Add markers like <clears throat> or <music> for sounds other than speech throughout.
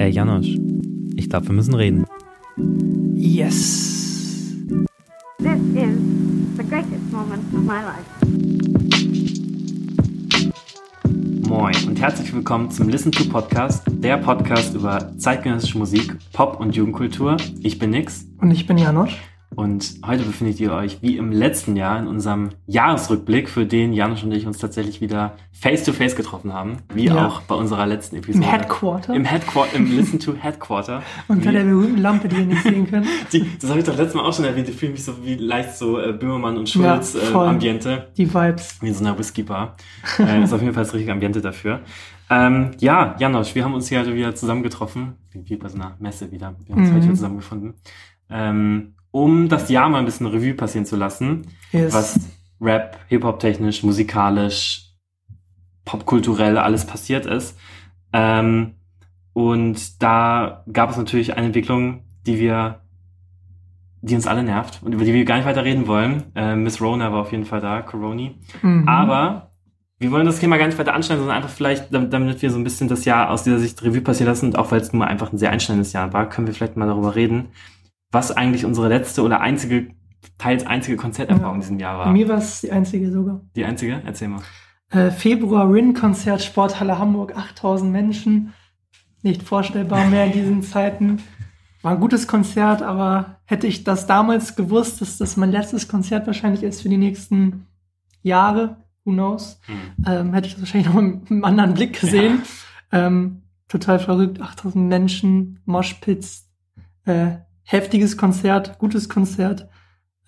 Ey, Janosch, ich glaube, wir müssen reden. Yes. This is the greatest moment of my life. Moin und herzlich willkommen zum Listen to Podcast, der Podcast über zeitgenössische Musik, Pop und Jugendkultur. Ich bin Nix Und ich bin Janosch. Und heute befindet ihr euch wie im letzten Jahr in unserem Jahresrückblick, für den Janusz und ich uns tatsächlich wieder face to face getroffen haben, wie Ja. auch bei unserer letzten Im Episode. Headquarter. Im Headquarter, im Listen to Headquarter. <laughs> unter der berühmten Lampe, die ihr nicht sehen könnt. <laughs> Die, das habe ich doch letztes Mal auch schon erwähnt. Ich fühle mich so wie leicht so äh, Böhmermann und Schulz Ja, äh. Die Vibes. Wie in so einer Whisky-Bar. <laughs> äh, ist auf jeden Fall das richtige Ambiente dafür. Ähm, ja, Janosch, wir haben uns hier heute wieder zusammengetroffen. Wie bei so einer Messe wieder. Wir haben uns Mhm. heute hier zusammengefunden. Ähm, um das Jahr mal ein bisschen Revue passieren zu lassen. Yes. Was Rap, Hip-Hop-technisch, musikalisch, popkulturell alles passiert ist. Ähm, und da gab es natürlich eine Entwicklung, die wir, die uns alle nervt und über die wir gar nicht weiter reden wollen. Äh, Miss Rona war auf jeden Fall da, Coroni. Mhm. Aber wir wollen das Thema gar nicht weiter anschneiden, sondern einfach vielleicht, damit, damit wir so ein bisschen das Jahr aus dieser Sicht Revue passieren lassen und auch weil es nun mal einfach ein sehr einschneidendes Jahr war, können wir vielleicht mal darüber reden, was eigentlich unsere letzte oder einzige, teils einzige Konzerterfahrung Ja. in diesem Jahr war. mir war es die einzige sogar. Die einzige? Erzähl mal. Äh, Februar Rin-Konzert, Sporthalle Hamburg, 8000 Menschen. Nicht vorstellbar mehr in diesen <laughs> Zeiten. War ein gutes Konzert, aber hätte ich das damals gewusst, dass das mein letztes Konzert wahrscheinlich ist für die nächsten Jahre, who knows, Hm. ähm, hätte ich das wahrscheinlich noch mit einem anderen Blick gesehen. Ähm, total verrückt, 8000 Menschen, Moshpits, äh, heftiges Konzert, gutes Konzert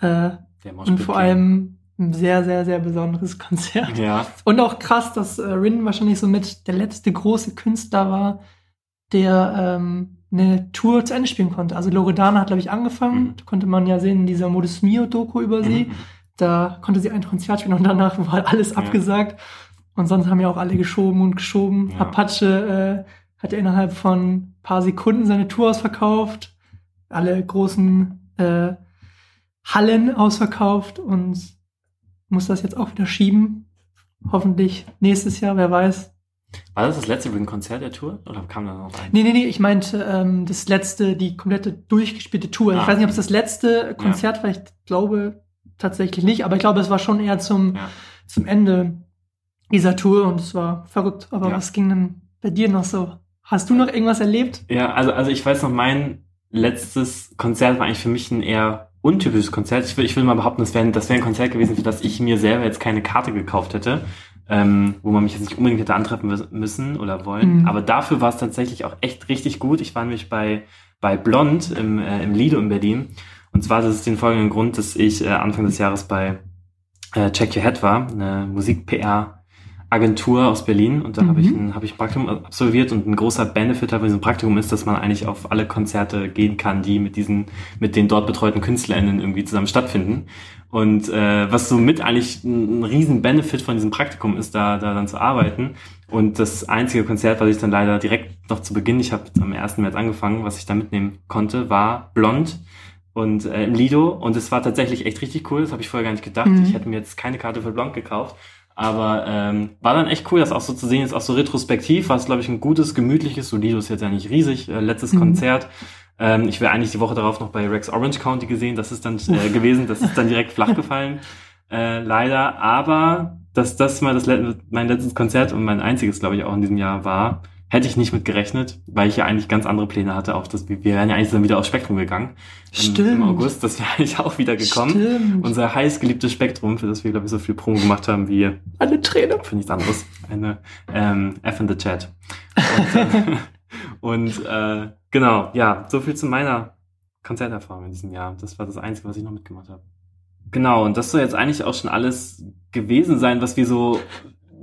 äh, und vor allem ein sehr, sehr, sehr besonderes Konzert. Ja, Und auch krass, dass äh, Rin wahrscheinlich somit der letzte große Künstler war, der ähm, eine Tour zu Ende spielen konnte. Also Loredana hat, glaube ich, angefangen. Mhm. Da konnte man ja sehen in dieser Modus Mio-Doku über sie. Mhm. Da konnte sie ein Konzert spielen und danach <laughs> war alles Ja. abgesagt. Und sonst haben ja auch alle geschoben und geschoben. Ja. Apache äh, hat ja innerhalb von ein paar Sekunden seine Tour ausverkauft. Alle großen äh, Hallen ausverkauft und muss das jetzt auch wieder schieben. Hoffentlich nächstes Jahr, wer weiß. War das das letzte Ring-Konzert der Tour? Oder kam da noch ein? Nee, nee, nee, ich meinte ähm, das letzte, die komplette durchgespielte Tour. Ah. Ich weiß nicht, ob es das letzte Konzert war, ich glaube tatsächlich nicht, aber ich glaube, es war schon eher zum, Ja. zum Ende dieser Tour und es war verrückt. Aber Ja. was ging denn bei dir noch so? Hast du noch irgendwas erlebt? Ja, also, also ich weiß noch, mein letztes Konzert war eigentlich für mich ein eher untypisches Konzert. Ich will, ich will mal behaupten, das wäre das wär ein Konzert gewesen, für das ich mir selber jetzt keine Karte gekauft hätte, ähm, wo man mich jetzt nicht unbedingt hätte antreffen mü- müssen oder wollen. Mhm. Aber dafür war es tatsächlich auch echt richtig gut. Ich war nämlich bei, bei Blond im, äh, im Lido in Berlin. Und zwar das ist den folgenden Grund, dass ich äh, Anfang des Jahres bei äh, Check Your Head war, eine Musik-PR Agentur aus Berlin und da habe ich Mhm. ein habe ich ein Praktikum absolviert und ein großer Benefit von diesem Praktikum ist, dass man eigentlich auf alle Konzerte gehen kann, die mit diesen mit den dort betreuten KünstlerInnen irgendwie zusammen stattfinden. Und äh, was so mit eigentlich ein, ein riesen Benefit von diesem Praktikum ist, da da dann zu arbeiten. Und das einzige Konzert, was ich dann leider direkt noch zu Beginn, ich habe am 1. März angefangen, was ich da mitnehmen konnte, war Blond und äh, im Lido und es war tatsächlich echt richtig cool. Das habe ich vorher gar nicht gedacht. Mhm. Ich hätte mir jetzt keine Karte für Blond gekauft. Aber ähm, war dann echt cool, das auch so zu sehen, jetzt auch so retrospektiv, war es, glaube ich, ein gutes, gemütliches, Solido ist jetzt ja nicht riesig, äh, letztes Mhm. Konzert. Ähm, ich wäre eigentlich die Woche darauf noch bei Rex Orange County gesehen, das ist dann äh, gewesen, das ist dann direkt flach gefallen, <laughs> äh, leider. Aber dass das mal das mein letztes Konzert und mein einziges, glaube ich, auch in diesem Jahr war, hätte ich nicht mit gerechnet, weil ich ja eigentlich ganz andere Pläne hatte. Auf das, wir wären ja eigentlich dann wieder aufs Spektrum gegangen. Im, Stimmt. Im August, das wäre <laughs> eigentlich auch wieder gekommen. Stimmt. Unser heiß geliebtes Spektrum, für das wir, glaube ich, so viel Promo gemacht haben wie Eine Träne. für nichts anderes. Eine ähm, F in the Chat. Und, äh, <laughs> und äh, genau, ja, so viel zu meiner Konzerterfahrung in diesem Jahr. Das war das Einzige, was ich noch mitgemacht habe. Genau, und das soll jetzt eigentlich auch schon alles gewesen sein, was wir so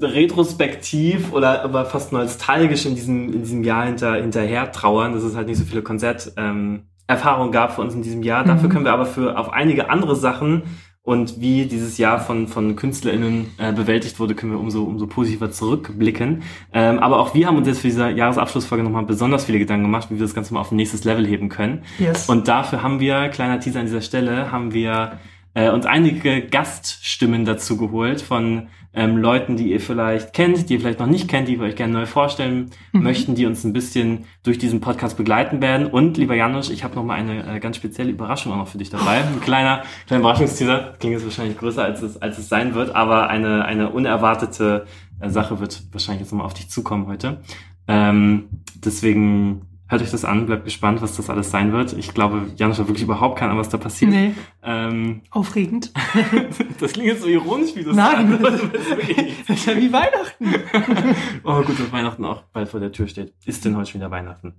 retrospektiv oder aber fast nostalgisch in diesem, in diesem Jahr hinter, hinterher trauern, dass es halt nicht so viele Konzerterfahrungen ähm, gab für uns in diesem Jahr. Dafür Mhm. können wir aber für auf einige andere Sachen und wie dieses Jahr von, von KünstlerInnen äh, bewältigt wurde, können wir umso, umso positiver zurückblicken. Ähm, aber auch wir haben uns jetzt für diese Jahresabschlussfolge nochmal besonders viele Gedanken gemacht, wie wir das Ganze mal auf ein nächstes Level heben können. Yes. Und dafür haben wir, kleiner Teaser an dieser Stelle, haben wir äh, uns einige Gaststimmen dazu geholt von ähm, Leuten, die ihr vielleicht kennt, die ihr vielleicht noch nicht kennt, die wir euch gerne neu vorstellen Mhm. möchten, die uns ein bisschen durch diesen Podcast begleiten werden. Und lieber Janusz, ich habe noch mal eine äh, ganz spezielle Überraschung auch noch für dich dabei. Ein kleiner, kleiner Überraschungsteaser. Klingt jetzt wahrscheinlich größer, als es, als es sein wird, aber eine, eine unerwartete äh, Sache wird wahrscheinlich jetzt nochmal auf dich zukommen heute. Ähm, deswegen hört euch das an, bleibt gespannt, was das alles sein wird. Ich glaube, Janusz hat wirklich überhaupt keine Ahnung, was da passiert. Nee, Ähm, aufregend. <laughs> das klingt jetzt so ironisch, wie du es Nein. das. <laughs> Das ist ja wie Weihnachten. <laughs> Oh, gut, dass Weihnachten auch bald vor der Tür steht. Ist denn heute schon wieder Weihnachten?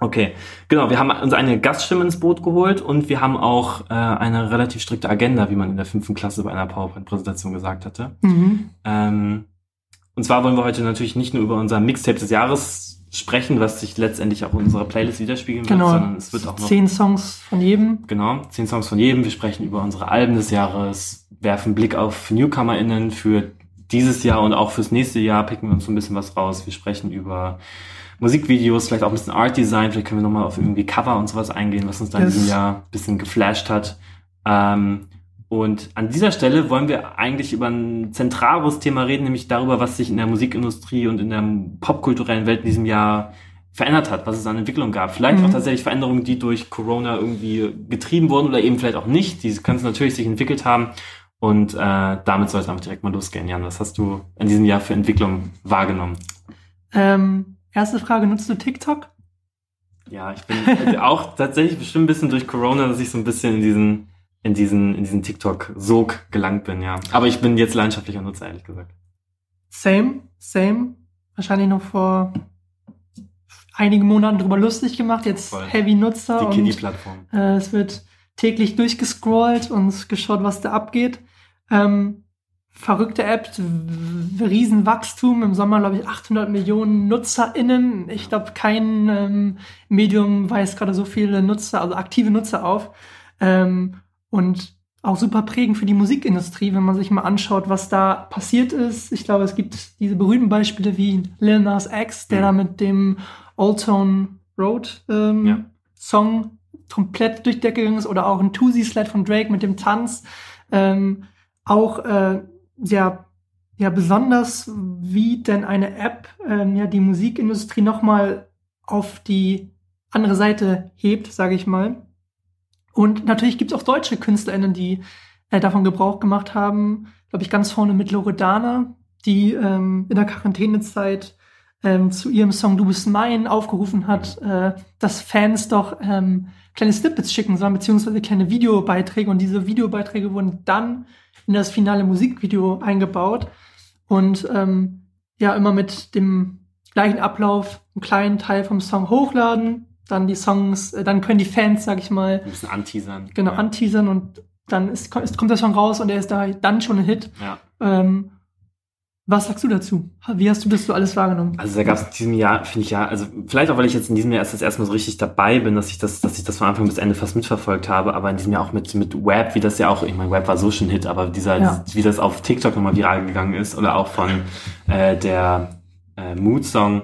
Okay, genau. Wir haben uns eine Gaststimme ins Boot geholt und wir haben auch äh, eine relativ strikte Agenda, wie man in der fünften Klasse bei einer PowerPoint-Präsentation gesagt hatte. Mhm. Ähm, und zwar wollen wir heute natürlich nicht nur über unser Mixtape des Jahres sprechen, was sich letztendlich auch in unserer Playlist widerspiegeln Genau. wird, sondern es wird auch noch Zehn Songs von jedem. Genau, zehn Songs von jedem. Wir sprechen über unsere Alben des Jahres, werfen Blick auf NewcomerInnen für dieses Jahr und auch fürs nächste Jahr, picken wir uns so ein bisschen was raus. Wir sprechen über Musikvideos, vielleicht auch ein bisschen Art Design, vielleicht können wir nochmal auf irgendwie Cover und sowas eingehen, was uns da in diesem Jahr ein bisschen geflasht hat. Ähm, und an dieser Stelle wollen wir eigentlich über ein zentrales Thema reden, nämlich darüber, was sich in der Musikindustrie und in der popkulturellen Welt in diesem Jahr verändert hat, was es an Entwicklung gab. Vielleicht Mhm. auch tatsächlich Veränderungen, die durch Corona irgendwie getrieben wurden oder eben vielleicht auch nicht. Die können es natürlich sich entwickelt haben. Und äh, damit soll es einfach direkt mal losgehen. Jan, was hast du in diesem Jahr für Entwicklung wahrgenommen? Ähm, erste Frage, nutzt du TikTok? Ja, ich bin <laughs> auch tatsächlich bestimmt ein bisschen durch Corona, dass ich so ein bisschen in diesen in diesen in diesen TikTok-Sog gelangt bin, ja. Aber ich bin jetzt leidenschaftlicher Nutzer, ehrlich gesagt. Same, same. Wahrscheinlich noch vor einigen Monaten drüber lustig gemacht. Jetzt Voll. Heavy Nutzer Die Kiddie-Plattform. äh, es wird täglich durchgescrollt und geschaut, was da abgeht. Ähm, verrückte App, Riesenwachstum. Im Sommer, glaube ich, 800 Millionen NutzerInnen. Ich glaube, kein ähm, Medium weist gerade so viele Nutzer, also aktive Nutzer auf. Ähm, und auch super prägend für die Musikindustrie, wenn man sich mal anschaut, was da passiert ist. Ich glaube, es gibt diese berühmten Beispiele wie Lil Nas X, der Mhm. da mit dem Old Town Road ähm, Ja. Song komplett durch die Decke gegangen ist oder auch ein Tusi Sled von Drake mit dem Tanz. Ähm, auch äh, sehr, ja, besonders, wie denn eine App ähm, ja die Musikindustrie nochmal auf die andere Seite hebt, sage ich mal. Und natürlich gibt es auch deutsche KünstlerInnen, die äh, davon Gebrauch gemacht haben. Glaube ich, ganz vorne mit Loredana, die ähm, in der Quarantänezeit ähm, zu ihrem Song Du bist mein aufgerufen hat, äh, dass Fans doch ähm, kleine Snippets schicken sollen, beziehungsweise kleine Videobeiträge. Und diese Videobeiträge wurden dann in das finale Musikvideo eingebaut. Und ähm, ja, immer mit dem gleichen Ablauf, einen kleinen Teil vom Song hochladen, dann die Songs, äh, dann können die Fans, sag ich mal, Ein bisschen anteasern. genau ja. anteasern und dann ist, ist, kommt der Song raus und er ist da dann schon ein Hit. ja. Ähm, was sagst du dazu? Wie hast du das so alles wahrgenommen? Also da gab es in diesem Jahr, finde ich ja, also vielleicht auch, weil ich jetzt in diesem Jahr erst das erste Mal so richtig dabei bin, dass ich das, dass ich das von Anfang bis Ende fast mitverfolgt habe, aber in diesem Jahr auch mit, mit Web, wie das ja auch, ich meine, Web war so schon ein Hit, aber dieser, Ja. wie das auf TikTok nochmal viral gegangen ist, oder auch von äh, der äh, Mood-Song,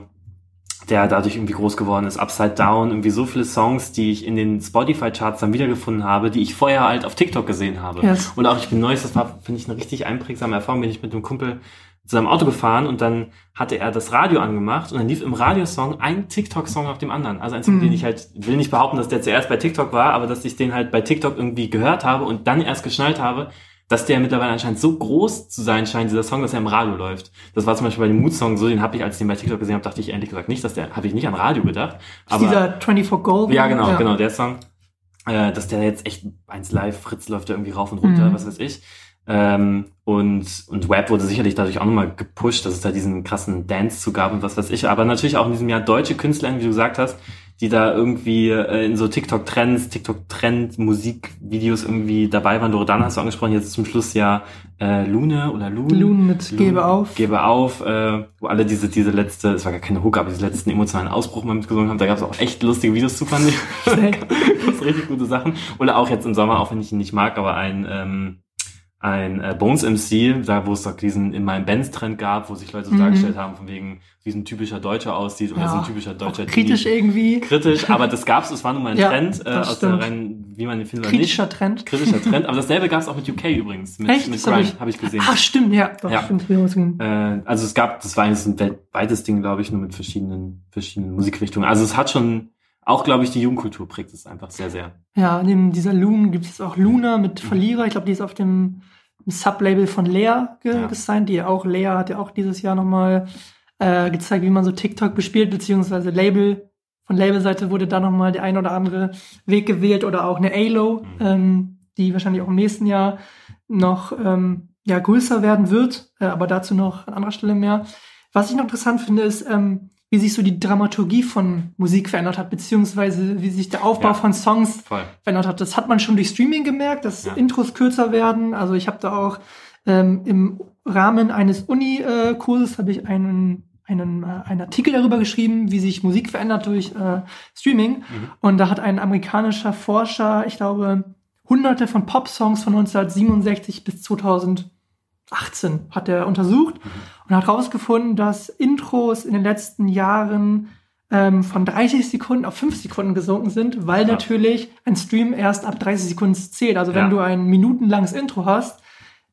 der dadurch irgendwie groß geworden ist, Upside Down, irgendwie so viele Songs, die ich in den Spotify-Charts dann wiedergefunden habe, die ich vorher halt auf TikTok gesehen habe. Yes. Und auch ich bin Neues, das war, finde ich, eine richtig einprägsame Erfahrung, bin ich mit einem Kumpel zusammen Auto gefahren und dann hatte er das Radio angemacht und dann lief im Radiosong ein TikTok-Song auf dem anderen. Also ein Song, Mhm. den ich halt, will nicht behaupten, dass der zuerst bei TikTok war, aber dass ich den halt bei TikTok irgendwie gehört habe und dann erst geschnallt habe, dass der mittlerweile anscheinend so groß zu sein scheint, dieser Song, dass er im Radio läuft. Das war zum Beispiel bei dem Mood-Song so, den habe ich, als ich den bei TikTok gesehen habe, dachte ich ehrlich gesagt nicht, dass der, habe ich nicht an Radio gedacht. Ist dieser 24 Gold? Ja, genau, genau, der Song. Äh, dass der jetzt echt eins live, Fritz läuft da irgendwie rauf und runter, Mhm. was weiß ich. Ähm, und, und Web wurde sicherlich dadurch auch nochmal gepusht, dass es da diesen krassen Dance zu gab und was weiß ich. Aber natürlich auch in diesem Jahr deutsche Künstler, wie du gesagt hast, die da irgendwie äh, in so TikTok-Trends, TikTok-Trend-Musikvideos irgendwie dabei waren. Loredana hast du angesprochen, jetzt zum Schluss ja äh, Lune oder Lune. Lune mit Gebe auf. Gebe auf, äh, wo alle diese, diese letzte, es war gar keine Hook, aber diese letzten emotionalen Ausbruch mal mitgesungen haben. Da gab es auch echt lustige Videos zu, fand ich. <laughs> Das sind richtig gute Sachen. Oder auch jetzt im Sommer, auch wenn ich ihn nicht mag, aber ein, ähm, ein äh, Bones MC, da wo es doch diesen in meinem Bands-Trend gab, wo sich Leute so Mhm. dargestellt haben, von wegen, wie ein typischer Deutscher aussieht oder Ja, so ein typischer deutscher kritisch Teenie. irgendwie. Kritisch, aber das gab's, es war nun mal ein Ja, Trend, äh, aus der stimmt. rein, wie man den findet oder Kritischer nicht. Trend. Kritischer Trend, aber dasselbe gab's auch mit UK übrigens, mit, Echt? mit Grime, ich- habe ich gesehen. Ach, stimmt, ja. Doch, Ja. stimmt. Äh, also es gab, das war so ein weltweites Ding, glaube ich, nur mit verschiedenen, verschiedenen Musikrichtungen. Also es hat schon, auch glaube ich, die Jugendkultur prägt es einfach sehr, sehr. Ja, neben dieser Loon gibt es auch Luna mit Mhm. Verlierer. Ich glaube, die ist auf dem Sublabel von Lea ge Ja. gesigned. Die auch, Lea hat ja auch dieses Jahr nochmal äh, gezeigt, wie man so TikTok bespielt, beziehungsweise Label. Von Labelseite wurde da nochmal der ein oder andere Weg gewählt oder auch eine ALO, Mhm. ähm, die wahrscheinlich auch im nächsten Jahr noch ähm, ja, größer werden wird, äh, aber dazu noch an anderer Stelle mehr. Was ich noch interessant finde, ist, ähm, wie sich so die Dramaturgie von Musik verändert hat, beziehungsweise wie sich der Aufbau Ja. von Songs Voll. verändert hat. Das hat man schon durch Streaming gemerkt, dass Ja. Intros kürzer werden. Also ich habe da auch ähm, im Rahmen eines Uni-Kurses habe ich einen einen, äh, einen Artikel darüber geschrieben, wie sich Musik verändert durch äh, Streaming. Mhm. Und da hat ein amerikanischer Forscher, ich glaube, hunderte von Pop-Songs von 1967 bis 2018 hat er untersucht Mhm. Und hat herausgefunden, dass Intros in den letzten Jahren ähm, von 30 Sekunden auf 5 Sekunden gesunken sind, weil Ja. natürlich ein Stream erst ab 30 Sekunden zählt. Also wenn Ja. du ein minutenlanges Intro hast,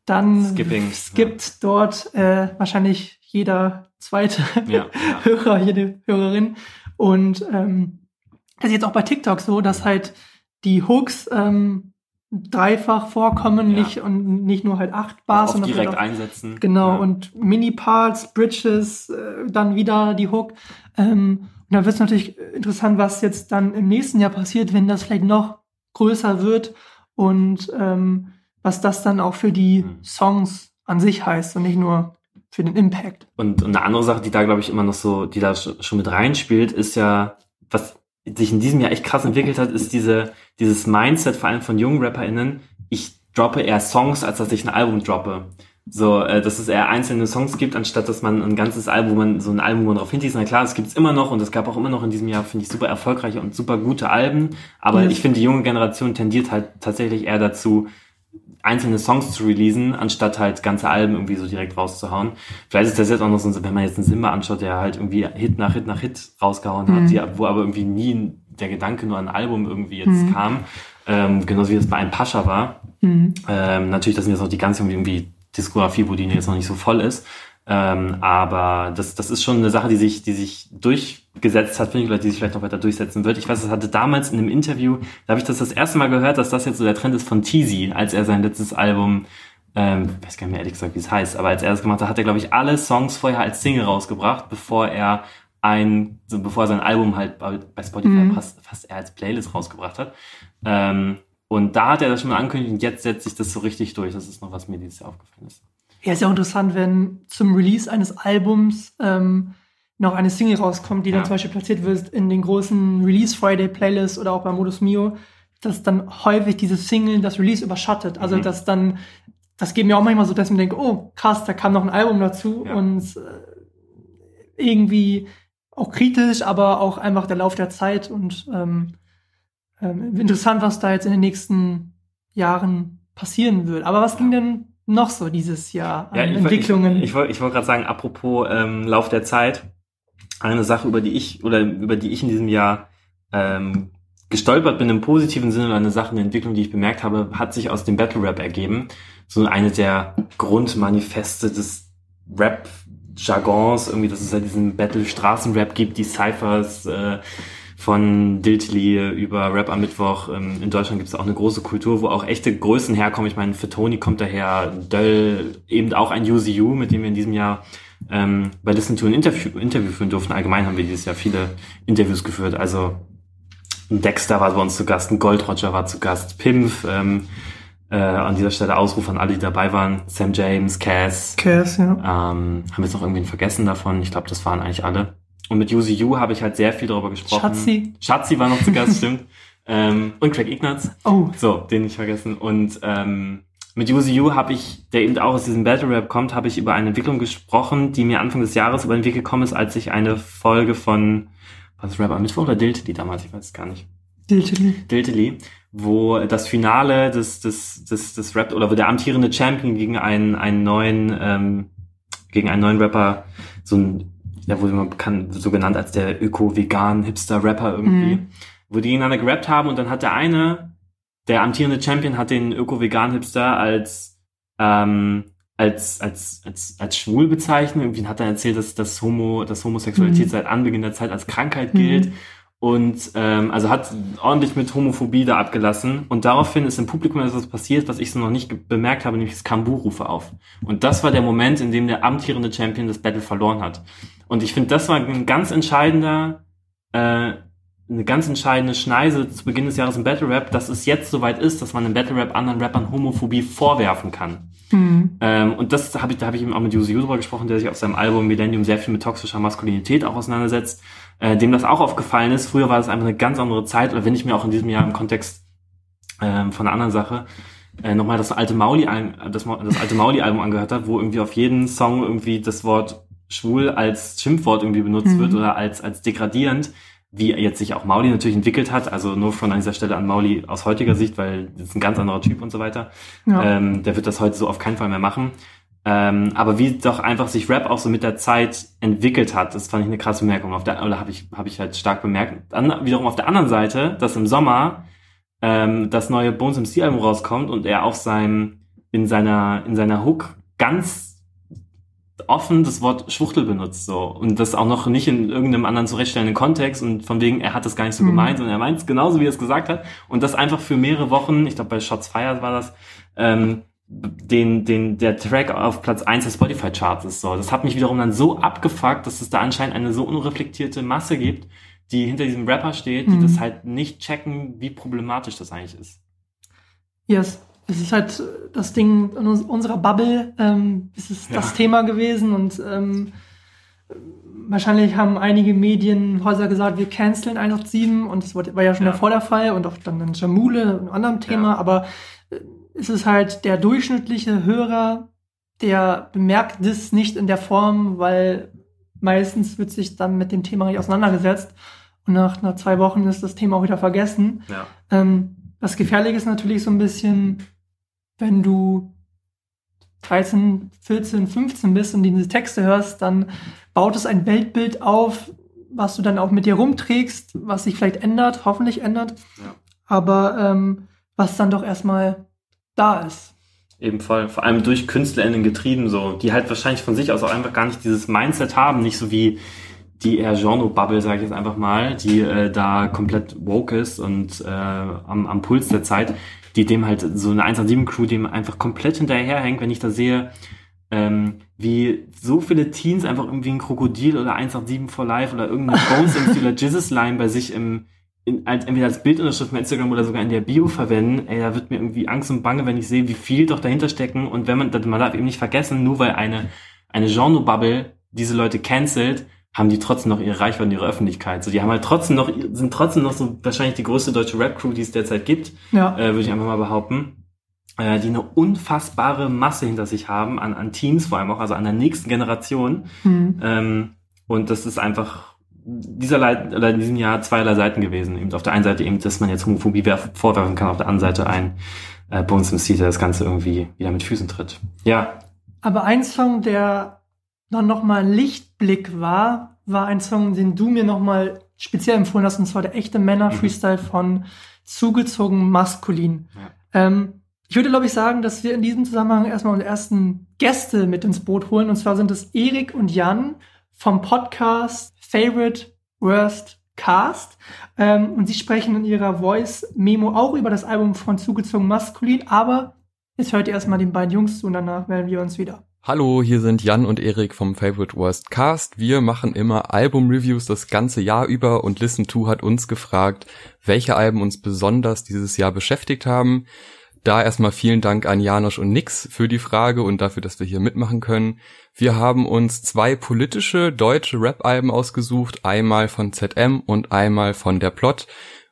dann Skipping, skippt dort äh, wahrscheinlich jeder zweite Ja, ja. <laughs> Hörer, jede Hörerin. Und ähm, das ist jetzt auch bei TikTok so, dass halt die Hooks ähm, dreifach vorkommen, Ja. nicht und nicht nur halt acht Bars, Auch sondern direkt vielleicht auch einsetzen. Genau, Ja. und Mini-Parts, Bridges, äh, dann wieder die Hook. Ähm, und dann wird es natürlich interessant, was jetzt dann im nächsten Jahr passiert, wenn das vielleicht noch größer wird und ähm, was das dann auch für die Mhm. Songs an sich heißt und nicht nur für den Impact. Und, und eine andere Sache, die da, glaube ich, immer noch so, die da sch- schon mit reinspielt, ist ja, was sich in diesem Jahr echt krass entwickelt hat, ist diese, dieses Mindset vor allem von jungen RapperInnen, ich droppe eher Songs, als dass ich ein Album droppe. So, äh, dass es eher einzelne Songs gibt, anstatt dass man ein ganzes Album, man so ein Album, wo man drauf hinterliest. Na klar, das gibt's immer noch und es gab auch immer noch in diesem Jahr, finde ich, super erfolgreiche und super gute Alben. Aber Yes. ich finde, die junge Generation tendiert halt tatsächlich eher dazu, einzelne Songs zu releasen, anstatt halt ganze Alben irgendwie so direkt rauszuhauen. Vielleicht ist das jetzt auch noch so, wenn man jetzt einen Simba anschaut, der halt irgendwie Hit nach Hit nach Hit rausgehauen hat, Mhm. die, wo aber irgendwie nie der Gedanke nur an ein Album irgendwie jetzt Mhm. kam. Ähm, genauso wie das bei einem Pascha war. Mhm. Ähm, natürlich, das sind jetzt noch die ganze irgendwie Diskografie, wo die jetzt noch nicht so voll ist. Ähm, aber das, das ist schon eine Sache, die sich, die sich durchgesetzt hat, finde ich, oder die sich vielleicht noch weiter durchsetzen wird. Ich weiß, das hatte damals in einem Interview, da habe ich das das erste Mal gehört, dass das jetzt so der Trend ist von Teasy, als er sein letztes Album, ähm, weiß gar nicht mehr ehrlich gesagt, wie es heißt, aber als er das gemacht hat, hat er, glaube ich, alle Songs vorher als Single rausgebracht, bevor er ein, so bevor er sein Album halt bei, bei Spotify Mhm. fast, fast er als Playlist rausgebracht hat. Ähm, und da hat er das schon mal angekündigt und jetzt setzt sich das so richtig durch. Das ist noch, was mir dieses Jahr aufgefallen ist. Ja, ist ja auch interessant, wenn zum Release eines Albums ähm, noch eine Single rauskommt, die dann Ja. zum Beispiel platziert wird in den großen Release Friday Playlists oder auch bei Modus Mio, dass dann häufig diese Single das Release überschattet. Also Mhm. dass dann, das geht mir auch manchmal so, dass ich mir denke, oh krass, da kam noch ein Album dazu Ja. und äh, irgendwie auch kritisch, aber auch einfach der Lauf der Zeit und ähm, ähm, interessant, was da jetzt in den nächsten Jahren passieren wird. Aber was ging denn noch so dieses Jahr an Ja, ich, Entwicklungen? Ich, ich, wollte ich wollte gerade sagen, apropos ähm, Lauf der Zeit, eine Sache, über die ich oder über die ich in diesem Jahr ähm, gestolpert bin im positiven Sinne, eine Sache, eine Entwicklung, die ich bemerkt habe, hat sich aus dem Battle Rap ergeben. So eine der Grundmanifeste des Rap-Jargons, irgendwie, dass es halt diesen Battle-Straßenrap gibt, die Cyphers, äh, von Diltli über Rap am Mittwoch. Ähm, In Deutschland gibt es auch eine große Kultur, wo auch echte Größen herkommen. Ich meine, für Tony kommt daher Döll, eben auch ein UZU, mit dem wir in diesem Jahr ähm, bei Listen to ein Interview, Interview führen durften. Allgemein haben wir dieses Jahr viele Interviews geführt. Also ein Dexter war bei uns zu Gast, ein Gold Roger war zu Gast, Pimp, ähm, äh, an dieser Stelle Ausruf an alle, die dabei waren, Sam James, Cass, Cass, ja. ähm, haben wir jetzt noch irgendwen vergessen davon? Ich glaube, das waren eigentlich alle. Und mit Yuzi Yu habe ich halt sehr viel darüber gesprochen. Schatzi. Schatzi war noch zu Gast, <laughs> stimmt. Ähm, und Craig Ignatz. Oh, So, den nicht vergessen. Und ähm, mit Yuzi Yu habe ich, der eben auch aus diesem Battle Rap kommt, habe ich über eine Entwicklung gesprochen, die mir Anfang des Jahres über den Weg gekommen ist, als ich eine Folge von, was Rap am Mittwoch oder Dilt, die damals, ich weiß es gar nicht. Diltily. Diltily, wo das Finale des, des, des, des Rap oder wo der amtierende Champion gegen einen, einen neuen, ähm, gegen einen neuen Rapper, so ein, ja, wurde man bekannt, so genannt als der Öko-Vegan-Hipster-Rapper irgendwie, Mhm. wo die gegeneinander gerappt haben und dann hat der eine, der amtierende Champion hat den Öko-Vegan-Hipster als, ähm, als, als, als, als schwul bezeichnet. Irgendwie hat er erzählt, dass, dass Homo, dass Homosexualität Mhm. seit Anbeginn der Zeit als Krankheit Mhm. gilt. Und ähm, also hat ordentlich mit Homophobie da abgelassen. Und daraufhin ist im Publikum etwas passiert, was ich so noch nicht bemerkt habe, nämlich es kamen Buhrufe auf. Und das war der Moment, in dem der amtierende Champion das Battle verloren hat. Und ich finde, das war ein ganz entscheidender, äh, eine ganz entscheidende Schneise zu Beginn des Jahres im Battle Rap, dass es jetzt soweit ist, dass man im Battle Rap anderen Rappern Homophobie vorwerfen kann. Mhm. Ähm, und das habe ich, da habe ich eben auch mit Yuzu Yu drüber gesprochen, der sich auf seinem Album Millennium sehr viel mit toxischer Maskulinität auch auseinandersetzt, äh, dem das auch aufgefallen ist. Früher war das einfach eine ganz andere Zeit, oder wenn ich mir auch in diesem Jahr im Kontext ähm, von einer anderen Sache äh, nochmal das alte Mauli, das, das alte Mauli-Album angehört habe, wo irgendwie auf jeden Song irgendwie das Wort schwul als Schimpfwort irgendwie benutzt Mhm. wird oder als, als degradierend, wie jetzt sich auch Mauli natürlich entwickelt hat. Also nur von an dieser Stelle an Mauli aus heutiger Sicht, weil das ist ein ganz anderer Typ und so weiter. Ja. Ähm, der wird das heute so auf keinen Fall mehr machen. Ähm, aber wie doch einfach sich Rap auch so mit der Zeit entwickelt hat, das fand ich eine krasse Bemerkung. Auf der, oder habe ich, habe ich halt stark bemerkt. Dann wiederum auf der anderen Seite, dass im Sommer ähm, das neue Bones MC Album rauskommt und er auf seinem, in seiner, in seiner Hook ganz offen das Wort Schwuchtel benutzt, so. Und das auch noch nicht in irgendeinem anderen zurechtstellenden Kontext und von wegen, er hat das gar nicht so Mhm. gemeint, sondern er meint es genauso, wie er es gesagt hat. Und das einfach für mehrere Wochen, ich glaube bei Shots Fire war das, ähm, den, den, der Track auf Platz 1 der Spotify-Charts ist so. Das hat mich wiederum dann so abgefuckt, dass es da anscheinend eine so unreflektierte Masse gibt, die hinter diesem Rapper steht, die Mhm. das halt nicht checken, wie problematisch das eigentlich ist. Yes. Es ist halt das Ding in uns- unserer Bubble, ähm, es ist das Ja. Thema gewesen und ähm, wahrscheinlich haben einige Medienhäuser gesagt, wir canceln 187 und das war ja schon Ja. davor der Fall und auch dann in Jamule, einem anderen Thema, Ja. aber äh, es ist halt der durchschnittliche Hörer, der bemerkt das nicht in der Form, weil meistens wird sich dann mit dem Thema nicht auseinandergesetzt und nach, nach zwei Wochen ist das Thema auch wieder vergessen. Ja. Ähm, was gefährlich ist natürlich so ein bisschen, wenn du 13, 14, 15 bist und diese Texte hörst, dann baut es ein Weltbild auf, was du dann auch mit dir rumträgst, was sich vielleicht ändert, hoffentlich ändert, Ja. aber ähm, was dann doch erstmal da ist. Eben voll. Vor allem durch KünstlerInnen getrieben, so, die halt wahrscheinlich von sich aus auch einfach gar nicht dieses Mindset haben, nicht so wie die eher Genre-Bubble, sage ich jetzt einfach mal, die äh, da komplett woke ist und äh, am, am Puls der Zeit, die dem halt so eine 187-Crew dem einfach komplett hinterherhängt, wenn ich da sehe, ähm, wie so viele Teens einfach irgendwie ein Krokodil oder 187 for Life oder irgendeine <laughs> Bones MC oder Jesus Line bei sich im in, als, entweder als Bildunterschrift bei Instagram oder sogar in der Bio verwenden, ey, da wird mir irgendwie Angst und Bange, wenn ich sehe, wie viel doch dahinter stecken. Und wenn man, man darf eben nicht vergessen, nur weil eine, eine Genre-Bubble diese Leute cancelt, haben die trotzdem noch ihre Reichweite und ihre Öffentlichkeit. So, die haben halt trotzdem noch, sind trotzdem noch so wahrscheinlich die größte deutsche Rap-Crew, die es derzeit gibt, Ja, äh, würde ich einfach mal behaupten, äh, die eine unfassbare Masse hinter sich haben, an, an Teams vor allem auch, also an der nächsten Generation. hm. Ähm, und das ist einfach dieser Leit oder in diesem Jahr zweierlei Seiten gewesen. Eben auf der einen Seite eben, dass man jetzt Homophobie werf- vorwerfen kann, auf der anderen Seite ein äh, Bones MC, der das Ganze irgendwie wieder mit Füßen tritt. Ja, Aber ein Song, der dann nochmal ein Lichtblick war, war ein Song, den du mir nochmal speziell empfohlen hast, und zwar der echte Männer-Freestyle von Zugezogen Maskulin. Ähm, ich würde, glaube ich, sagen, dass wir in diesem Zusammenhang erstmal unsere ersten Gäste mit ins Boot holen. Und zwar sind es Erik und Jan vom Podcast Favorite Worst Cast. Ähm, und sie sprechen in ihrer Voice-Memo auch über das Album von Zugezogen Maskulin. Aber jetzt hört ihr erstmal den beiden Jungs zu und danach melden wir uns wieder. Hallo, hier sind Jan und Erik vom Favorite Worst Cast. Wir machen immer Album-Reviews das ganze Jahr über und Listen2 hat uns gefragt, welche Alben uns besonders dieses Jahr beschäftigt haben. Da erstmal vielen Dank an Janosch und Nix für die Frage und dafür, dass wir hier mitmachen können. Wir haben uns zwei politische deutsche Rap-Alben ausgesucht, einmal von ZM und einmal von Der Plot.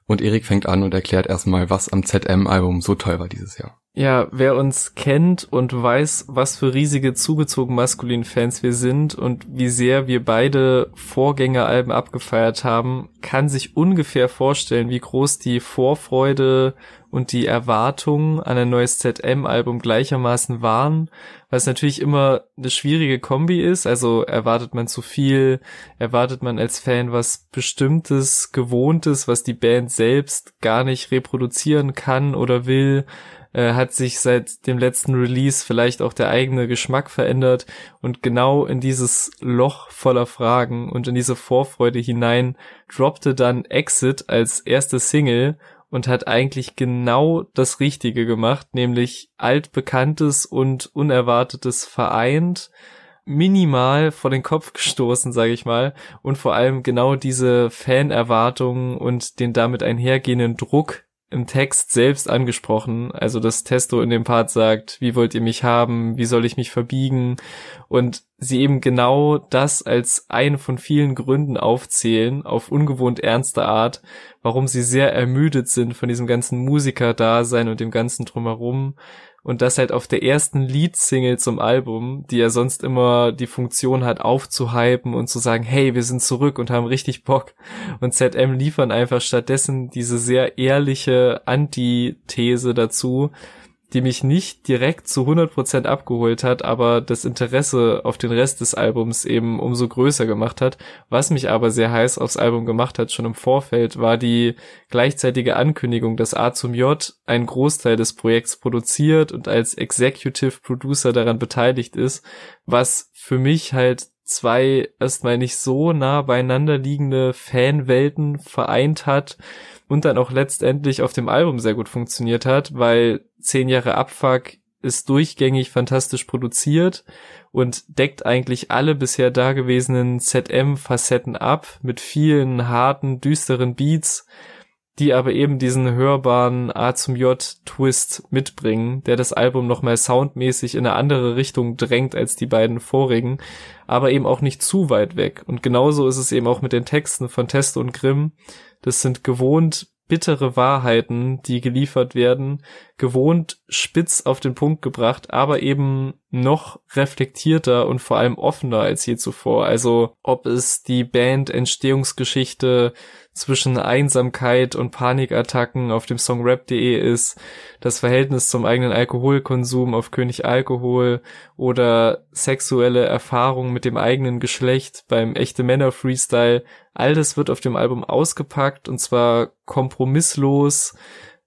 Und Erik fängt an und erklärt erstmal, was am ZM-Album so toll war dieses Jahr. Ja, wer uns kennt und weiß, was für riesige zugezogen maskulin Fans wir sind und wie sehr wir beide Vorgängeralben abgefeiert haben, kann sich ungefähr vorstellen, wie groß die Vorfreude und die Erwartungen an ein neues ZM-Album gleichermaßen waren, es natürlich immer eine schwierige Kombi ist. Also erwartet man zu viel, erwartet man als Fan was Bestimmtes, Gewohntes, was die Band selbst gar nicht reproduzieren kann oder will äh, hat sich seit dem letzten Release vielleicht auch der eigene Geschmack verändert. Und genau in dieses Loch voller Fragen und in diese Vorfreude hinein droppte dann Exit als erste Single und hat eigentlich genau das Richtige gemacht, nämlich altbekanntes und unerwartetes vereint, minimal vor den Kopf gestoßen, sage ich mal, und vor allem genau diese Fanerwartungen und den damit einhergehenden Druck im Text selbst angesprochen. Also, dass Testo in dem Part sagt, wie wollt ihr mich haben? Wie soll ich mich verbiegen? Und sie eben genau das als eine von vielen Gründen aufzählen, auf ungewohnt ernste Art, warum sie sehr ermüdet sind von diesem ganzen Musiker-Dasein und dem ganzen Drumherum und das halt auf der ersten Lead-Single zum Album, die ja sonst immer die Funktion hat, aufzuhypen und zu sagen, hey, wir sind zurück und haben richtig Bock. Und ZM liefern einfach stattdessen diese sehr ehrliche Antithese dazu, die mich nicht direkt zu 100% abgeholt hat, aber das Interesse auf den Rest des Albums eben umso größer gemacht hat. Was mich aber sehr heiß aufs Album gemacht hat, schon im Vorfeld, war die gleichzeitige Ankündigung, dass A zum J einen Großteil des Projekts produziert und als Executive Producer daran beteiligt ist, was für mich halt zwei erstmal nicht so nah beieinander liegende Fanwelten vereint hat und dann auch letztendlich auf dem Album sehr gut funktioniert hat, weil zehn Jahre Abfuck ist durchgängig fantastisch produziert und deckt eigentlich alle bisher dagewesenen ZM-Facetten ab mit vielen harten, düsteren Beats, die aber eben diesen hörbaren A zum J Twist mitbringen, der das Album nochmal soundmäßig in eine andere Richtung drängt als die beiden vorigen, aber eben auch nicht zu weit weg. Und genauso ist es eben auch mit den Texten von Test und Grimm. Das sind gewohnt bittere Wahrheiten, die geliefert werden, gewohnt spitz auf den Punkt gebracht, aber eben noch reflektierter und vor allem offener als je zuvor. Also ob es die Band Entstehungsgeschichte zwischen Einsamkeit und Panikattacken auf dem Song rap.de ist, das Verhältnis zum eigenen Alkoholkonsum auf König Alkohol oder sexuelle Erfahrungen mit dem eigenen Geschlecht beim echte Männer Freestyle, all das wird auf dem Album ausgepackt und zwar kompromisslos.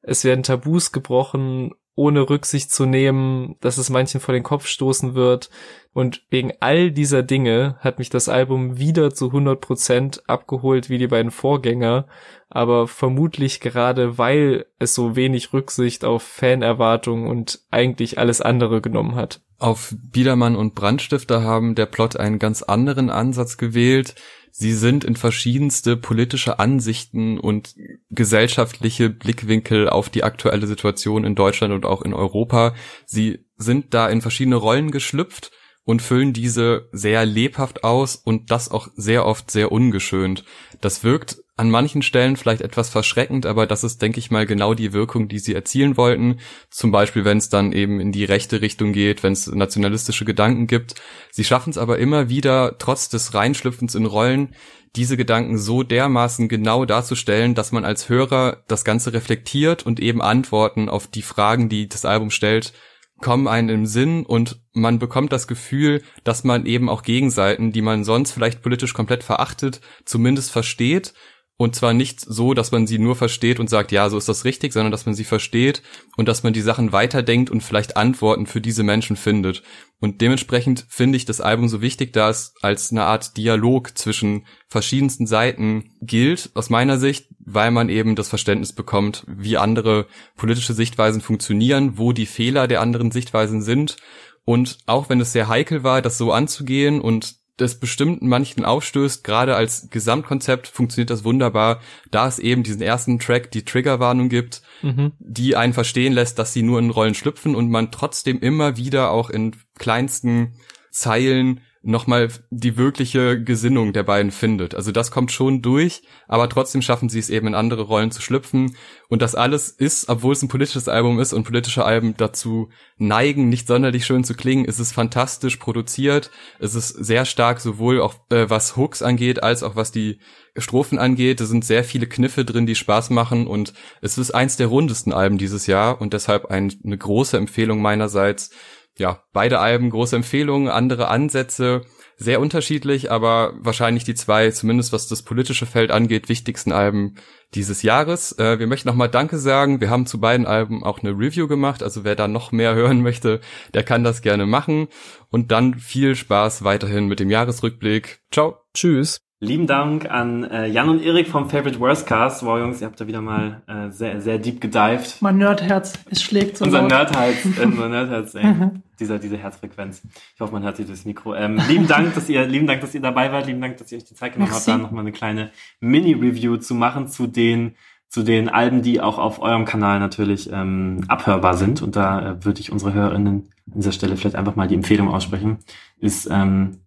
Es werden Tabus gebrochen ohne Rücksicht zu nehmen, dass es manchen vor den Kopf stoßen wird. Und wegen all dieser Dinge hat mich das Album wieder zu 100% abgeholt wie die beiden Vorgänger. Aber vermutlich gerade weil es so wenig Rücksicht auf Fanerwartungen und eigentlich alles andere genommen hat. Auf Biedermann und Brandstifter haben der Plot einen ganz anderen Ansatz gewählt. Sie sind in verschiedenste politische Ansichten und gesellschaftliche Blickwinkel auf die aktuelle Situation in Deutschland und auch in Europa. Sie sind da in verschiedene Rollen geschlüpft und füllen diese sehr lebhaft aus und das auch sehr oft sehr ungeschönt. Das wirkt an manchen Stellen vielleicht etwas verschreckend, aber das ist, denke ich mal, genau die Wirkung, die sie erzielen wollten. Zum Beispiel, wenn es dann eben in die rechte Richtung geht, wenn es nationalistische Gedanken gibt. Sie schaffen es aber immer wieder, trotz des Reinschlüpfens in Rollen, diese Gedanken so dermaßen genau darzustellen, dass man als Hörer das Ganze reflektiert und eben Antworten auf die Fragen, die das Album stellt, kommen einen im Sinn und man bekommt das Gefühl, dass man eben auch Gegenseiten, die man sonst vielleicht politisch komplett verachtet, zumindest versteht und zwar nicht so, dass man sie nur versteht und sagt, ja, so ist das richtig, sondern dass man sie versteht und dass man die Sachen weiterdenkt und vielleicht Antworten für diese Menschen findet. Und dementsprechend finde ich das Album so wichtig, da es als eine Art Dialog zwischen verschiedensten Seiten gilt, aus meiner Sicht, weil man eben das Verständnis bekommt, wie andere politische Sichtweisen funktionieren, wo die Fehler der anderen Sichtweisen sind. Und auch wenn es sehr heikel war, das so anzugehen und das bestimmt manchen aufstößt, gerade als Gesamtkonzept funktioniert das wunderbar, da es eben diesen ersten Track die Triggerwarnung gibt, mhm. die einen verstehen lässt, dass sie nur in Rollen schlüpfen und man trotzdem immer wieder auch in kleinsten Zeilen nochmal die wirkliche Gesinnung der beiden findet. Also das kommt schon durch, aber trotzdem schaffen sie es eben in andere Rollen zu schlüpfen. Und das alles ist, obwohl es ein politisches Album ist und politische Alben dazu neigen, nicht sonderlich schön zu klingen, ist es fantastisch produziert. Es ist sehr stark sowohl auch äh, was Hooks angeht, als auch was die Strophen angeht. Es sind sehr viele Kniffe drin, die Spaß machen und es ist eins der rundesten Alben dieses Jahr und deshalb ein, eine große Empfehlung meinerseits ja, beide Alben große Empfehlungen, andere Ansätze, sehr unterschiedlich, aber wahrscheinlich die zwei, zumindest was das politische Feld angeht, wichtigsten Alben dieses Jahres. Äh, wir möchten nochmal Danke sagen. Wir haben zu beiden Alben auch eine Review gemacht, also wer da noch mehr <laughs> hören möchte, der kann das gerne machen. Und dann viel Spaß weiterhin mit dem Jahresrückblick. Ciao. Tschüss. Lieben Dank an äh, Jan und Erik vom Favorite Worst Cast. Wow, Jungs, ihr habt da wieder mal äh, sehr, sehr deep gedived. Mein Nerdherz, es schlägt so Unser. Nerdherz, äh, <laughs> unser Nerdherz, ey. dieser, diese Herzfrequenz. Ich hoffe, man hört sie durchs Mikro. Ähm, lieben Dank, dass ihr, lieben Dank, dass ihr dabei wart. Lieben Dank, dass ihr euch die Zeit genommen habt, da nochmal eine kleine Mini-Review zu machen zu den, zu den Alben, die auch auf eurem Kanal natürlich ähm, abhörbar sind. Und da äh, würde ich unsere Hörerinnen an dieser Stelle vielleicht einfach mal die Empfehlung aussprechen. Ist ähm,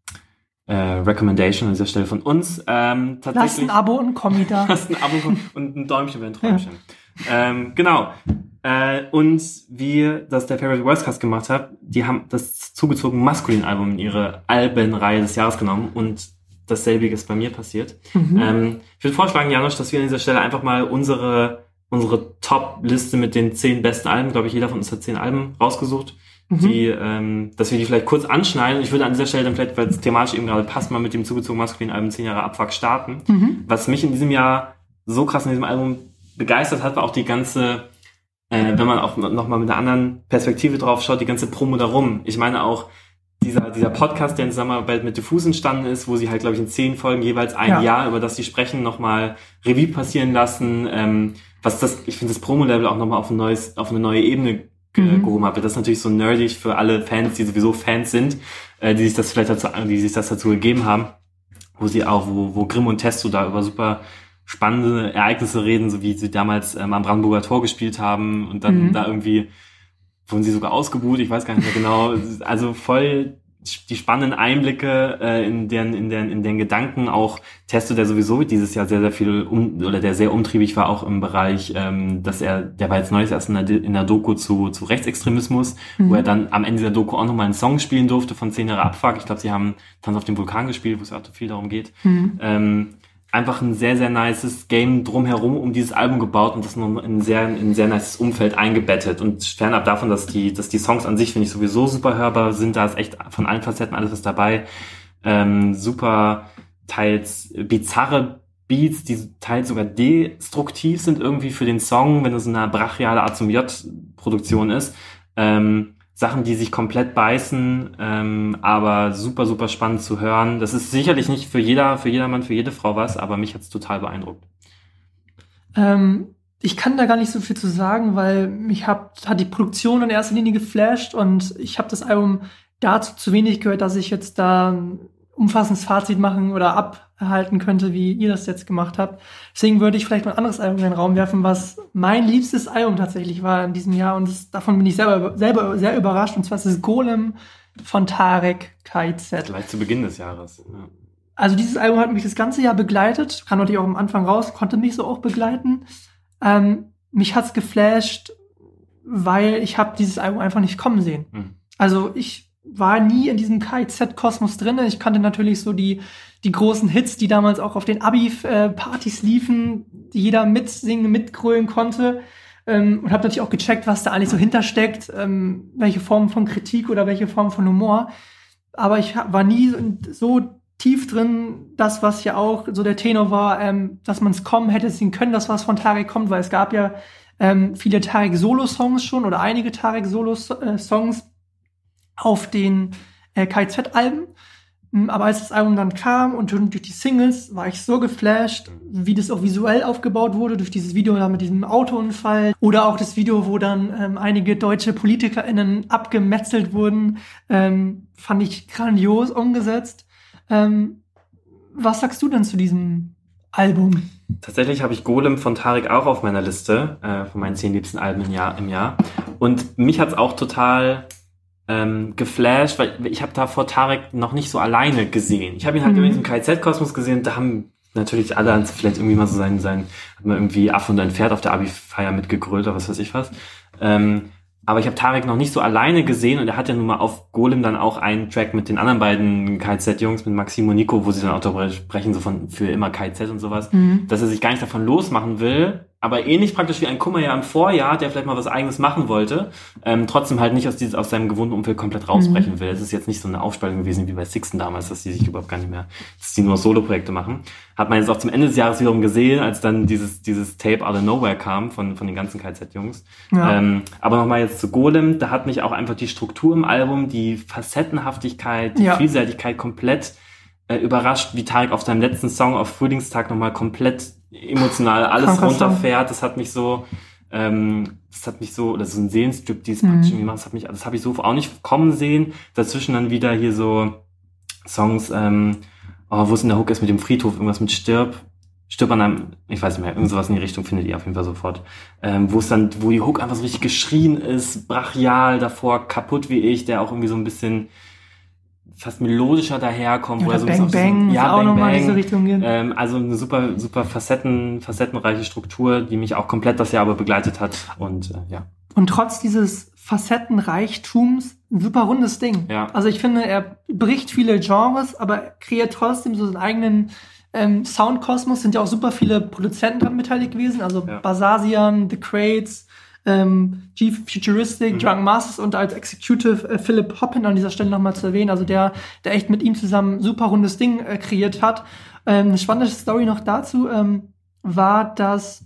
äh, Recommendation an dieser Stelle von uns. Ähm, Lasst tatsächlich. ein Abo und ein Kommi da. <laughs> Lasst ein Abo und ein Däumchen wäre ein Träumchen. Ähm, genau. Äh, und wie das der Favorite Worst Cast gemacht hat, die haben das zugezogen maskulin Album in ihre Albenreihe des Jahres genommen und dasselbige ist bei mir passiert. Ähm, ich würde vorschlagen, Janusz, dass wir an dieser Stelle einfach mal unsere unsere Top-Liste mit den zehn besten Alben, glaube ich, jeder von uns hat zehn Alben rausgesucht, die, ähm, dass wir die vielleicht kurz anschneiden. Ich würde an dieser Stelle dann vielleicht, weil es thematisch eben gerade passt, mal mit dem zugezogen maskulinen Album 10 Jahre Abfuck starten. Was mich in diesem Jahr so krass in diesem Album begeistert hat, war auch die ganze, äh, wenn man auch noch mal mit einer anderen Perspektive drauf schaut, die ganze Promo darum. Ich meine auch dieser, dieser Podcast, der in Zusammenarbeit mit Diffus entstanden ist, wo sie halt, glaube ich, in zehn Folgen jeweils ein Ja. Jahr, über das sie sprechen, nochmal Revue passieren lassen, ähm, was das, ich finde das Promo-Level auch nochmal auf ein neues, auf eine neue Ebene Mhm. gehoben hat. Das ist natürlich so nerdig für alle Fans, die sowieso Fans sind, äh, die sich das vielleicht dazu, die sich das dazu gegeben haben, wo sie auch, wo, wo Grimm und Testo da über super spannende Ereignisse reden, so wie sie damals ähm, am Brandenburger Tor gespielt haben und dann Mhm. da irgendwie wurden sie sogar ausgebuht, ich weiß gar nicht mehr genau. Also voll die spannenden Einblicke äh, in deren in deren in den Gedanken auch Testo, der sowieso dieses Jahr sehr sehr viel um, oder der sehr umtriebig war auch im Bereich, ähm, dass er der war jetzt neues erst in der, in der Doku zu zu Rechtsextremismus, wo er dann am Ende der Doku auch nochmal einen Song spielen durfte von 10 Jahre Abfuck. Ich glaube, sie haben Tanz auf dem Vulkan gespielt, wo es auch viel darum geht. Ähm, einfach ein sehr, sehr nices Game drumherum um dieses Album gebaut und das noch in ein sehr, in ein sehr nices Umfeld eingebettet. Und fernab davon, dass die, dass die Songs an sich, finde ich, sowieso super hörbar sind, da ist echt von allen Facetten alles was dabei. Ähm, super, teils bizarre Beats, die teils sogar destruktiv sind irgendwie für den Song, wenn es eine brachiale A zum J-Produktion ist. Ähm, Sachen, die sich komplett beißen, ähm, aber super, super spannend zu hören. Das ist sicherlich nicht für jeder, für jedermann, für jede Frau was, aber mich hat's total beeindruckt. Ähm, ich kann da gar nicht so viel zu sagen, weil mich hat, hat die Produktion in erster Linie geflasht und ich habe das Album dazu zu wenig gehört, dass ich jetzt da umfassendes Fazit machen oder abhalten könnte, wie ihr das jetzt gemacht habt. Deswegen würde ich vielleicht mal ein anderes Album in den Raum werfen, was mein liebstes Album tatsächlich war in diesem Jahr und das, davon bin ich selber, selber sehr überrascht und zwar ist es Golem von Tarek KZ. Gleich zu Beginn des Jahres. Ja. Also dieses Album hat mich das ganze Jahr begleitet, kam natürlich auch am Anfang raus, konnte mich so auch begleiten. Ähm, mich hat's geflasht, weil ich habe dieses Album einfach nicht kommen sehen. Hm. Also ich war nie in diesem KIZ-Kosmos drin. Ich kannte natürlich so die, die großen Hits, die damals auch auf den Abi-Partys liefen, die jeder mitsingen, mitgrölen konnte. Ähm, und habe natürlich auch gecheckt, was da eigentlich so hintersteckt, ähm, welche Form von Kritik oder welche Form von Humor. Aber ich war nie so- tief drin, das, was ja auch so der Tenor war, ähm, dass man es kommen hätte sehen können, dass was von Tarek kommt, weil es gab ja ähm, viele Tarek-Solo-Songs schon oder einige Tarek-Solo-Songs auf den äh, KZ-Alben. Mm, Aber als das Album dann kam und durch die Singles war ich so geflasht, wie das auch visuell aufgebaut wurde, durch dieses Video da mit diesem Autounfall oder auch das Video, wo dann ähm, einige deutsche PolitikerInnen abgemetzelt wurden, ähm, fand ich grandios umgesetzt. Ähm, was sagst du denn zu diesem Album? Tatsächlich habe ich Golem von Tarek auch auf meiner Liste, äh, von meinen zehn liebsten Alben im Jahr. Im Jahr. Und mich hat's auch total ähm, geflasht, weil ich habe davor Tarek noch nicht so alleine gesehen. Ich habe ihn halt Mhm. in diesem KZ-Kosmos gesehen, da haben natürlich alle vielleicht irgendwie mal so sein, sein, hat man irgendwie Aff und ein Pferd auf der Abi-Feier mitgegrölt oder was weiß ich was. Ähm, aber ich habe Tarek noch nicht so alleine gesehen und er hat ja nun mal auf Golem dann auch einen Track mit den anderen beiden KZ-Jungs, mit Maxim und Nico, wo sie dann auch darüber sprechen, so von für immer KZ und sowas, Mhm. dass er sich gar nicht davon losmachen will, aber ähnlich praktisch wie ein Kummer ja im Vorjahr, der vielleicht mal was eigenes machen wollte, ähm, trotzdem halt nicht aus, dieses, aus seinem gewohnten Umfeld komplett rausbrechen will. Es ist jetzt nicht so eine Aufspaltung gewesen wie bei Sixten damals, dass die sich überhaupt gar nicht mehr, dass die nur Solo-Projekte machen. Hat man jetzt auch zum Ende des Jahres wiederum gesehen, als dann dieses, dieses Tape Out of Nowhere kam von, von den ganzen KZ-Jungs. Ja. Ähm, aber nochmal jetzt zu Golem, da hat mich auch einfach die Struktur im Album, die Facettenhaftigkeit, die Ja. Vielseitigkeit komplett äh, überrascht, wie Tarek auf seinem letzten Song auf Frühlingstag nochmal komplett emotional alles runterfährt. Das hat mich so, ähm, das hat mich so, oder so ein Seelenstrip, die es Mhm. praktisch irgendwie macht, das hat mich, das habe ich so auch nicht kommen sehen. Dazwischen dann wieder hier so Songs, ähm, oh, wo es in der Hook ist mit dem Friedhof, irgendwas mit Stirb. Stirb an einem, ich weiß nicht mehr, irgend sowas in die Richtung findet ihr auf jeden Fall sofort. Ähm, wo es dann, wo die Hook einfach so richtig geschrien ist, brachial davor, kaputt wie ich, der auch irgendwie so ein bisschen fast melodischer daherkommt, wo Oder er so ein Bang auf Bang, diesen- ja, auch nochmal in diese Richtung gehen. ähm, also eine super, super Facetten, facettenreiche Struktur, die mich auch komplett das Jahr aber begleitet hat. Und äh, ja. Und trotz dieses Facettenreichtums ein super rundes Ding. Ja. Also ich finde, er bricht viele Genres, aber kreiert trotzdem so seinen eigenen ähm, Soundkosmos. Sind ja auch super viele Produzenten dran beteiligt gewesen. Also Ja. Basasian, The Crates, ähm, G Futuristic, Mhm. Drunk Masters und als Executive äh, Philip Hoppin an dieser Stelle nochmal zu erwähnen. Also der, der echt mit ihm zusammen ein super rundes Ding äh, kreiert hat. Ähm, eine spannende Story noch dazu ähm, war, dass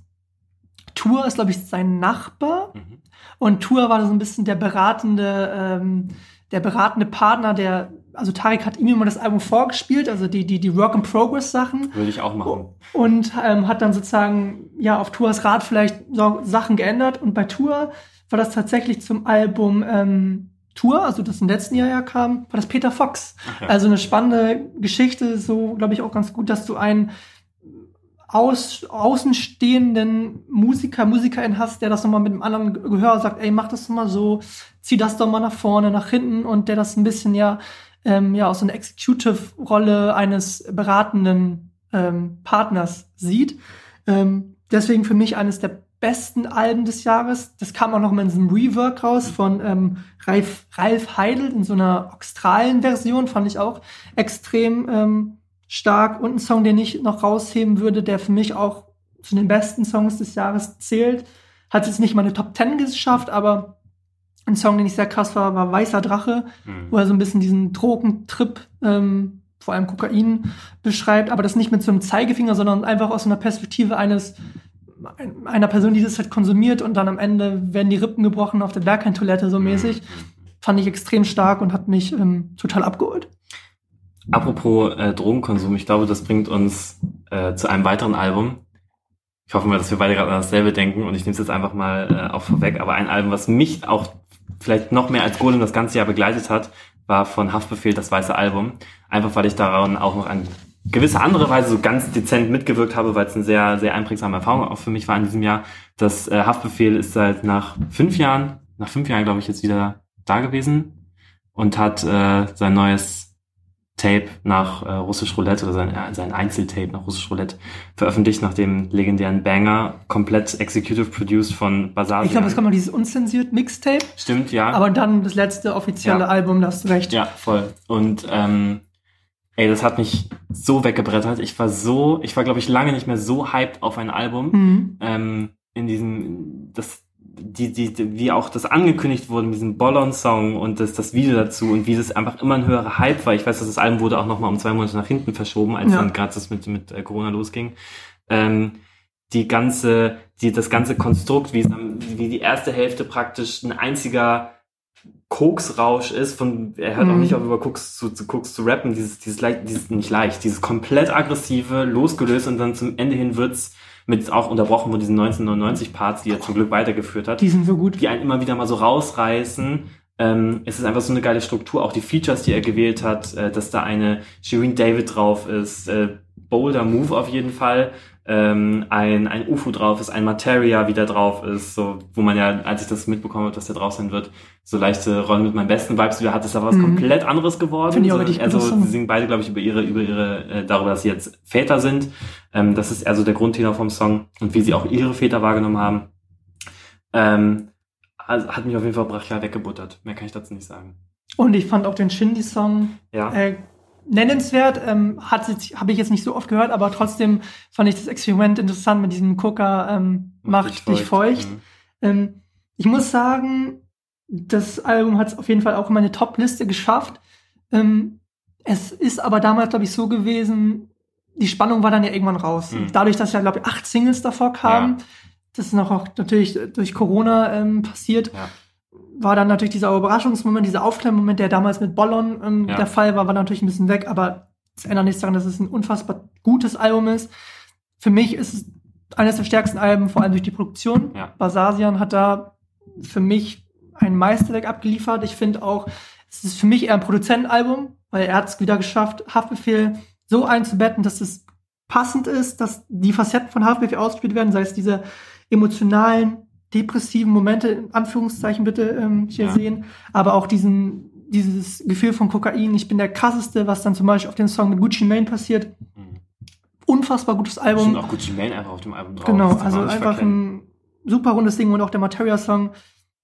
Tour ist, glaube ich, sein Nachbar. Mhm. Und Tour war so ein bisschen der beratende, ähm, der beratende Partner, der, also Tarek hat ihm immer das Album vorgespielt, also die, die, die Work-in-Progress-Sachen Würde ich auch machen. und ähm, hat dann sozusagen ja auf Tours Rat vielleicht so Sachen geändert und bei Tour war das tatsächlich zum Album ähm, Tour, also das im letzten Jahr ja kam, war das Peter Fox. Ja. Also eine spannende Geschichte, so glaube ich auch ganz gut, dass du einen aus, außenstehenden Musiker, Musikerin hast, der das nochmal mit einem anderen Gehör sagt, ey, mach das doch mal so, zieh das doch mal nach vorne, nach hinten und der das ein bisschen ja, ähm, ja aus so einer Executive-Rolle eines beratenden ähm, Partners sieht. Ähm, deswegen für mich eines der besten Alben des Jahres. Das kam auch noch mal in diesem Rework raus von ähm, Ralf, Ralf Heidel in so einer orchestralen Version, fand ich auch extrem ähm, stark. Und ein Song, den ich noch rausheben würde, der für mich auch zu den besten Songs des Jahres zählt. Hat jetzt nicht meine Top 10 geschafft, aber ein Song, den ich sehr krass war, war Weißer Drache Mhm. wo er so ein bisschen diesen Drogentrip, ähm, vor allem Kokain, beschreibt, aber das nicht mit so einem Zeigefinger, sondern einfach aus einer Perspektive eines ein- einer Person, die das halt konsumiert und dann am Ende werden die Rippen gebrochen auf der Berghain-Toilette so mäßig. Fand ich extrem stark und hat mich ähm, total abgeholt. Apropos äh, Drogenkonsum, ich glaube, das bringt uns äh, zu einem weiteren Album. Ich hoffe mal, dass wir beide gerade an dasselbe denken und ich nehme es jetzt einfach mal äh, auch vorweg. Aber ein Album, was mich auch vielleicht noch mehr als Golem das ganze Jahr begleitet hat, war von Haftbefehl das weiße Album. Einfach weil ich daran auch noch an gewisse andere Weise so ganz dezent mitgewirkt habe, weil es eine sehr, sehr einprägsame Erfahrung auch für mich war in diesem Jahr. Das äh, Haftbefehl ist seit nach fünf Jahren, nach fünf Jahren glaube ich jetzt wieder da gewesen und hat äh, sein neues Tape nach äh, Russisch Roulette oder sein, äh, sein Einzeltape nach Russisch Roulette veröffentlicht, nach dem legendären Banger, komplett executive produced von Basar. Ich glaube, es kommt noch dieses unzensiert Mixtape, Stimmt, ja. aber dann das letzte offizielle Ja. Album, da hast du recht. Ja, voll. Und ähm, ey, das hat mich so weggebrettert. Ich war so, ich war, glaube ich, lange nicht mehr so hyped auf ein Album. Mhm. Ähm, in diesem, das, die, die, die, wie auch das angekündigt wurde mit diesem Bollon-Song und das, das Video dazu und wie das einfach immer ein höherer Hype war. Ich weiß, dass das Album wurde auch nochmal um zwei Monate nach hinten verschoben, als Ja. dann gerade das mit, mit äh, Corona losging. Ähm, die ganze, die, das ganze Konstrukt, wie es am, wie die erste Hälfte praktisch ein einziger Koksrausch ist, von, er hört auch Mhm. nicht auf über Koks zu, zu Koks zu rappen, dieses, dieses leicht, dieses, nicht leicht, dieses komplett aggressive, losgelöst und dann zum Ende hin wird's mit auch unterbrochen von diesen 1999 Parts, die er zum Glück weitergeführt hat, Die sind so gut. die einen immer wieder mal so rausreißen. Ähm, es ist einfach so eine geile Struktur, auch die Features, die er gewählt hat, äh, dass da eine Shireen David drauf ist, äh, bolder Move auf jeden Fall. Ähm, ein, ein UFO drauf ist, ein Materia wieder drauf ist, so, wo man ja, als ich das mitbekommen habe, dass der drauf sein wird, so leichte Rollen mit meinen besten Vibes wieder hat, ist aber was Mhm. komplett anderes geworden. Finde ich auch richtig also sie singen beide, glaube ich, über ihre, über ihre, äh, darüber, dass sie jetzt Väter sind. Ähm, das ist eher so der Grundtenor vom Song und wie sie auch ihre Väter wahrgenommen haben. Ähm, also hat mich auf jeden Fall brachial weggebuttert. Mehr kann ich dazu nicht sagen. Und ich fand auch den Shindy-Song Ja. äh, nennenswert. Ähm, hat habe ich jetzt nicht so oft gehört, aber trotzdem fand ich das Experiment interessant mit diesem Coca ähm, macht dich feucht. Mhm. Ähm, ich muss sagen, das Album hat es auf jeden Fall auch in meine Top-Liste geschafft. Ähm, es ist aber damals, glaube ich, so gewesen, die Spannung war dann ja irgendwann raus. Mhm. Dadurch, dass ja, glaube ich, acht Singles davor kamen, das ist noch auch natürlich durch Corona ähm, passiert, Ja. War dann natürlich dieser Überraschungsmoment, dieser Aufklärmoment, der damals mit Bollon ähm, Ja. der Fall war, war natürlich ein bisschen weg, aber es ändert nichts daran, dass es ein unfassbar gutes Album ist. Für mich ist es eines der stärksten Alben, vor allem durch die Produktion. Ja. Basasian hat da für mich ein Meisterwerk abgeliefert. Ich finde auch, es ist für mich eher ein Produzentenalbum, weil er hat es wieder geschafft, Haftbefehl so einzubetten, dass es passend ist, dass die Facetten von Haftbefehl ausgespielt werden, sei es diese emotionalen, depressiven Momente, in Anführungszeichen bitte ähm, hier Ja. sehen, aber auch diesen, dieses Gefühl von Kokain, ich bin der krasseste, was dann zum Beispiel auf dem Song mit Gucci Mane passiert. Mhm. Unfassbar gutes Album. auch Gucci Mane einfach auf dem Album drauf. Genau, also einfach verkennen. ein super rundes Ding und auch der Materia-Song.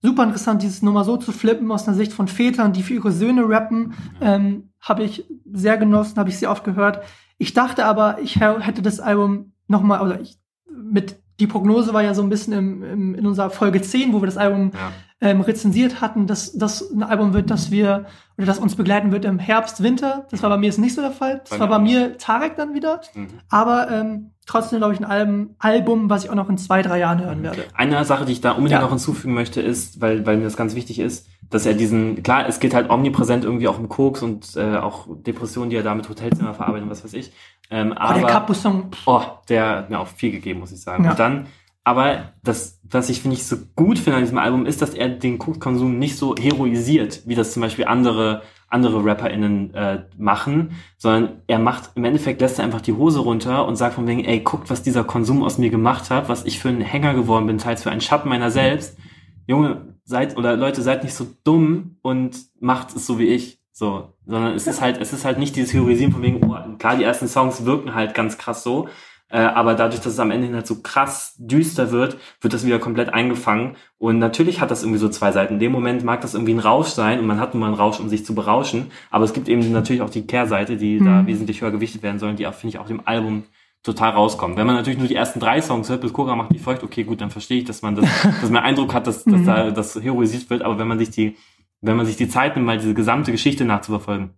Super interessant, dieses Nummer so zu flippen aus der Sicht von Vätern, die für ihre Söhne rappen. Ähm, habe ich sehr genossen, habe ich sehr oft gehört. Ich dachte aber, ich hä- hätte das Album nochmal, oder ich, mit, die Prognose war ja so ein bisschen im, im, in unserer Folge 10, wo wir das Album Ja. ähm, rezensiert hatten, dass das ein Album wird, das wir oder das uns begleiten wird im Herbst, Winter. Das war bei mir jetzt nicht so der Fall. Das war bei mir Tarek dann wieder. Mhm. Aber ähm, trotzdem glaube ich ein Album, Album, was ich auch noch in zwei, drei Jahren hören werde. Eine Sache, die ich da unbedingt Ja. noch hinzufügen möchte, ist, weil, weil mir das ganz wichtig ist, dass er diesen, klar, es geht halt omnipräsent irgendwie auch um Koks und äh, auch Depressionen, die er da mit Hotelzimmer verarbeitet und was weiß ich. Ähm, Oh, aber, der Capo-Song, pff, oh, der hat mir auch viel gegeben, muss ich sagen. Ja. Und dann, aber das, was ich finde ich so gut finde an diesem Album, ist, dass er den Kokskonsum nicht so heroisiert, wie das zum Beispiel andere andere RapperInnen äh, machen, sondern er macht, im Endeffekt lässt er einfach die Hose runter und sagt von wegen, ey, guckt, was dieser Konsum aus mir gemacht hat, was ich für ein Hänger geworden bin, teils für einen Schatten meiner selbst. Junge, seid, oder Leute, seid nicht so dumm und macht es so wie ich. So, sondern es ist halt, es ist halt nicht dieses Heroisieren von wegen, oh, klar, die ersten Songs wirken halt ganz krass so, äh, aber dadurch, dass es am Ende hin halt so krass düster wird, wird das wieder komplett eingefangen. Und natürlich hat das irgendwie so zwei Seiten. In dem Moment mag das irgendwie ein Rausch sein und man hat nun mal einen Rausch, um sich zu berauschen. Aber es gibt eben natürlich auch die Kehrseite, die da Mhm. wesentlich höher gewichtet werden sollen, die auch, finde ich, auf dem Album total rauskommen. Wenn man natürlich nur die ersten drei Songs hört, bis Koga macht die feucht, okay, gut, dann verstehe ich, dass man das, <laughs> dass man Eindruck hat, dass, dass Mhm. da das heroisiert wird. Aber wenn man sich die, wenn man sich die Zeit nimmt, mal diese gesamte Geschichte nachzuverfolgen,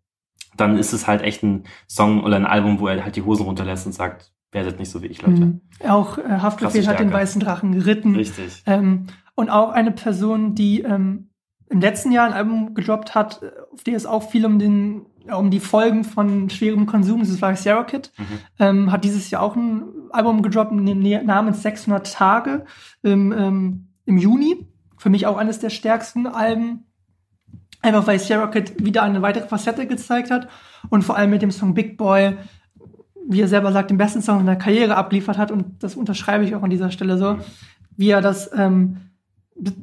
dann ist es halt echt ein Song oder ein Album, wo er halt die Hosen runterlässt und sagt, werdet nicht so wie ich, Leute. Mhm. Auch äh, Haftbefehl hat den weißen Drachen geritten. Richtig. Ähm, und auch eine Person, die ähm, im letzten Jahr ein Album gedroppt hat, auf der es auch viel um den um die Folgen von schwerem Konsum, das war Sarah Kid, Mhm. ähm, hat dieses Jahr auch ein Album gedroppt namens 600 Tage im, ähm, im Juni. Für mich auch eines der stärksten Alben. Einfach weil Sarah Kid wieder eine weitere Facette gezeigt hat und vor allem mit dem Song Big Boy, wie er selber sagt, den besten Song in der Karriere abgeliefert hat. Und das unterschreibe ich auch an dieser Stelle so, wie er das ähm,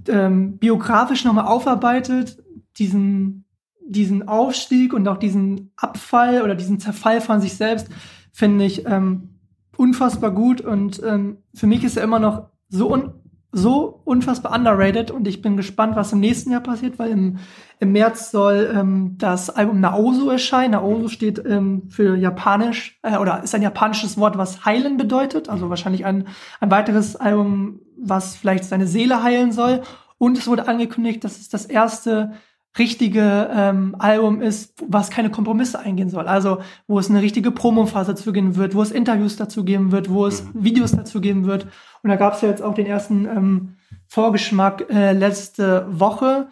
ähm, biografisch nochmal aufarbeitet, diesen, diesen Aufstieg und auch diesen Abfall oder diesen Zerfall von sich selbst, finde ich ähm, unfassbar gut. Und ähm, für mich ist er immer noch so, un so unfassbar underrated und ich bin gespannt, was im nächsten Jahr passiert, weil im, im März soll ähm, das Album Naoso erscheinen. Naoso steht ähm, für Japanisch äh, oder ist ein japanisches Wort, was heilen bedeutet, also wahrscheinlich ein, ein weiteres Album, was vielleicht seine Seele heilen soll. Und es wurde angekündigt, dass es das erste richtige ähm, Album ist, was keine Kompromisse eingehen soll. Also wo es eine richtige Promophase dazu geben wird, wo es Interviews dazu geben wird, wo es Videos dazu geben wird. Und da gab es ja jetzt auch den ersten ähm, Vorgeschmack äh, letzte Woche.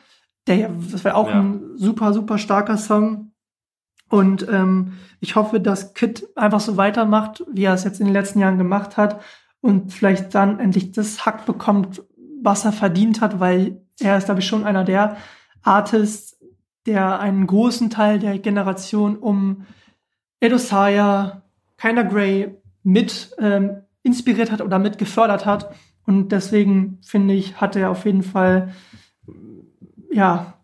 Der, das war auch Ja. ein super, super starker Song. Und ähm, ich hoffe, dass Kid einfach so weitermacht, wie er es jetzt in den letzten Jahren gemacht hat und vielleicht dann endlich das Hack bekommt, was er verdient hat, weil er ist, glaube ich, schon einer der Artists, der einen großen Teil der Generation um Edosaya, Kinda Grey mit ähm, inspiriert hat oder mit gefördert hat. Und deswegen finde ich, hat er auf jeden Fall, ja,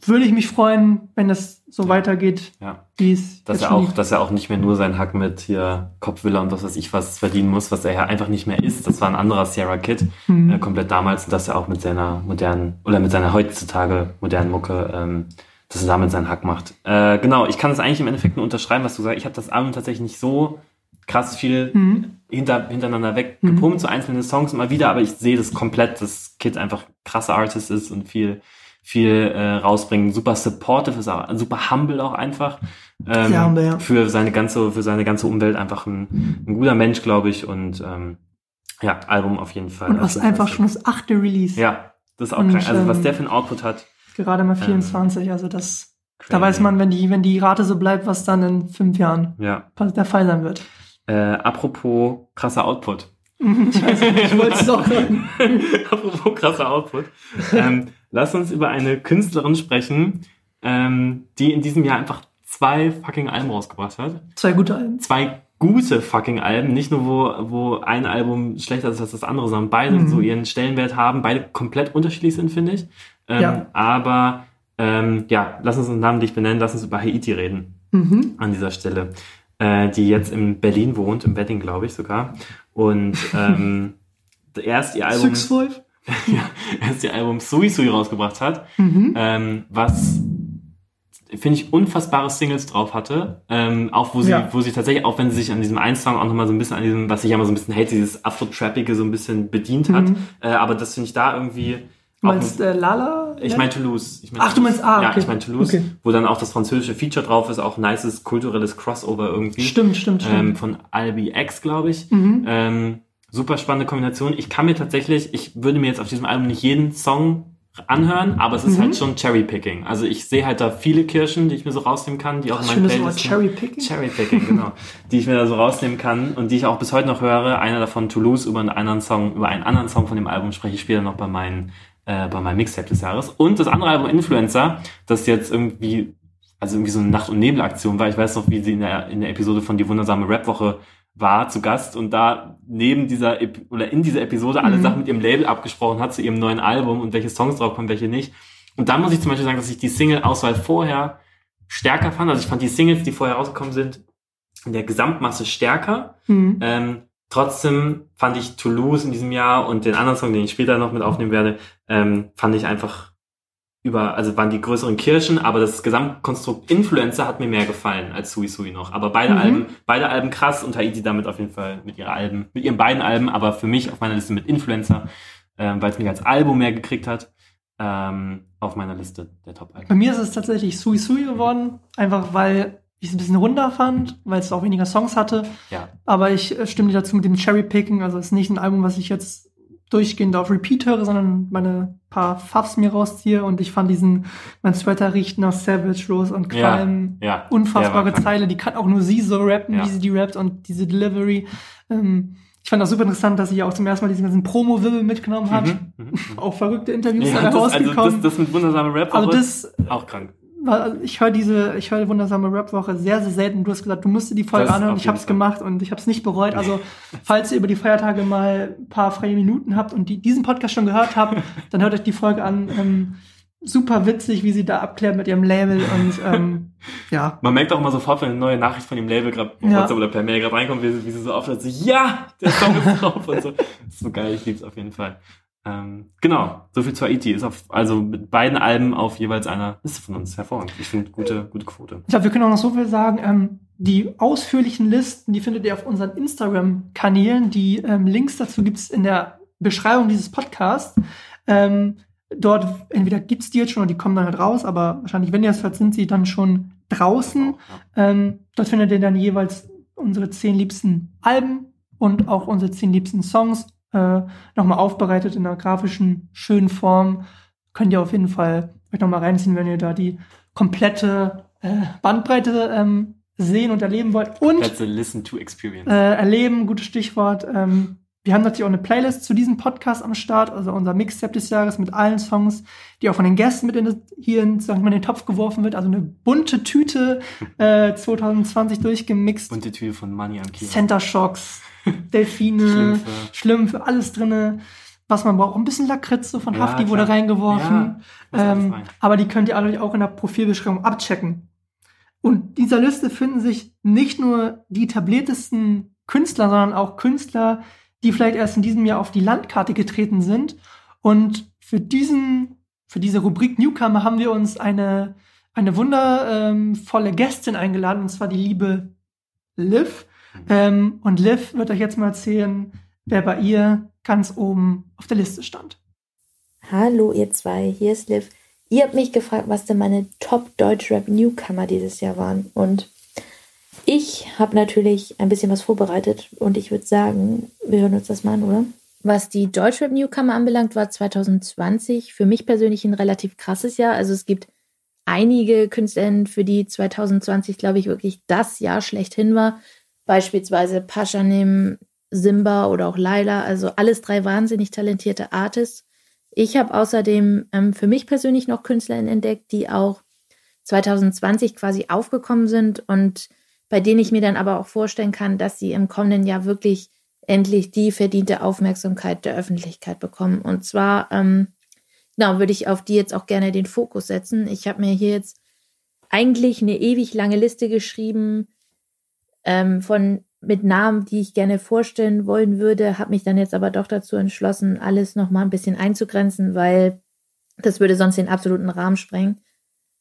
würde ich mich freuen, wenn es so weitergeht, Ja. wie es Dass er auch, dass er auch nicht mehr nur seinen Hack mit hier Kopfwiller und was weiß ich was verdienen muss, was er ja einfach nicht mehr ist. Das war ein anderer Sierra Kid, Mhm. äh, komplett damals, und dass er auch mit seiner modernen, oder mit seiner heutzutage modernen Mucke, ähm, dass er damit seinen Hack macht. Äh, genau, ich kann das eigentlich im Endeffekt nur unterschreiben, was du sagst. Ich habe das Album tatsächlich nicht so krass viel Mhm. hinter, hintereinander weggepumpt, so einzelne Songs immer wieder, aber ich sehe das komplett, dass Kid einfach ein krasser Artist ist und viel, viel äh, rausbringen. Super supportive ist auch, super humble auch einfach. Ähm, Sehr humble, ja. Für seine ganze, für seine ganze Umwelt einfach ein, ein guter Mensch, glaube ich. Und ähm, ja, Album auf jeden Fall. Und was einfach schon das achte Release. Ja, das ist auch Und, krank. Also was ähm, der für ein Output hat. Gerade mal 24, also das, da weiß man, wenn die, wenn die Rate so bleibt, was dann in fünf Jahren Ja. der Fall sein wird. Äh, apropos krasser Output. Ich weiß nicht, ich wollte es doch <laughs> sagen. Apropos krasser Output. ähm, lass uns über eine Künstlerin sprechen, ähm, die in diesem Jahr einfach zwei fucking Alben rausgebracht hat. Zwei gute Alben. Zwei gute fucking Alben. Nicht nur, wo, wo ein Album schlechter ist als das andere, sondern beide Mhm. so ihren Stellenwert haben. Beide komplett unterschiedlich sind, finde ich. Ähm, Ja. Aber ähm, ja, lass uns einen Namen dich benennen, lass uns über Haiti reden Mhm. an dieser Stelle, äh, die jetzt in Berlin wohnt, im Wedding, glaube ich sogar. Und ähm, <laughs> erst ihr Album, Six Five. <laughs> ja, erst ihr Album Sui Sui rausgebracht hat, Mhm. ähm, was finde ich unfassbare Singles drauf hatte, ähm, auch wo sie, Ja. wo sie tatsächlich, auch wenn sie sich an diesem einen Song auch nochmal so ein bisschen an diesem, was ich ja immer so ein bisschen hate, dieses Afro-Trappige so ein bisschen bedient hat, Mhm. äh, aber das finde ich da irgendwie Du meinst äh, Lala? ich Ja? meine Toulouse. Ich mein Ach, du Toulouse. meinst- ah, Ja, okay. ich meine Toulouse, Okay. wo dann auch das französische Feature drauf ist, auch nices kulturelles Crossover irgendwie. Stimmt, stimmt, stimmt. Ähm, von Albi X, glaube ich. Mhm. Ähm, super spannende Kombination. Ich kann mir tatsächlich, ich würde mir jetzt auf diesem Album nicht jeden Song anhören, aber es ist Mhm. halt schon Cherry-Picking. Also ich sehe halt da viele Kirschen, die ich mir so rausnehmen kann, die auch in meinen Wort, Playlisten... Cherry-Picking. Cherry-Picking, genau. <laughs> Die ich mir da so rausnehmen kann und die ich auch bis heute noch höre. Einer davon Toulouse über einen anderen Song, über einen anderen Song von dem Album spreche ich später noch bei meinen, äh, bei meinem Mixtape des Jahres. Und das andere Album Influencer, das jetzt irgendwie, also irgendwie so eine Nacht- und Nebelaktion war. Ich weiß noch, wie sie in der, in der Episode von Die wundersame Rap-Woche war zu Gast und da neben dieser oder in dieser Episode alle Mhm. Sachen mit ihrem Label abgesprochen hat zu ihrem neuen Album und welche Songs drauf kommen, welche nicht. Und dann muss ich zum Beispiel sagen, dass ich die Single-Auswahl vorher stärker fand. Also ich fand die Singles, die vorher rausgekommen sind, in der Gesamtmasse stärker. Mhm. Ähm, trotzdem fand ich Toulouse in diesem Jahr und den anderen Song, den ich später noch mit aufnehmen werde, ähm, fand ich einfach über, also waren die größeren Kirschen, aber das Gesamtkonstrukt Influencer hat mir mehr gefallen als Sui Sui noch. Aber beide Mhm. Alben, beide Alben krass und Haiti damit auf jeden Fall mit ihren Alben, mit ihren beiden Alben, aber für mich auf meiner Liste mit Influencer, ähm, weil es mich als Album mehr gekriegt hat, ähm, auf meiner Liste der Top-Alben. Bei mir ist es tatsächlich Sui Sui geworden, einfach weil ich es ein bisschen runder fand, weil es auch weniger Songs hatte. Ja. Aber ich äh, stimme dir dazu mit dem Cherry Picking. Also es ist nicht ein Album, was ich jetzt durchgehend auf Repeat höre, sondern meine paar Fuffs mir rausziehe. Und ich fand diesen, mein Sweater riecht nach Savage Rose und Ja, Qualm. ja. War Unfassbare. Zeile, die kann auch nur sie so rappen, Ja. wie sie die rappt und diese Delivery. Ähm, ich fand das super interessant, dass sie auch zum ersten Mal diesen ganzen Promo-Wirbel mitgenommen hat. Mhm, mhm, mhm. <laughs> Auch verrückte Interviews Ja, da das, also rausgekommen. das, das mit wundersame Rap also das auch krank. Also ich höre diese, ich höre die wundersame Rap-Woche sehr, sehr selten. Du hast gesagt, du musst dir die Folge Das anhören. Ich habe es gemacht und ich habe es nicht bereut. Also, falls ihr über die Feiertage mal ein paar freie Minuten habt und die, diesen Podcast schon gehört habt, dann hört euch die Folge an. Ähm, super witzig, wie sie da abklärt mit ihrem Label und ähm, ja. Man merkt auch immer sofort, wenn eine neue Nachricht von dem Label gerade Ja. WhatsApp oder per Mail gerade reinkommt, wie, wie sie so aufhört, so, ja, der Song ist drauf und so. Das ist so geil, ich lieb's auf jeden Fall. Ähm, genau, so viel zu Haiti. Ist auf, also mit beiden Alben auf jeweils einer Liste von uns hervorragend. Ich finde, gute, gute Quote. Ich glaube, wir können auch noch so viel sagen. Ähm, die ausführlichen Listen, die findet ihr auf unseren Instagram-Kanälen. Die ähm, Links dazu gibt's in der Beschreibung dieses Podcasts. Ähm, dort entweder gibt's die jetzt schon oder die kommen dann halt raus, aber wahrscheinlich, wenn ihr es hört, sind sie dann schon draußen. Ähm, dort findet ihr dann jeweils unsere zehn liebsten Alben und auch unsere zehn liebsten Songs äh, nochmal aufbereitet in einer grafischen, schönen Form. Könnt ihr auf jeden Fall euch nochmal reinziehen, wenn ihr da die komplette äh, Bandbreite ähm, sehen und erleben wollt. Und That's a listen to experience. äh, erleben, gutes Stichwort. Ähm, wir haben natürlich auch eine Playlist zu diesem Podcast am Start, also unser Mixtape des Jahres mit allen Songs, die auch von den Gästen mit in hier in, sag ich mal, den Topf geworfen wird. Also eine bunte Tüte <laughs> äh, 2020 durchgemixt. Bunte Tür von Money am Kiosk. Center Shocks, <laughs> Delfine, Schlümpfe. Schlümpfe, alles drinne, was man braucht. Ein bisschen Lakritze von Ja, Hafti wurde klar. reingeworfen. Ja, ähm, aber die könnt ihr alle auch in der Profilbeschreibung abchecken. Und dieser Liste finden sich nicht nur die etabliertesten Künstler, sondern auch Künstler, die vielleicht erst in diesem Jahr auf die Landkarte getreten sind. Und für diesen, für diese Rubrik Newcomer haben wir uns eine, eine wundervolle Gästin eingeladen, und zwar die liebe Liv. Ähm, und Liv wird euch jetzt mal erzählen, wer bei ihr ganz oben auf der Liste stand. Hallo ihr zwei, hier ist Liv. Ihr habt mich gefragt, was denn meine Top Deutschrap Newcomer dieses Jahr waren. Und ich habe natürlich ein bisschen was vorbereitet und ich würde sagen, wir hören uns das mal an, oder? Was die Deutschrap Newcomer anbelangt, war 2020 für mich persönlich ein relativ krasses Jahr. Also es gibt einige Künstlerinnen, für die 2020, glaube ich, wirklich das Jahr schlechthin war. Beispielsweise Paschanim, Simba oder auch Laila. Also alles drei wahnsinnig talentierte Artists. Ich habe außerdem ähm, für mich persönlich noch Künstlerinnen entdeckt, die auch 2020 quasi aufgekommen sind und bei denen ich mir dann aber auch vorstellen kann, dass sie im kommenden Jahr wirklich endlich die verdiente Aufmerksamkeit der Öffentlichkeit bekommen. Und zwar, ähm, genau, würde ich auf die jetzt auch gerne den Fokus setzen. Ich habe mir hier jetzt eigentlich eine ewig lange Liste geschrieben ähm, von mit Namen, die ich gerne vorstellen wollen würde, habe mich dann jetzt aber doch dazu entschlossen, alles noch mal ein bisschen einzugrenzen, weil das würde sonst den absoluten Rahmen sprengen.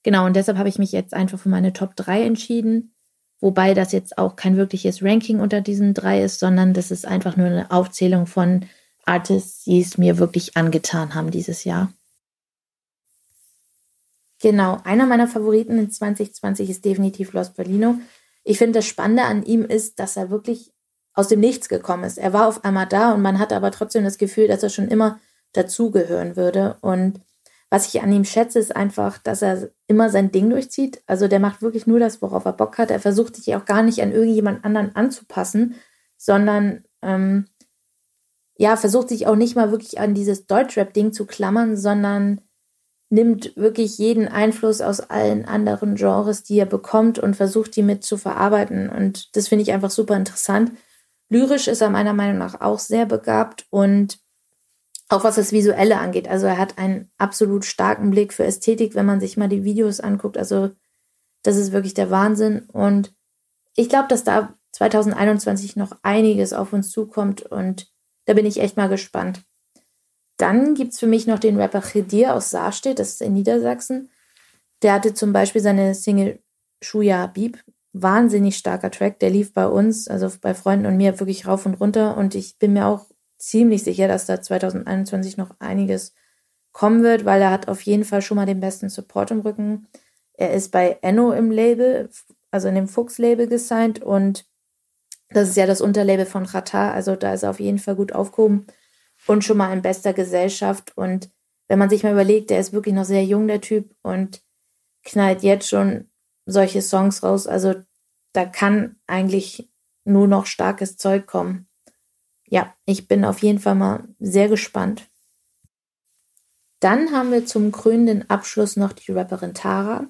Genau, und deshalb habe ich mich jetzt einfach für meine Top 3 entschieden, wobei das jetzt auch kein wirkliches Ranking unter diesen drei ist, sondern das ist einfach nur eine Aufzählung von Artists, die es mir wirklich angetan haben dieses Jahr. Genau, einer meiner Favoriten in 2020 ist definitiv Los Berlino. Ich finde, das Spannende an ihm ist, dass er wirklich aus dem Nichts gekommen ist. Er war auf einmal da und man hatte aber trotzdem das Gefühl, dass er schon immer dazugehören würde. Und was ich an ihm schätze, ist einfach, dass er immer sein Ding durchzieht. Also der macht wirklich nur das, worauf er Bock hat. Er versucht sich auch gar nicht an irgendjemand anderen anzupassen, sondern ähm, ja, versucht sich auch nicht mal wirklich an dieses Deutschrap-Ding zu klammern, sondern nimmt wirklich jeden Einfluss aus allen anderen Genres, die er bekommt und versucht, die mit zu verarbeiten. Und das finde ich einfach super interessant. Lyrisch ist er meiner Meinung nach auch sehr begabt und auch was das Visuelle angeht. Also er hat einen absolut starken Blick für Ästhetik, wenn man sich mal die Videos anguckt. Also das ist wirklich der Wahnsinn. Und ich glaube, dass da 2021 noch einiges auf uns zukommt und da bin ich echt mal gespannt. Dann gibt es für mich noch den Rapper Khidir aus Saarstedt, das ist in Niedersachsen. Der hatte zum Beispiel seine Single Shuya Habib. Wahnsinnig starker Track, der lief bei uns, also bei Freunden und mir wirklich rauf und runter. Und ich bin mir auch ziemlich sicher, dass da 2021 noch einiges kommen wird, weil er hat auf jeden Fall schon mal den besten Support im Rücken. Er ist bei Enno im Label, also in dem Fuchs-Label gesigned und das ist ja das Unterlabel von Qatar, also da ist er auf jeden Fall gut aufgehoben und schon mal in bester Gesellschaft. Und wenn man sich mal überlegt, der ist wirklich noch sehr jung, der Typ, und knallt jetzt schon solche Songs raus. Also da kann eigentlich nur noch starkes Zeug kommen. Ja, ich bin auf jeden Fall mal sehr gespannt. Dann haben wir zum krönenden Abschluss noch die Rapperin Tara.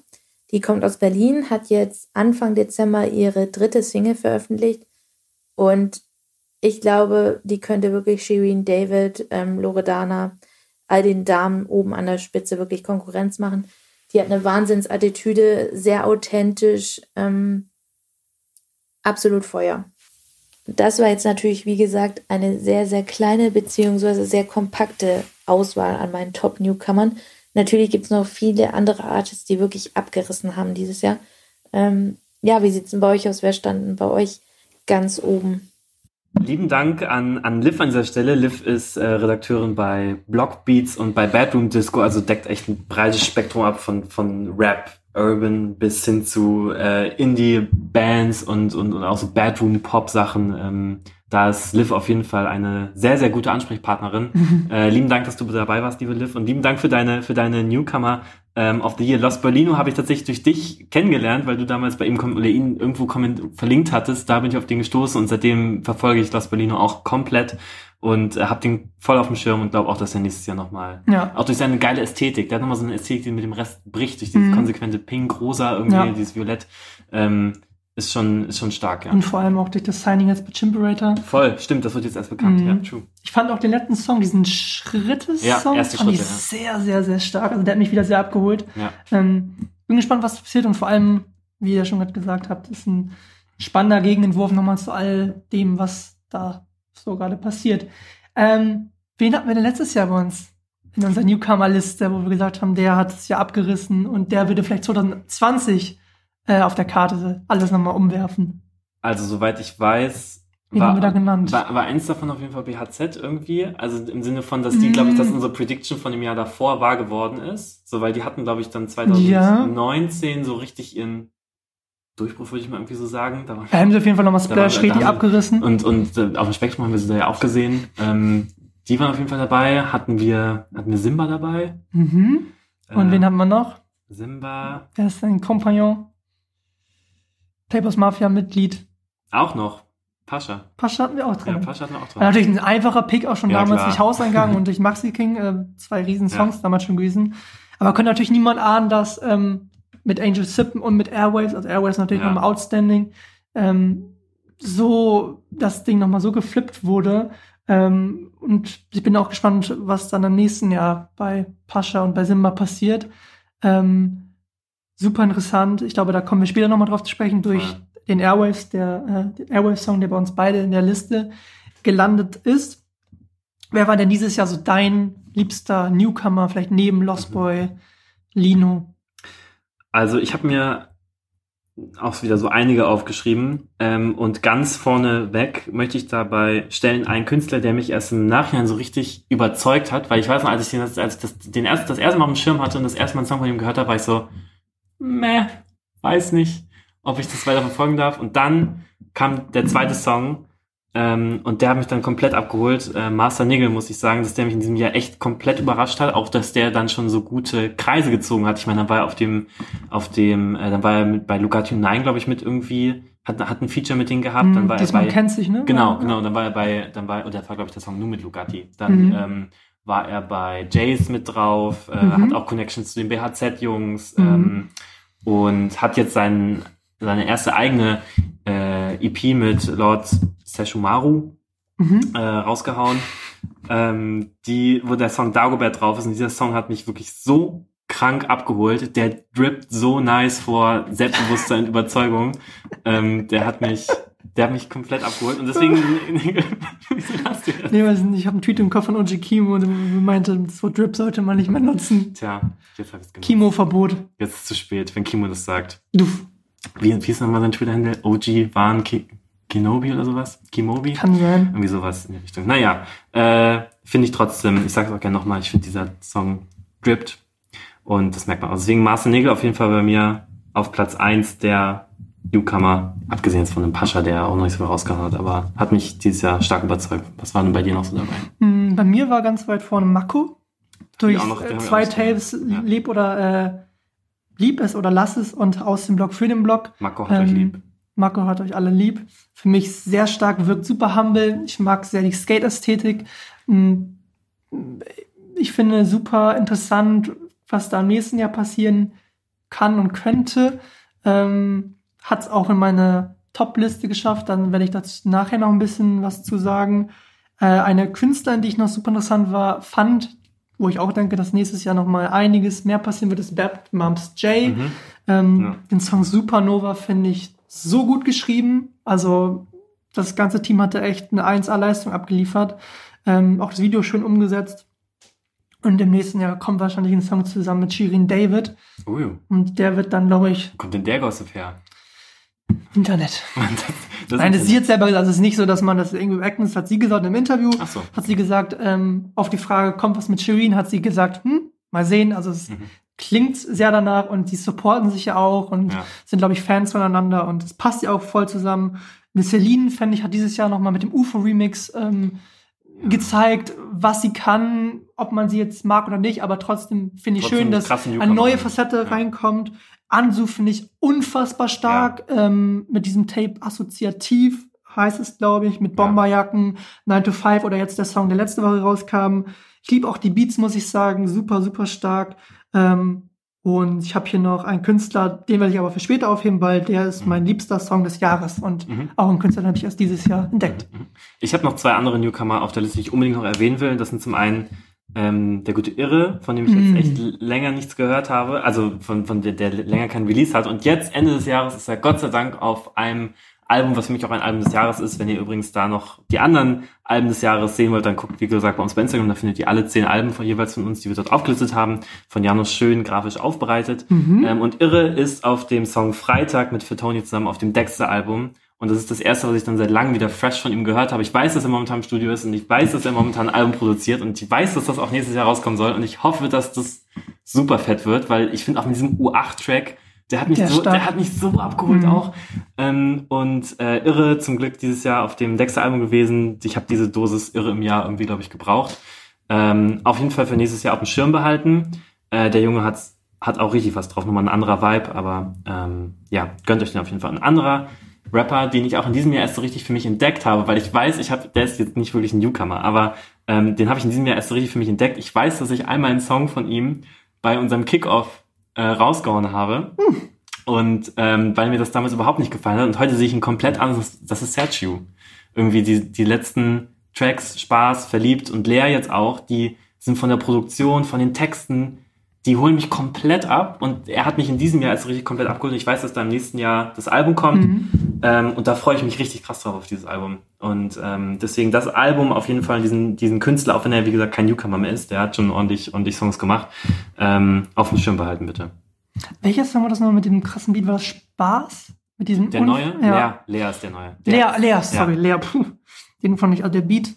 Die kommt aus Berlin, hat jetzt Anfang Dezember ihre dritte Single veröffentlicht und ich glaube, die könnte wirklich Shirin David, ähm, Loredana, all den Damen oben an der Spitze wirklich Konkurrenz machen. Die hat eine Wahnsinnsattitüde, sehr authentisch, ähm, absolut Feuer. Das war jetzt natürlich, wie gesagt, eine sehr, sehr kleine beziehungsweise sehr kompakte Auswahl an meinen Top-Newcomern. Natürlich gibt es noch viele andere Artists, die wirklich abgerissen haben dieses Jahr. Ähm, ja, wie sieht es denn bei euch aus? Wer stand denn bei euch ganz oben? Lieben Dank an, an Liv an dieser Stelle. Liv ist äh, Redakteurin bei Blockbeats und bei Bedroom Disco, also deckt echt ein breites Spektrum ab von, von Rap, Urban bis hin zu äh, Indie-Bands und, und, und auch so Bedroom-Pop-Sachen. Ähm, da ist Liv auf jeden Fall eine sehr, sehr gute Ansprechpartnerin. <laughs> äh, lieben Dank, dass du dabei warst, liebe Liv. Und lieben Dank für deine, für deine Newcomer ähm, of the Year. Los Berlino habe ich tatsächlich durch dich kennengelernt, weil du damals bei ihm oder ihn irgendwo verlinkt hattest. Da bin ich auf den gestoßen und seitdem verfolge ich Los Berlino auch komplett und äh, habe den voll auf dem Schirm und glaube auch, dass er nächstes Jahr nochmal, Ja. auch durch seine geile Ästhetik, der hat nochmal so eine Ästhetik, die mit dem Rest bricht, durch dieses Mhm. konsequente Pink, Rosa irgendwie, Ja. dieses Violett. Ähm, ist schon, ist schon stark, ja. Und vor allem auch durch das Signing jetzt bei Chimperator. Voll, stimmt, das wird jetzt erst bekannt, Mhm. ja, true. Ich fand auch den letzten Song, diesen Schritte-Song, Ja, fand ich Schritte, sehr, sehr, sehr stark. Also der hat mich wieder sehr abgeholt. Ja. Ähm, bin gespannt, was passiert und vor allem, wie ihr schon gerade gesagt habt, ist ein spannender Gegenentwurf nochmal zu all dem, was da so gerade passiert. Ähm, wen hatten wir denn letztes Jahr bei uns? In unserer Newcomer-Liste, wo wir gesagt haben, der hat es ja abgerissen und der würde vielleicht 2020 äh, auf der Karte alles nochmal umwerfen. Also, soweit ich weiß, Wen haben wir da genannt? War, war eins davon auf jeden Fall BHZ irgendwie. Also im Sinne von, dass die, glaube ich, dass Mm. unsere Prediction von dem Jahr davor wahr geworden ist. So, weil die hatten, glaube ich, dann Ja. 2019 so richtig ihren Durchbruch, würde ich mal irgendwie so sagen. Da war, Da haben sie auf jeden Fall nochmal Splash war- richtig haben- abgerissen. und und äh, auf dem Spektrum haben wir sie da ja auch gesehen. Ähm, die waren auf jeden Fall dabei. Hatten wir, hatten wir Simba dabei. mhm. Und Äh, wen haben wir noch? Simba Wer ist sein Kompagnon? Tapers Mafia-Mitglied. auch noch. Pascha. Pascha hatten wir auch Ja, drin. Pascha hatten wir auch War drin. natürlich ein einfacher Pick, auch schon Ja, damals klar. durch Hauseingang <laughs> und durch Maxi King, äh, zwei riesen Songs Ja. damals schon gewesen. Aber könnte natürlich niemand ahnen, dass ähm, mit Angel Sippen und mit Airwaves, also Airwaves natürlich Ja. nochmal outstanding, ähm, so das Ding nochmal so geflippt wurde. Ähm, und ich bin auch gespannt, was dann im nächsten Jahr bei Pascha und bei Simba passiert. Ähm, super interessant. Ich glaube, da kommen wir später nochmal drauf zu sprechen durch Voll. den Airwaves, der äh, den Airwaves-Song, der bei uns beide in der Liste gelandet ist. Wer war denn dieses Jahr so dein liebster Newcomer, vielleicht neben Lost Mhm. Boy, Lino? Also ich habe mir auch wieder so einige aufgeschrieben ähm, und ganz vorne weg möchte ich dabei stellen einen Künstler, der mich erst im Nachhinein so richtig überzeugt hat, weil ich weiß noch, als ich den, als ich das, den erst, das erste Mal auf dem Schirm hatte und das erste Mal einen Song von ihm gehört habe, war ich so, meh, weiß nicht, ob ich das weiter verfolgen darf. Und dann kam der zweite Song ähm, und der hat mich dann komplett abgeholt. Äh, Master Nigel muss ich sagen, dass der mich in diesem Jahr echt komplett überrascht hat. Auch, dass der dann schon so gute Kreise gezogen hat. Ich meine, dann war er auf dem, auf dem, äh, dann war er mit, bei Lugatti 9, glaube ich, mit irgendwie, hat, hat ein Feature mit denen gehabt. Dann war er Hm, Diesmal bei, kennt sich, ne? Genau, genau. Dann war er bei, dann war, und der war, glaube ich, der Song nur mit Lugatti. Dann Mhm. ähm, war er bei Jace mit drauf, äh, Mhm. hat auch Connections zu den BHZ-Jungs Mhm. ähm, und hat jetzt seinen, seine erste eigene äh, EP mit Lord Seshumaru Mhm. äh, rausgehauen, ähm, die, wo der Song Dagobert drauf ist. Und dieser Song hat mich wirklich so krank abgeholt. Der drippt so nice vor Selbstbewusstsein und Überzeugung. Ähm, der hat mich, der hat mich komplett abgeholt. Und deswegen, wieso lachst du jetzt? Nee, weiß nicht, ich habe einen Tweet im Kopf von OG Kimo und meinte, das Wort Drip sollte man nicht mehr nutzen. Tja, jetzt hab ich's genutzt. Kimo-Verbot. Jetzt ist es zu spät, wenn Kimo das sagt. Du, Wie, wie ist nochmal sein Twitter-Handle? OG Waren Ki Kinobi oder sowas? Kimobi? kann sein. Irgendwie sowas in die Richtung. Naja, äh, finde ich trotzdem, ich sage es auch gerne nochmal, ich finde dieser Song drippt und das merkt man auch. Deswegen Marcel Nägel auf jeden Fall bei mir auf Platz eins der Newcomer, abgesehen jetzt von dem Pascha, der auch noch nicht so viel rausgehauen hat, aber hat mich dieses Jahr stark überzeugt. Was war denn bei dir noch so dabei? Hm, Bei mir war ganz weit vorne Mako. Durch noch- äh, zwei. Tapes, Ja. Lieb oder äh, Lieb es oder Lass es und aus dem Blog für den Blog. Marco hat euch Ähm, lieb. Marco hat euch alle lieb. Für mich sehr stark, wirkt super humble. Ich mag sehr die Skate-Ästhetik. Hm, Ich finde super interessant, was da im nächsten Jahr passieren kann und könnte. Ähm, Hat es auch in meine Top-Liste geschafft. Dann werde ich dazu nachher noch ein bisschen was zu sagen. Äh, eine Künstlerin, die ich noch super interessant war, fand, wo ich auch denke, dass nächstes Jahr noch mal einiges mehr passieren wird, ist Bad Moms J. Mhm. Ähm, Ja. Den Song Supernova finde ich so gut geschrieben. Also das ganze Team hatte echt eine 1A-Leistung abgeliefert. Ähm, auch das Video schön umgesetzt. Und im nächsten Jahr kommt wahrscheinlich ein Song zusammen mit Shirin David. Ui, Und der wird dann, glaube ich, kommt denn der Gossip her? Internet. das, <laughs> Nein, das ist ist jetzt selber gesagt. Also es ist nicht so, dass man das irgendwie wegnet. Das hat sie gesagt im Interview. Ach so. Hat sie gesagt, ähm, auf die Frage, kommt was mit Shirin, hat sie gesagt, hm, mal sehen. Also es Mhm. klingt sehr danach und die supporten sich ja auch und Ja. sind, glaube ich, Fans voneinander und es passt ja auch voll zusammen. Eine Celine, fände ich, hat dieses Jahr nochmal mit dem UFO-Remix ähm, gezeigt, was sie kann, ob man sie jetzt mag oder nicht, aber trotzdem finde ich Trotzdem schön, dass eine neue Facette Ja. reinkommt. Ansu finde ich unfassbar stark ähm, mit diesem Tape assoziativ, heißt es, glaube ich, mit Ja. Bomberjacken, 9 to 5 oder jetzt der Song, der letzte Woche rauskam. Ich liebe auch die Beats, muss ich sagen, super, super stark. Ähm, Und ich habe hier noch einen Künstler, den werde ich aber für später aufheben, weil der ist mein liebster Song des Jahres und Mhm. auch einen Künstler, den habe ich erst dieses Jahr entdeckt. Ich habe noch zwei andere Newcomer auf der Liste, die ich unbedingt noch erwähnen will. Das sind zum einen ähm, der gute Irre, von dem ich jetzt echt l- länger nichts gehört habe, also von, von der, der länger kein Release hat. Und jetzt, Ende des Jahres, ist er Gott sei Dank auf einem Album, was für mich auch ein Album des Jahres ist. Wenn ihr übrigens da noch die anderen Alben des Jahres sehen wollt, dann guckt, wie gesagt, bei uns bei Instagram, da findet ihr alle zehn Alben von jeweils von uns, die wir dort aufgelistet haben, von Janus schön grafisch aufbereitet. Mhm. Ähm, und Irre ist auf dem Song Freitag mit Tony zusammen auf dem Dexter-Album. Und das ist das erste, was ich dann seit langem wieder fresh von ihm gehört habe. Ich weiß, dass er momentan im Studio ist und ich weiß, dass er momentan ein Album produziert und ich weiß, dass das auch nächstes Jahr rauskommen soll und ich hoffe, dass das super fett wird, weil ich finde auch mit diesem U8-Track, der hat mich Der so, stark. der hat mich so abgeholt Mhm. auch. Ähm, und äh, Irre zum Glück dieses Jahr auf dem Dexter-Album gewesen. Ich habe diese Dosis Irre im Jahr irgendwie, glaube ich, gebraucht. Ähm, auf jeden Fall für nächstes Jahr auf dem Schirm behalten. Äh, der Junge hat, hat auch richtig was drauf, nochmal ein anderer Vibe, aber ähm, ja, gönnt euch den auf jeden Fall. Ein anderer Rapper, den ich auch in diesem Jahr erst so richtig für mich entdeckt habe, weil ich weiß, ich habe, der ist jetzt nicht wirklich ein Newcomer, aber ähm, den habe ich in diesem Jahr erst so richtig für mich entdeckt. Ich weiß, dass ich einmal einen Song von ihm bei unserem Kickoff äh, rausgehauen habe. Und ähm, weil mir das damals überhaupt nicht gefallen hat und heute sehe ich ihn komplett anders, das ist Sergio. Irgendwie die, die letzten Tracks, Spaß, Verliebt und Leer jetzt auch, die sind von der Produktion, von den Texten, die holen mich komplett ab und er hat mich in diesem Jahr als richtig komplett abgeholt und ich weiß, dass da im nächsten Jahr das Album kommt Mhm. ähm, und da freue ich mich richtig krass drauf auf dieses Album und ähm, deswegen das Album auf jeden Fall diesen, diesen Künstler, auch wenn er wie gesagt kein Newcomer mehr ist, der hat schon ordentlich, ordentlich Songs gemacht, ähm, auf dem Schirm behalten bitte. Welches Song war das nochmal mit dem krassen Beat? War das Spaß? Mit diesem Der Unf- neue? Ja. Lea, Lea ist der neue. Lea, Der, Lea, sorry, Lea. Puh. Den fand ich, also der Beat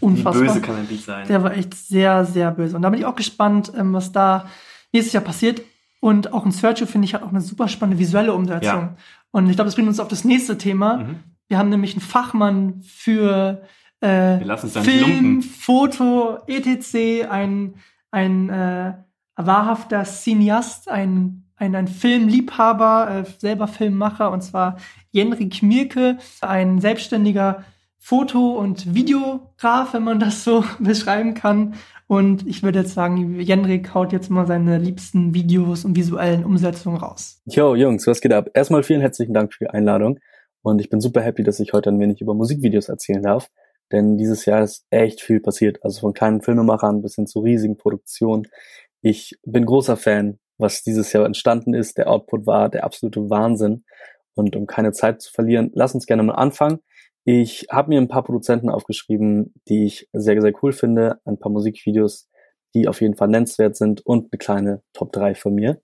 unfassbar. wie böse kann ein Beat sein? Der war echt sehr, sehr böse. Und da bin ich auch gespannt, ähm, was da nächstes Jahr passiert. Und auch in Sergio, finde ich, hat auch eine super spannende visuelle Umsetzung. Ja. Und ich glaube, das bringt uns auf das nächste Thema. Mhm. Wir haben nämlich einen Fachmann für äh, Film. Foto, etc., ein, ein äh, wahrhafter Cineast, ein, ein, ein Filmliebhaber, äh, selber Filmmacher, und zwar Jenrik Mirke, ein selbstständiger Foto- und Videograf, wenn man das so <laughs> beschreiben kann. Und ich würde jetzt sagen, Jenrik haut jetzt mal seine liebsten Videos und visuellen Umsetzungen raus. Yo, Jungs, was geht ab? Erstmal vielen herzlichen Dank für die Einladung. Und ich bin super happy, dass ich heute ein wenig über Musikvideos erzählen darf. Denn dieses Jahr ist echt viel passiert. Also von kleinen Filmemachern bis hin zu riesigen Produktionen. Ich bin großer Fan, was dieses Jahr entstanden ist. Der Output war der absolute Wahnsinn. Und um keine Zeit zu verlieren, lass uns gerne mal anfangen. Ich habe mir ein paar Produzenten aufgeschrieben, die ich sehr, sehr cool finde. Ein paar Musikvideos, die auf jeden Fall nennenswert sind und eine kleine Top 3 von mir.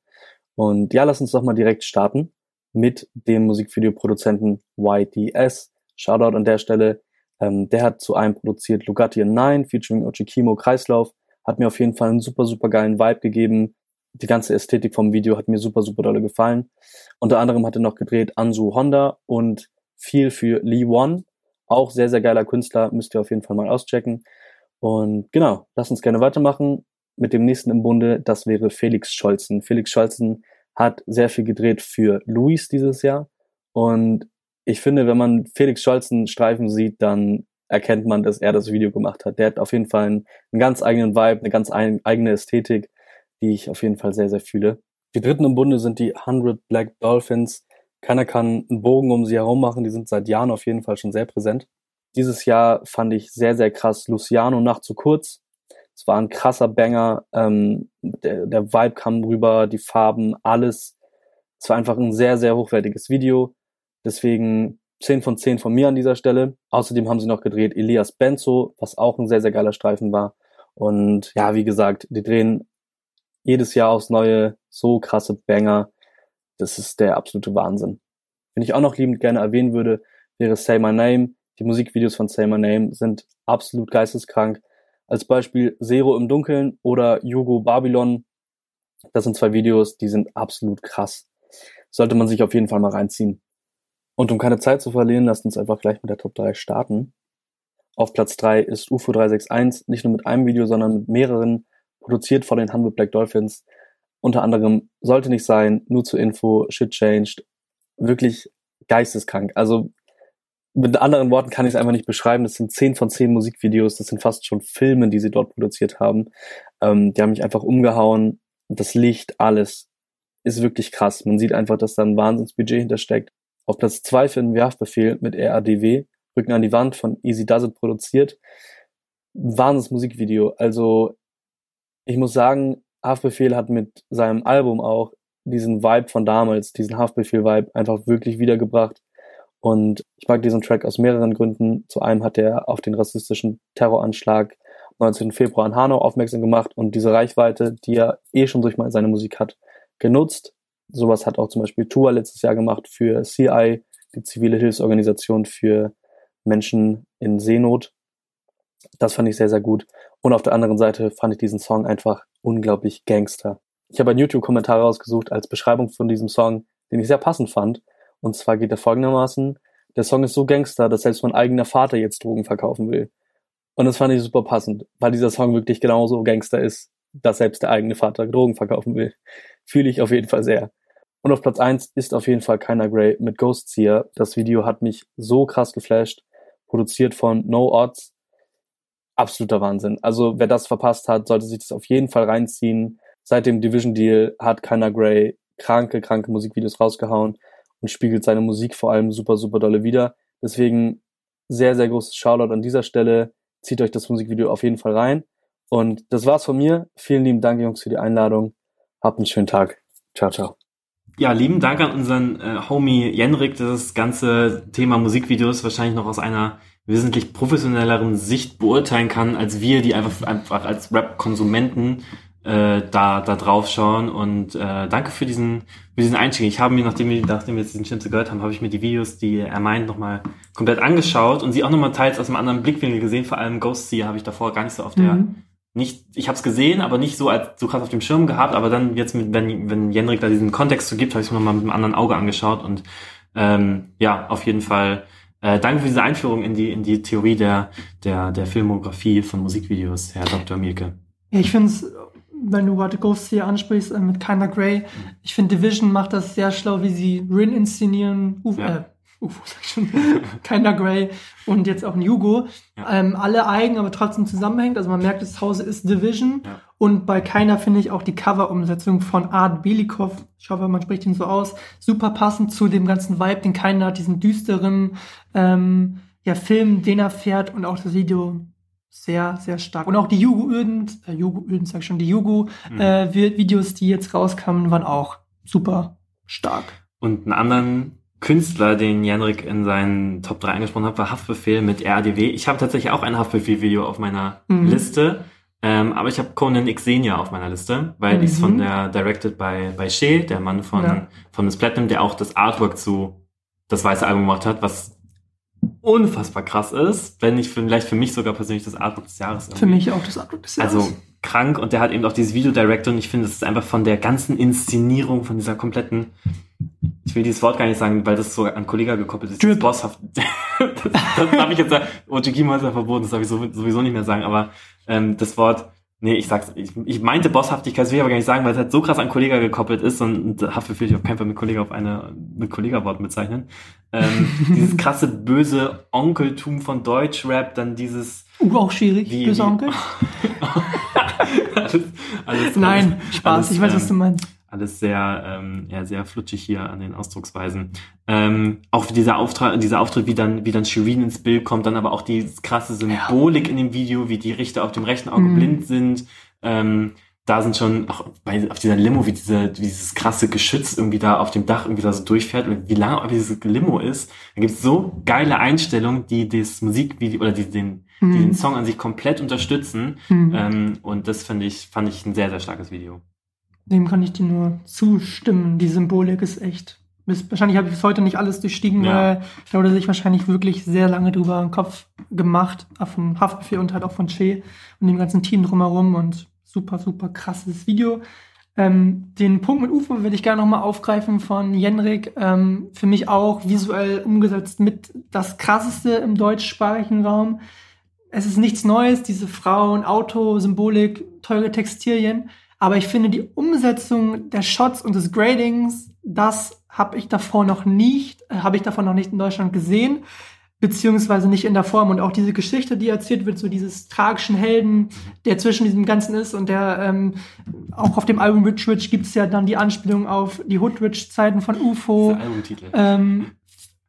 Und ja, lass uns doch mal direkt starten mit dem Musikvideoproduzenten YDS. Shoutout an der Stelle. Ähm, der hat zu einem produziert Lugatti 9 featuring Ochikimo Kreislauf. Hat mir auf jeden Fall einen super, super geilen Vibe gegeben. Die ganze Ästhetik vom Video hat mir super, super dolle gefallen. Unter anderem hat er noch gedreht Ansu Honda und viel für Lee Won. Auch sehr, sehr geiler Künstler. Müsst ihr auf jeden Fall mal auschecken. Und genau, lass uns gerne weitermachen mit dem nächsten im Bunde. Das wäre Felix Scholzen. Felix Scholzen hat sehr viel gedreht für Luis dieses Jahr. Und ich finde, wenn man Felix Scholzen Streifen sieht, dann erkennt man, dass er das Video gemacht hat. Der hat auf jeden Fall einen, einen ganz eigenen Vibe, eine ganz ein, eigene Ästhetik, die ich auf jeden Fall sehr, sehr fühle. Die dritten im Bunde sind die 100 Black Dolphins. Keiner kann einen Bogen um sie herum machen. Die sind seit Jahren auf jeden Fall schon sehr präsent. Dieses Jahr fand ich sehr, sehr krass Luciano Nacht zu kurz. Es war ein krasser Banger. Ähm, der, der Vibe kam rüber, die Farben, alles. Es war einfach ein sehr, sehr hochwertiges Video. Deswegen 10 von 10 von mir an dieser Stelle. Außerdem haben sie noch gedreht Elias Benzo, was auch ein sehr, sehr geiler Streifen war. Und ja, wie gesagt, die drehen jedes Jahr aufs Neue so krasse Banger. Das ist der absolute Wahnsinn. Wenn ich auch noch liebend gerne erwähnen würde, wäre Say My Name. Die Musikvideos von Say My Name sind absolut geisteskrank. Als Beispiel Zero im Dunkeln oder Yugo Babylon. Das sind zwei Videos, die sind absolut krass. Sollte man sich auf jeden Fall mal reinziehen. Und um keine Zeit zu verlieren, lasst uns einfach gleich mit der Top 3 starten. Auf Platz 3 ist UFO 361, nicht nur mit einem Video, sondern mit mehreren, produziert von den 100 Black Dolphins. Unter anderem Sollte nicht sein, nur zur Info, Shit Changed. Wirklich geisteskrank. Also mit anderen Worten kann ich es einfach nicht beschreiben. Das sind 10 von 10 Musikvideos, das sind fast schon Filme, die sie dort produziert haben. Ähm, die haben mich einfach umgehauen. das Licht, alles ist wirklich krass. Man sieht einfach, dass da ein Wahnsinnsbudget hintersteckt. Auf Platz zwei finden wir Haftbefehl mit RADW, Rücken an die Wand von Easy Does It produziert. Wahnsinns Musikvideo. Also ich muss sagen, Haftbefehl hat mit seinem Album auch diesen Vibe von damals, diesen Haftbefehl-Vibe einfach wirklich wiedergebracht. Und ich mag diesen Track aus mehreren Gründen. Zu einem hat er auf den rassistischen Terroranschlag 19. Februar in Hanau aufmerksam gemacht und diese Reichweite, die er eh schon durch seine Musik hat, genutzt. Sowas hat auch zum Beispiel Tua letztes Jahr gemacht für CI, die zivile Hilfsorganisation für Menschen in Seenot. Das fand ich sehr, sehr gut. Und auf der anderen Seite fand ich diesen Song einfach unglaublich Gangster. Ich habe einen YouTube-Kommentar rausgesucht als Beschreibung von diesem Song, den ich sehr passend fand. Und zwar geht er folgendermaßen, der Song ist so Gangster, dass selbst mein eigener Vater jetzt Drogen verkaufen will. Und das fand ich super passend, weil dieser Song wirklich genauso Gangster ist, dass selbst der eigene Vater Drogen verkaufen will. Fühle ich auf jeden Fall sehr. Und auf Platz eins ist auf jeden Fall Keiner Grey mit Ghost Seer. Das Video hat mich so krass geflasht. Produziert von No Odds. Absoluter Wahnsinn. Also wer das verpasst hat, sollte sich das auf jeden Fall reinziehen. Seit dem Division Deal hat Keiner Grey kranke, kranke Musikvideos rausgehauen und spiegelt seine Musik vor allem super, super dolle wieder. Deswegen sehr, sehr großes Shoutout an dieser Stelle zieht euch das Musikvideo auf jeden Fall rein. Und das war's von mir. Vielen lieben Dank, Jungs, für die Einladung. Habt einen schönen Tag. Ciao, ciao. Ja, lieben Dank an unseren äh, Homie Jenrik, der das ganze Thema Musikvideos wahrscheinlich noch aus einer wesentlich professionelleren Sicht beurteilen kann, als wir, die einfach, einfach als Rap-Konsumenten äh, da, da drauf schauen. Und äh, danke für diesen, für diesen Einstieg. Ich habe mir, nachdem wir, nachdem wir jetzt diesen Schnipsel gehört haben, habe ich mir die Videos, die er meint, nochmal komplett angeschaut und sie auch nochmal teils aus einem anderen Blickwinkel gesehen. Vor allem Ghost Seer habe ich davor gar nicht so auf der, Mhm. nicht, ich habe es gesehen, aber nicht so als so krass auf dem Schirm gehabt. Aber dann jetzt, mit, wenn, wenn Jenrik da diesen Kontext so gibt, habe ich es mir nochmal mit einem anderen Auge angeschaut. Und ähm, ja, auf jeden Fall äh, danke für diese Einführung in die, in die Theorie der, der, der Filmografie von Musikvideos, Herr Dr. Mielke. Ja, ich finde es, wenn du gerade Ghost hier ansprichst, äh, mit Kinda Grey, ich finde Division macht das sehr schlau, wie sie Rin inszenieren, Uf, Ja. äh, Ufo <laughs> sag ich schon, Kinda Grey und jetzt auch Hugo. Ja. Ähm, alle eigen, aber trotzdem zusammenhängt. Also man merkt, das Hause ist Division. Ja. Und bei Keiner finde ich auch die Cover-Umsetzung von Art Belikov, ich hoffe, man spricht ihn so aus, super passend zu dem ganzen Vibe, den Keiner hat, diesen düsteren ähm, ja, Film, den er fährt und auch das Video sehr, sehr stark. Und auch die Jugo-Öden, äh, Jugo-Öden, sag ich schon, die Jugo Mhm. äh, die jetzt rauskamen, waren auch super stark. Und einen anderen Künstler, den Janrik in seinen Top 3 angesprochen hat, war Haftbefehl mit RADW. Ich habe tatsächlich auch ein Haftbefehl-Video auf meiner Mhm. Liste. Ähm, aber ich habe Conan Xenia auf meiner Liste, weil die ist Mhm. von der Directed by, by Shea, der Mann von, Ja. von Miss Platinum, der auch das Artwork zu das weiße Album gemacht hat, was unfassbar krass ist, wenn nicht vielleicht für mich sogar persönlich das Artwork des Jahres. Für irgendwie. mich auch das Abdruck des Jahres. Also krank und der hat eben auch dieses Video Director und ich finde, es ist einfach von der ganzen Inszenierung, von dieser kompletten, ich will dieses Wort gar nicht sagen, weil das so an Kollega gekoppelt ist, Drip. Bosshaft. <laughs> das das darf ich jetzt sagen, ist ja verboten, das darf ich so- sowieso nicht mehr sagen, aber ähm, das Wort, nee, ich sag's, ich, ich meinte Bosshaftigkeit, das will ich aber gar nicht sagen, weil es halt so krass an Kollega gekoppelt ist und, und Haftbefehl will ich auf keinen Fall mit Kollega auf eine, mit Kollega-Wort bezeichnen. Ähm, <laughs> dieses krasse, böse Onkeltum von Deutschrap, dann dieses, uh, auch schwierig, Wie- böse Onkel. <laughs> alles, alles, Nein, alles, Spaß, ich weiß, was du ähm, meinst. Alles sehr, ähm, ja, sehr flutschig hier an den Ausdrucksweisen. Ähm, auch dieser Auftrag, dieser Auftritt, wie dann, wie dann Shirin ins Bild kommt, dann aber auch die krasse Symbolik in dem Video, wie die Richter auf dem rechten Auge Mhm. blind sind. Ähm, da sind schon, auch bei, auf dieser Limo, wie, diese, wie dieses krasse Geschütz irgendwie da auf dem Dach irgendwie da so durchfährt und wie lange auch dieses Limo ist. Da gibt's so geile Einstellungen, die das Musikvideo oder die den, die den Mhm. Song an sich komplett unterstützen. Mhm. Ähm, und das finde ich, fand ich ein sehr, sehr starkes Video. Dem kann ich dir nur zustimmen. Die Symbolik ist echt. Wahrscheinlich habe ich bis heute nicht alles durchstiegen, Ja. weil da wurde sich wahrscheinlich wirklich sehr lange drüber im Kopf gemacht, auch von Haftbefehl und halt auch von Che und dem ganzen Team drumherum und super, super krasses Video. Ähm, den Punkt mit UFO würde ich gerne nochmal aufgreifen von Jenrik. Ähm, für mich auch visuell umgesetzt mit das krasseste im deutschsprachigen Raum. Es ist nichts Neues, diese Frauen, Auto, Symbolik, teure Textilien. Aber ich finde die Umsetzung der Shots und des Gradings, das habe ich davor noch nicht, äh, habe ich davor noch nicht in Deutschland gesehen. beziehungsweise nicht in der Form. Und auch diese Geschichte, die erzählt wird, so dieses tragischen Helden, der zwischen diesem Ganzen ist und der ähm, auch auf dem Album Rich Rich gibt es ja dann die Anspielung auf die Hood Rich-Zeiten von UFO. Albumtitel. Ähm,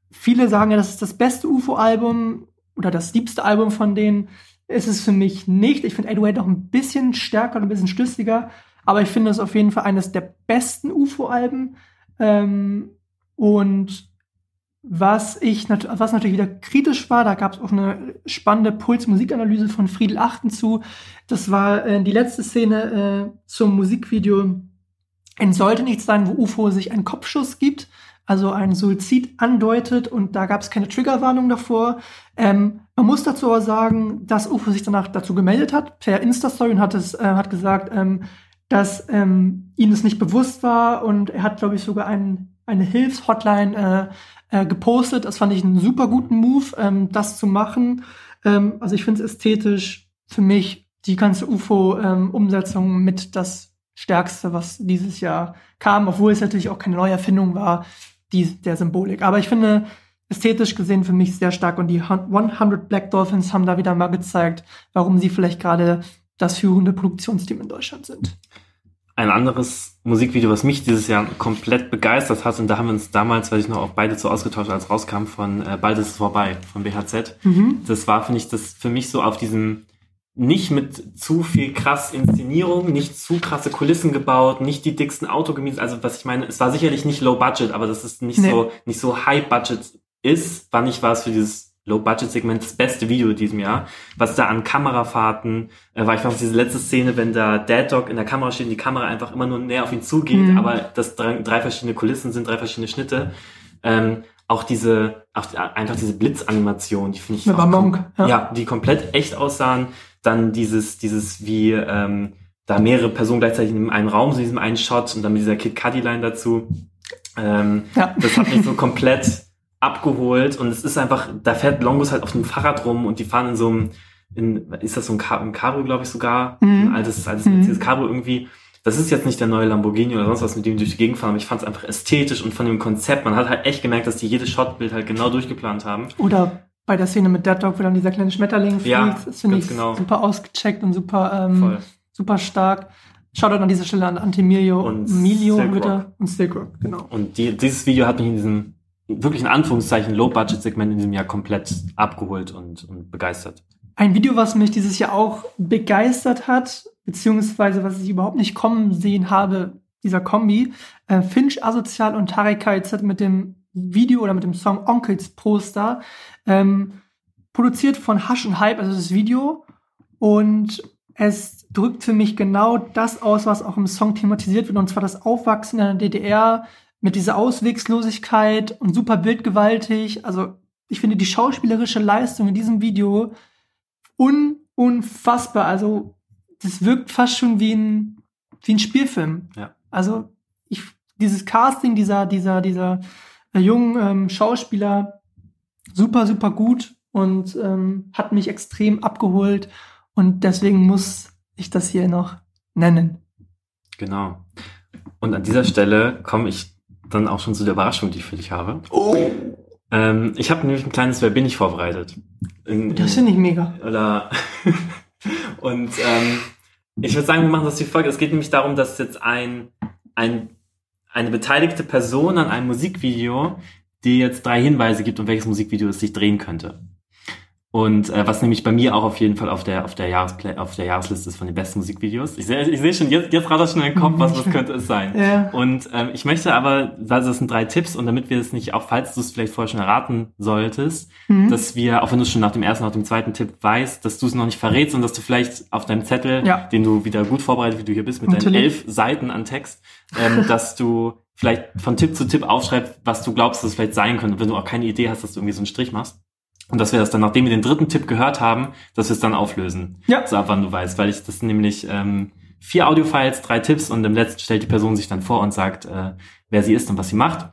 viele sagen ja, das ist das beste UFO-Album oder das liebste Album von denen. Ist es für mich nicht. Ich finde 808 noch ein bisschen stärker und ein bisschen schlüssiger, aber ich finde es auf jeden Fall eines der besten UFO-Alben. Ähm, und was ich was natürlich wieder kritisch war, da gab es auch eine spannende Puls-Musikanalyse von Friedel Achten zu. Das war äh, die letzte Szene äh, zum Musikvideo. Es sollte nichts sein, wo UFO sich einen Kopfschuss gibt, also einen Suizid andeutet und da gab es keine Triggerwarnung davor. Ähm, man muss dazu aber sagen, dass UFO sich danach dazu gemeldet hat per Insta-Story und hat es äh, hat gesagt, ähm, dass ähm, ihm es nicht bewusst war und er hat, glaube ich, sogar einen, eine Hilfshotline äh, äh, gepostet. Das fand ich einen super guten Move, ähm, das zu machen. Ähm, also ich finde es ästhetisch für mich die ganze UFO-Umsetzung ähm, mit das Stärkste, was dieses Jahr kam, obwohl es natürlich auch keine Neuerfindung war, die der Symbolik. Aber ich finde ästhetisch gesehen für mich sehr stark und die 100 Black Dolphins haben da wieder mal gezeigt, warum sie vielleicht gerade das führende Produktionsteam in Deutschland sind ein anderes Musikvideo, was mich dieses Jahr komplett begeistert hat, und da haben wir uns damals, weil ich noch auch beide so ausgetauscht, als rauskam, von äh, Bald ist es vorbei, von BHZ. Mhm. Das war, finde ich, das für mich so auf diesem, nicht mit zu viel krass Inszenierung, nicht zu krasse Kulissen gebaut, nicht die dicksten Autogemietet. Also was ich meine, es war sicherlich nicht low budget, aber das ist nicht nee. so, nicht so high budget ist, war nicht was für dieses Low-Budget-Segment das beste Video in diesem Jahr. Was da an Kamerafahrten, äh, war ich fand diese letzte Szene, wenn da Dad Dog in der Kamera steht und die Kamera einfach immer nur näher auf ihn zugeht, mhm. aber das drei, drei, verschiedene Kulissen sind, drei verschiedene Schnitte. Ähm, auch diese, auch einfach diese Blitzanimation, die finde ich. Mit Monk, ja. ja, die komplett echt aussahen. Dann dieses, dieses wie, ähm, da mehrere Personen gleichzeitig in einem Raum, so diesem einen Shot und dann mit dieser Kid Cudi Line dazu. Ähm, ja. Das hat mich so <laughs> komplett abgeholt und es ist einfach, da fährt Longus halt auf einem Fahrrad rum und die fahren in so einem, in, ist das so ein, Car ein Cabrio, glaube ich sogar, mhm. ein altes, altes mhm. Mercedes Cabrio irgendwie. Das ist jetzt nicht der neue Lamborghini oder sonst was, mit dem die durch die Gegend fahren, aber ich fand es einfach ästhetisch und von dem Konzept, man hat halt echt gemerkt, dass die jedes Shotbild halt genau durchgeplant haben. Oder bei der Szene mit Dead Dog, wo dann dieser kleine Schmetterling fliegt, ja, das finde ich genau. super ausgecheckt und super, ähm, super stark. Shoutout an dieser Stelle an Antimilio und Milio und Silk Rock, genau. Und die, dieses Video hat mich in diesem wirklich in Anführungszeichen Low-Budget-Segment in diesem Jahr komplett abgeholt und, und begeistert. Ein Video, was mich dieses Jahr auch begeistert hat, beziehungsweise was ich überhaupt nicht kommen sehen habe, dieser Kombi, äh, Finch Asozial und Tarek KZ mit dem Video oder mit dem Song Onkels Poster, ähm, produziert von Hush und Hype, also das Video. Und es drückt für mich genau das aus, was auch im Song thematisiert wird, und zwar das Aufwachsen in der DDR, mit dieser Auswegslosigkeit und super bildgewaltig. Also ich finde die schauspielerische Leistung in diesem Video un unfassbar. Also das wirkt fast schon wie ein, wie ein Spielfilm. Ja. Also ich, dieses Casting dieser, dieser, dieser äh, jungen ähm, Schauspieler super, super gut und ähm, hat mich extrem abgeholt und deswegen muss ich das hier noch nennen. Genau. Und an dieser Stelle komme ich dann auch schon zu der Überraschung, die ich für dich habe. Oh. Ähm, ich habe nämlich ein kleines Wer bin ich vorbereitet. In, das finde ich mega. Oder <laughs> und ähm, ich würde sagen, wir machen das wie folgt. Es geht nämlich darum, dass jetzt ein, ein eine beteiligte Person an einem Musikvideo, die jetzt drei Hinweise gibt, um welches Musikvideo es sich drehen könnte. Und äh, was nämlich bei mir auch auf jeden Fall auf der auf der Jahresplay auf der Jahresliste ist von den besten Musikvideos. Ich sehe ich sehe schon jetzt jetzt rattert schon in den Kopf, was was könnte es sein. Ja. Und ähm, ich möchte aber, also das sind drei Tipps und damit wir es nicht auch falls du es vielleicht vorher schon erraten solltest, mhm. dass wir auch wenn du schon nach dem ersten nach dem zweiten Tipp weißt, dass du es noch nicht verrätst und dass du vielleicht auf deinem Zettel, ja. den du wieder gut vorbereitet, wie du hier bist mit Natürlich. deinen elf Seiten an Text, ähm, <laughs> dass du vielleicht von Tipp zu Tipp aufschreibst, was du glaubst, dass es vielleicht sein könnte, wenn du auch keine Idee hast, dass du irgendwie so einen Strich machst. Und dass wir das dann, nachdem wir den dritten Tipp gehört haben, dass wir es dann auflösen. Ja. So ab wann du weißt, weil ich das sind nämlich ähm, vier Audiofiles, drei Tipps und im letzten stellt die Person sich dann vor und sagt, äh, wer sie ist und was sie macht.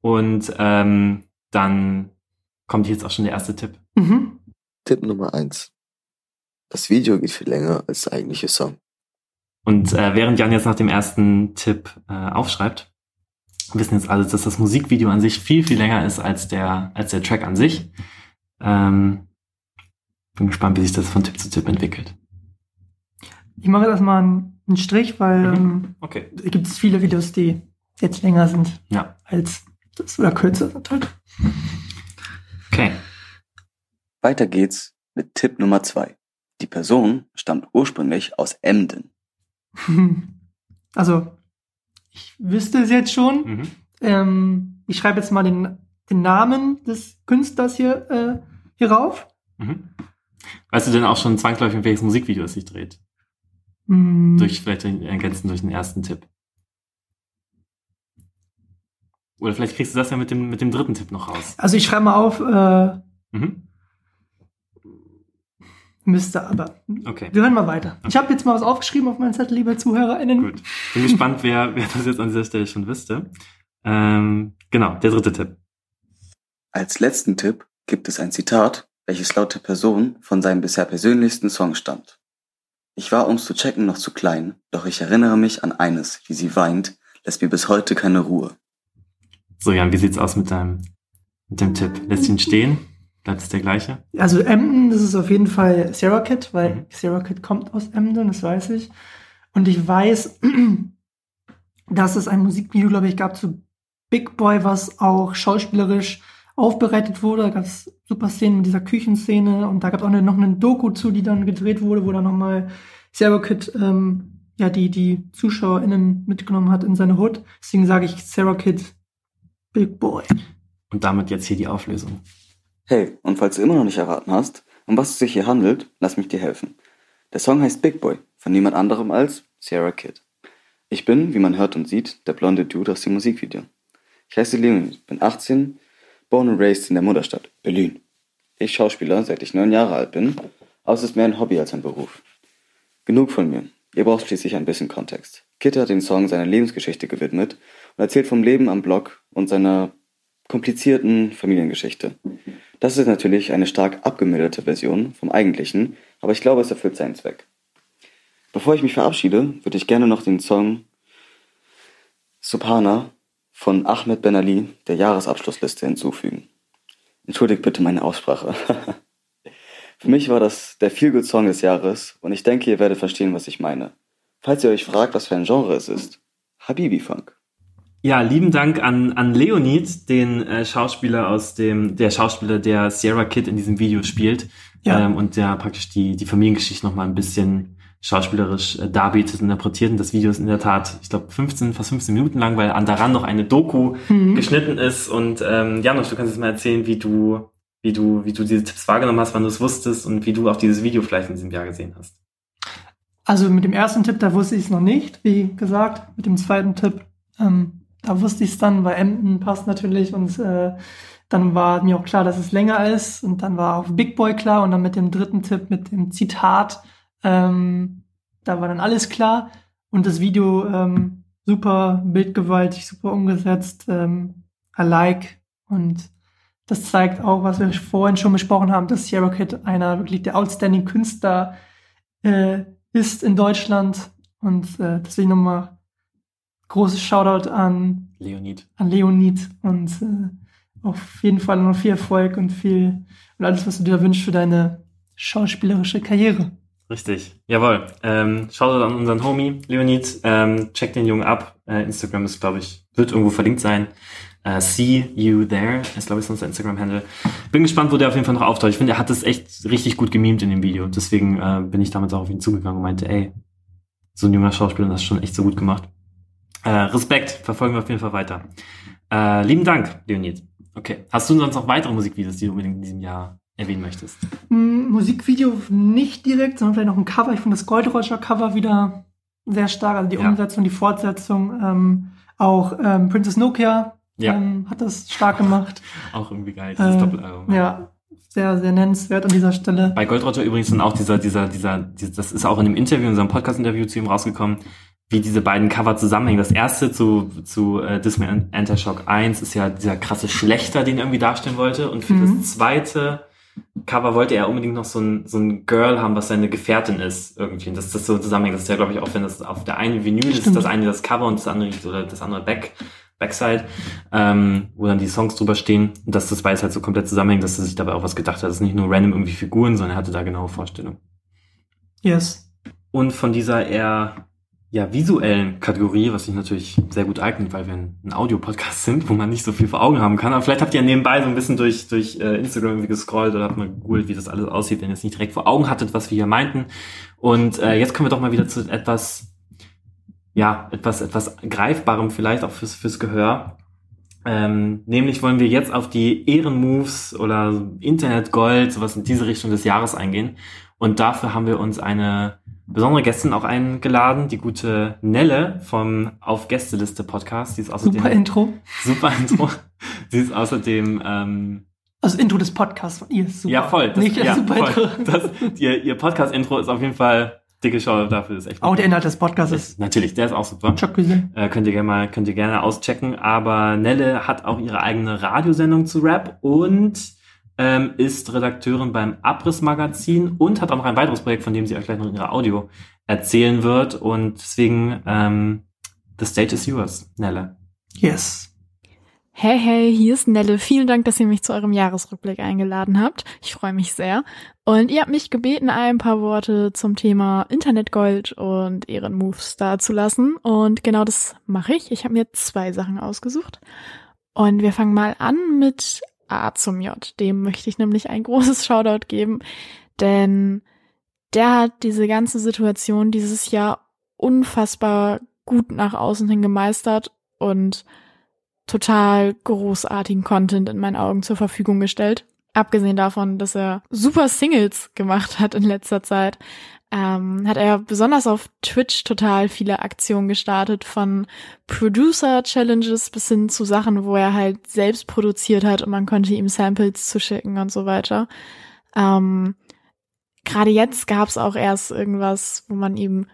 Und ähm, dann kommt jetzt auch schon der erste Tipp. Mhm. Tipp Nummer eins. Das Video geht viel länger als der eigentliche Song. Und äh, während Jan jetzt nach dem ersten Tipp äh, aufschreibt, wissen jetzt alle, dass das Musikvideo an sich viel, viel länger ist als der, als der Track an sich. Ähm, bin gespannt, wie sich das von Tipp zu Tipp entwickelt. Ich mache jetzt erstmal einen, Strich, weil Mhm. ähm, Okay. es gibt viele Videos, die jetzt länger sind Ja. als das oder kürzer sind halt. Okay. Weiter geht's mit Tipp Nummer zwei. Die Person stammt ursprünglich aus Emden. <laughs> Also, ich wüsste es jetzt schon. Mhm. Ähm, ich schreibe jetzt mal den, den Namen des Künstlers hier, äh, hier rauf. Mhm. Weißt du denn auch schon zwangsläufig, in welches Musikvideo es sich dreht? Hm, Durch, vielleicht ergänzen durch den ersten Tipp. Oder vielleicht kriegst du das ja mit dem, mit dem dritten Tipp noch raus. Also ich schreibe mal auf, äh, Mhm. müsste aber. Okay. Wir hören mal weiter. Ich habe jetzt mal was aufgeschrieben auf meinen Zettel, liebe ZuhörerInnen. Gut. Bin gespannt, wer, wer das jetzt an dieser Stelle schon wüsste. Ähm, genau, der dritte Tipp. Als letzten Tipp gibt es ein Zitat, welches laut der Person von seinem bisher persönlichsten Song stammt. Ich war, um's zu checken, noch zu klein, doch ich erinnere mich an eines, wie sie weint, lässt mir bis heute keine Ruhe. So, Jan, wie sieht's aus mit deinem, mit dem Tipp? Lässt ihn stehen? Bleibt es der gleiche? Also Emden, das ist auf jeden Fall Sarah Kid, weil Mhm. Sarah Kid kommt aus Emden, das weiß ich. Und ich weiß, <clears throat> dass es ein Musikvideo, glaube ich, gab zu Big Boy, was auch schauspielerisch aufbereitet wurde. Da gab es super Szenen mit dieser Küchenszene und da gab es auch eine, noch eine Doku zu, die dann gedreht wurde, wo dann nochmal Sarah Kid ähm, ja, die, die ZuschauerInnen mitgenommen hat in seine Hood. Deswegen sage ich Sarah Kid Big Boy. Und damit jetzt hier die Auflösung. Hey, und falls du immer noch nicht erraten hast, um was es sich hier handelt, lass mich dir helfen. Der Song heißt Big Boy, von niemand anderem als Sierra Kid. Ich bin, wie man hört und sieht, der blonde Dude aus dem Musikvideo. Ich heiße Leonie, bin 18, born and raised in der Mutterstadt, Berlin. Ich Schauspieler, seit ich neun Jahre alt bin, aber es ist mehr ein Hobby als ein Beruf. Genug von mir. Ihr braucht schließlich ein bisschen Kontext. Kid hat den Song seiner Lebensgeschichte gewidmet und erzählt vom Leben am Block und seiner komplizierten Familiengeschichte. Das ist natürlich eine stark abgemilderte Version vom eigentlichen, aber ich glaube, es erfüllt seinen Zweck. Bevor ich mich verabschiede, würde ich gerne noch den Song Subhana von Ahmed Ben Ali der Jahresabschlussliste hinzufügen. Entschuldigt bitte meine Aussprache. <laughs> Für mich war das der Feelgood-Song des Jahres und ich denke, ihr werdet verstehen, was ich meine. Falls ihr euch fragt, was für ein Genre es ist, Habibi-Funk. Ja, lieben Dank an, an Leonid, den äh, Schauspieler aus dem, der Schauspieler, der Sierra Kid in diesem Video spielt. Ja. Ähm, und der praktisch die, die Familiengeschichte noch mal ein bisschen schauspielerisch äh, darbietet und interpretiert. Und das Video ist in der Tat, ich glaube, 15, fast 15 Minuten lang, weil an daran noch eine Doku Mhm. geschnitten ist. Und ähm, Janusz, du kannst jetzt mal erzählen, wie du, wie du, wie du diese Tipps wahrgenommen hast, wann du es wusstest und wie du auch dieses Video vielleicht in diesem Jahr gesehen hast. Also mit dem ersten Tipp, da wusste ich es noch nicht, wie gesagt. Mit dem zweiten Tipp, ähm, da wusste ich es dann, weil Emden passt natürlich und äh, dann war mir auch klar, dass es länger ist und dann war auch Big Boy klar und dann mit dem dritten Tipp, mit dem Zitat, ähm, da war dann alles klar und das Video ähm, super bildgewaltig, super umgesetzt, ähm, I like und das zeigt auch, was wir vorhin schon besprochen haben, dass Sierra Kid einer wirklich der outstanding Künstler äh, ist in Deutschland. Und äh, deswegen nochmal großes Shoutout an, Leonid. an Leonid und äh, auf jeden Fall noch viel Erfolg und viel und alles, was du dir wünschst für deine schauspielerische Karriere. Richtig, jawohl. Ähm, schaut an unseren Homie Leonid, ähm, checkt den Jungen ab. Äh, Instagram ist, glaube ich, wird irgendwo verlinkt sein. Äh, see you there ist, glaube ich, unser Instagram-Handle. Bin gespannt, wo der auf jeden Fall noch auftaucht. Ich finde, er hat das echt richtig gut gemimt in dem Video. Deswegen äh, bin ich damals auch auf ihn zugegangen und meinte, ey, so ein junger Schauspieler, das ist schon echt so gut gemacht. Äh, Respekt, verfolgen wir auf jeden Fall weiter. Äh, lieben Dank, Leonid. Okay. Hast du sonst noch weitere Musikvideos, die du unbedingt in diesem Jahr erwähnen möchtest? Musikvideo nicht direkt, sondern vielleicht noch ein Cover. Ich finde das Gold Roger Cover wieder sehr stark. Also die Ja. Umsetzung, die Fortsetzung. Ähm, auch ähm, Princess Nokia Ja. ähm, hat das stark gemacht. <laughs> Auch irgendwie geil, dieses Äh, Doppelalbum. Ja, sehr, sehr nennenswert an dieser Stelle. Bei Gold Roger übrigens dann auch dieser, dieser, dieser, dieser, das ist auch in dem Interview, in unserem Podcast-Interview zu ihm rausgekommen, wie diese beiden Cover zusammenhängen. Das erste zu, zu äh, Disney Enter-Shock 1 ist ja dieser krasse Schlechter, den er irgendwie darstellen wollte. Und für Mhm. das zweite Cover wollte er unbedingt noch so ein, so ein Girl haben, was seine Gefährtin ist irgendwie. Und dass das so zusammenhängt. Das ist ja, glaube ich, auch wenn das auf der einen Vinyl ist, Stimmt. das eine das Cover und das andere oder das andere Back. Backside, ähm, wo dann die Songs drüber stehen. Und dass das beides halt so komplett zusammenhängt, dass er sich dabei auch was gedacht hat. Das ist nicht nur random irgendwie Figuren, sondern er hatte da genaue Vorstellungen. Yes. Und von dieser eher ja, visuellen Kategorie, was sich natürlich sehr gut eignet, weil wir ein, Audio-Podcast sind, wo man nicht so viel vor Augen haben kann. Aber vielleicht habt ihr nebenbei so ein bisschen durch, durch äh, Instagram irgendwie gescrollt oder habt mal gegoogelt, wie das alles aussieht, wenn ihr es nicht direkt vor Augen hattet, was wir hier meinten. Und äh, jetzt kommen wir doch mal wieder zu etwas, ja, etwas, etwas Greifbarem vielleicht auch fürs, fürs Gehör. Ähm, nämlich wollen wir jetzt auf die Ehrenmoves oder Internetgold, sowas in diese Richtung des Jahres eingehen. Und dafür haben wir uns eine besondere Gästin auch eingeladen, die gute Nelle vom Auf Gästeliste Podcast. Die ist außerdem Super Intro. Super Intro. Sie ist außerdem ähm, Also Intro des Podcasts von ihr ist super. ja voll. Das, Nicht das ja, super voll. Intro. Das, ihr ihr Podcast Intro ist auf jeden Fall dicke Show dafür. Ist echt Auch der Inhalt des Podcasts ist natürlich, der ist auch super. Gesehen. Äh, könnt ihr gerne mal, könnt ihr gerne auschecken. Aber Nelle hat auch ihre eigene Radiosendung zu Rap und ähm, ist Redakteurin beim Abriss-Magazin und hat auch noch ein weiteres Projekt, von dem sie euch gleich noch in ihrer Audio erzählen wird. Und deswegen, ähm, the stage is yours, Nelle. Yes. Hey, hey, hier ist Nelle. Vielen Dank, dass ihr mich zu eurem Jahresrückblick eingeladen habt. Ich freue mich sehr. Und ihr habt mich gebeten, ein paar Worte zum Thema Internetgold und Ehrenmoves dazulassen. Und genau das mache ich. Ich habe mir zwei Sachen ausgesucht. Und wir fangen mal an mit A zum J. Dem möchte ich nämlich ein großes <laughs> Shoutout geben, denn der hat diese ganze Situation dieses Jahr unfassbar gut nach außen hin gemeistert und total großartigen Content in meinen Augen zur Verfügung gestellt. Abgesehen davon, dass er super Singles gemacht hat in letzter Zeit, ähm, hat er besonders auf Twitch total viele Aktionen gestartet, von Producer-Challenges bis hin zu Sachen, wo er halt selbst produziert hat und man konnte ihm Samples zuschicken und so weiter. Ähm, Gerade jetzt gab es auch erst irgendwas, wo man ihm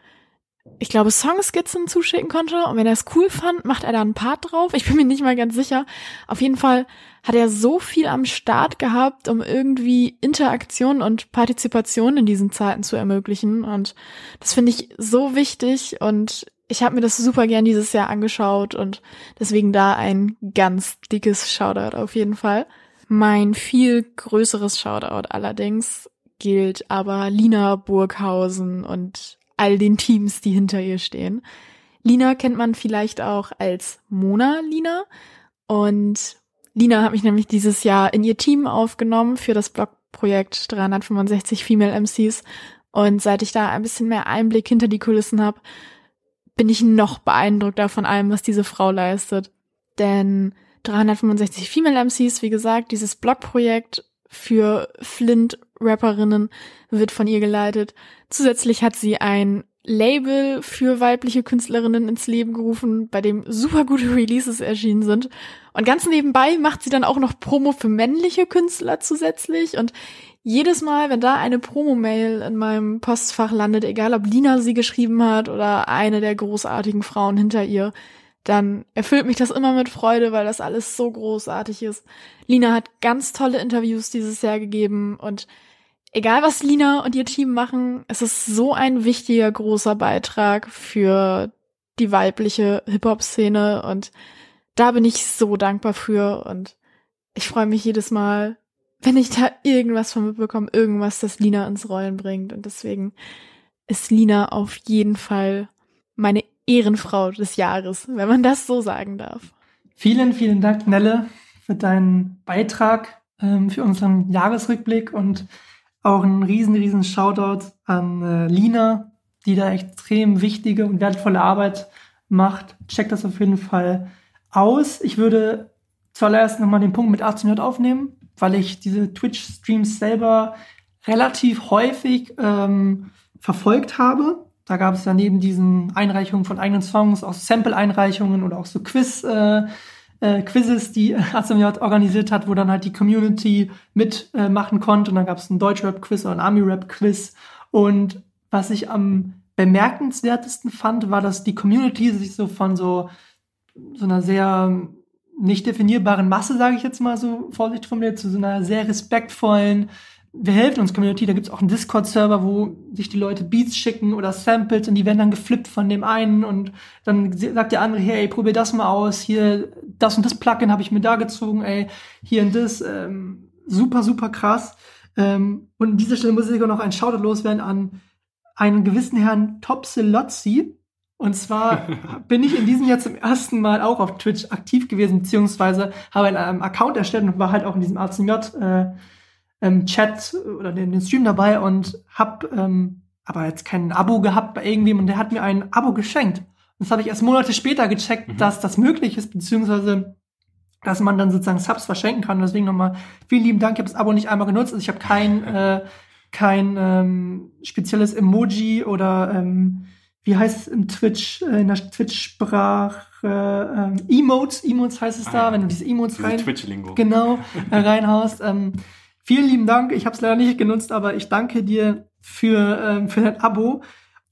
ich glaube, Songskizzen zuschicken konnte. Und wenn er es cool fand, macht er da einen Part drauf. Ich bin mir nicht mal ganz sicher. Auf jeden Fall hat er so viel am Start gehabt, um irgendwie Interaktion und Partizipation in diesen Zeiten zu ermöglichen. Und das finde ich so wichtig. Und ich habe mir das super gern dieses Jahr angeschaut. Und deswegen da ein ganz dickes Shoutout auf jeden Fall. Mein viel größeres Shoutout allerdings gilt aber Lina Burghausen und all den Teams, die hinter ihr stehen. Lina kennt man vielleicht auch als Mona Lina und Lina hat mich nämlich dieses Jahr in ihr Team aufgenommen für das Blogprojekt 365 Female MCs und seit ich da ein bisschen mehr Einblick hinter die Kulissen habe, bin ich noch beeindruckter von allem, was diese Frau leistet. Denn 365 Female MCs, wie gesagt, dieses Blogprojekt für Flint-Rapperinnen wird von ihr geleitet. Zusätzlich hat sie ein Label für weibliche Künstlerinnen ins Leben gerufen, bei dem super gute Releases erschienen sind. Und ganz nebenbei macht sie dann auch noch Promo für männliche Künstler zusätzlich. Und jedes Mal, wenn da eine Promo-Mail in meinem Postfach landet, egal ob Lina sie geschrieben hat oder eine der großartigen Frauen hinter ihr, dann erfüllt mich das immer mit Freude, weil das alles so großartig ist. Lina hat ganz tolle Interviews dieses Jahr gegeben und egal was Lina und ihr Team machen, es ist so ein wichtiger, großer Beitrag für die weibliche Hip-Hop-Szene und da bin ich so dankbar für und ich freue mich jedes Mal, wenn ich da irgendwas von mitbekomme, irgendwas, das Lina ins Rollen bringt und deswegen ist Lina auf jeden Fall meine Ehrenfrau des Jahres, wenn man das so sagen darf. Vielen, vielen Dank, Nelle, für deinen Beitrag ähm, für unseren Jahresrückblick und auch ein riesen, riesen Shoutout an äh, Lina, die da extrem wichtige und wertvolle Arbeit macht. Checkt das auf jeden Fall aus. Ich würde zuallererst nochmal den Punkt mit 18 aufnehmen, weil ich diese Twitch-Streams selber relativ häufig ähm, verfolgt habe. Da gab es ja neben diesen Einreichungen von eigenen Songs auch Sample-Einreichungen oder auch so Quiz, äh, äh, Quizzes, die <laughs> Azamiot organisiert hat, wo dann halt die Community mitmachen äh, konnte. Und dann gab es einen Deutsch-Rap-Quiz oder einen Army-Rap-Quiz. Und was ich am bemerkenswertesten fand, war, dass die Community sich so von so, so einer sehr nicht definierbaren Masse, sage ich jetzt mal so vorsichtig formuliert, zu so einer sehr respektvollen, wir helfen uns Community, da gibt's auch einen Discord-Server, wo sich die Leute Beats schicken oder Samples und die werden dann geflippt von dem einen und dann sagt der andere, hey, probier das mal aus, hier, das und das Plugin habe ich mir da gezogen, ey, hier und das, ähm, super, super krass. Ähm, und an dieser Stelle muss ich sogar noch ein Shoutout loswerden an einen gewissen Herrn Topselotzi. Und zwar <laughs> bin ich in diesem Jahr zum ersten Mal auch auf Twitch aktiv gewesen, beziehungsweise habe einen Account erstellt und war halt auch in diesem ACJ äh, ähm, Chat oder den, den Stream dabei und habe ähm, aber jetzt kein Abo gehabt bei irgendwem und der hat mir ein Abo geschenkt. Und das habe ich erst Monate später gecheckt, mhm. dass das möglich ist, beziehungsweise dass man dann sozusagen Subs verschenken kann. Und deswegen nochmal vielen lieben Dank. Ich habe das Abo nicht einmal genutzt. Also ich habe kein, <laughs> äh, kein ähm, spezielles Emoji oder ähm, wie heißt es im Twitch, äh, in der Twitch-Sprache, ähm, Emotes, Emotes heißt es ah, da, wenn du diese Emotes diese rein, Twitch-Lingo. genau, <laughs> äh, reinhaust. Ähm, vielen lieben Dank. Ich habe es leider nicht genutzt, aber ich danke dir für, ähm, für dein Abo.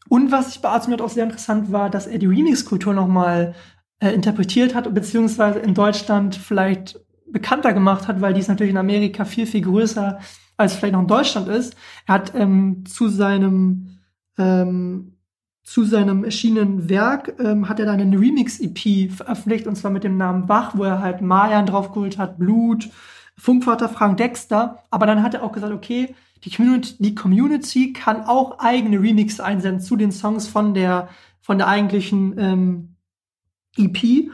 Und was ich bei Arzt auch sehr interessant war, dass er die Remix-Kultur nochmal äh, interpretiert hat, beziehungsweise in Deutschland vielleicht bekannter gemacht hat, weil dies natürlich in Amerika viel, viel größer als vielleicht noch in Deutschland ist. Er hat ähm, zu seinem ähm, zu seinem erschienenen Werk ähm, hat er dann eine Remix-EP veröffentlicht, und zwar mit dem Namen Wach, wo er halt Mayan draufgeholt hat, Blut, Funkvater Frank Dexter. Aber dann hat er auch gesagt, okay, die Community, die Community kann auch eigene Remix einsenden zu den Songs von der, von der eigentlichen ähm, EP.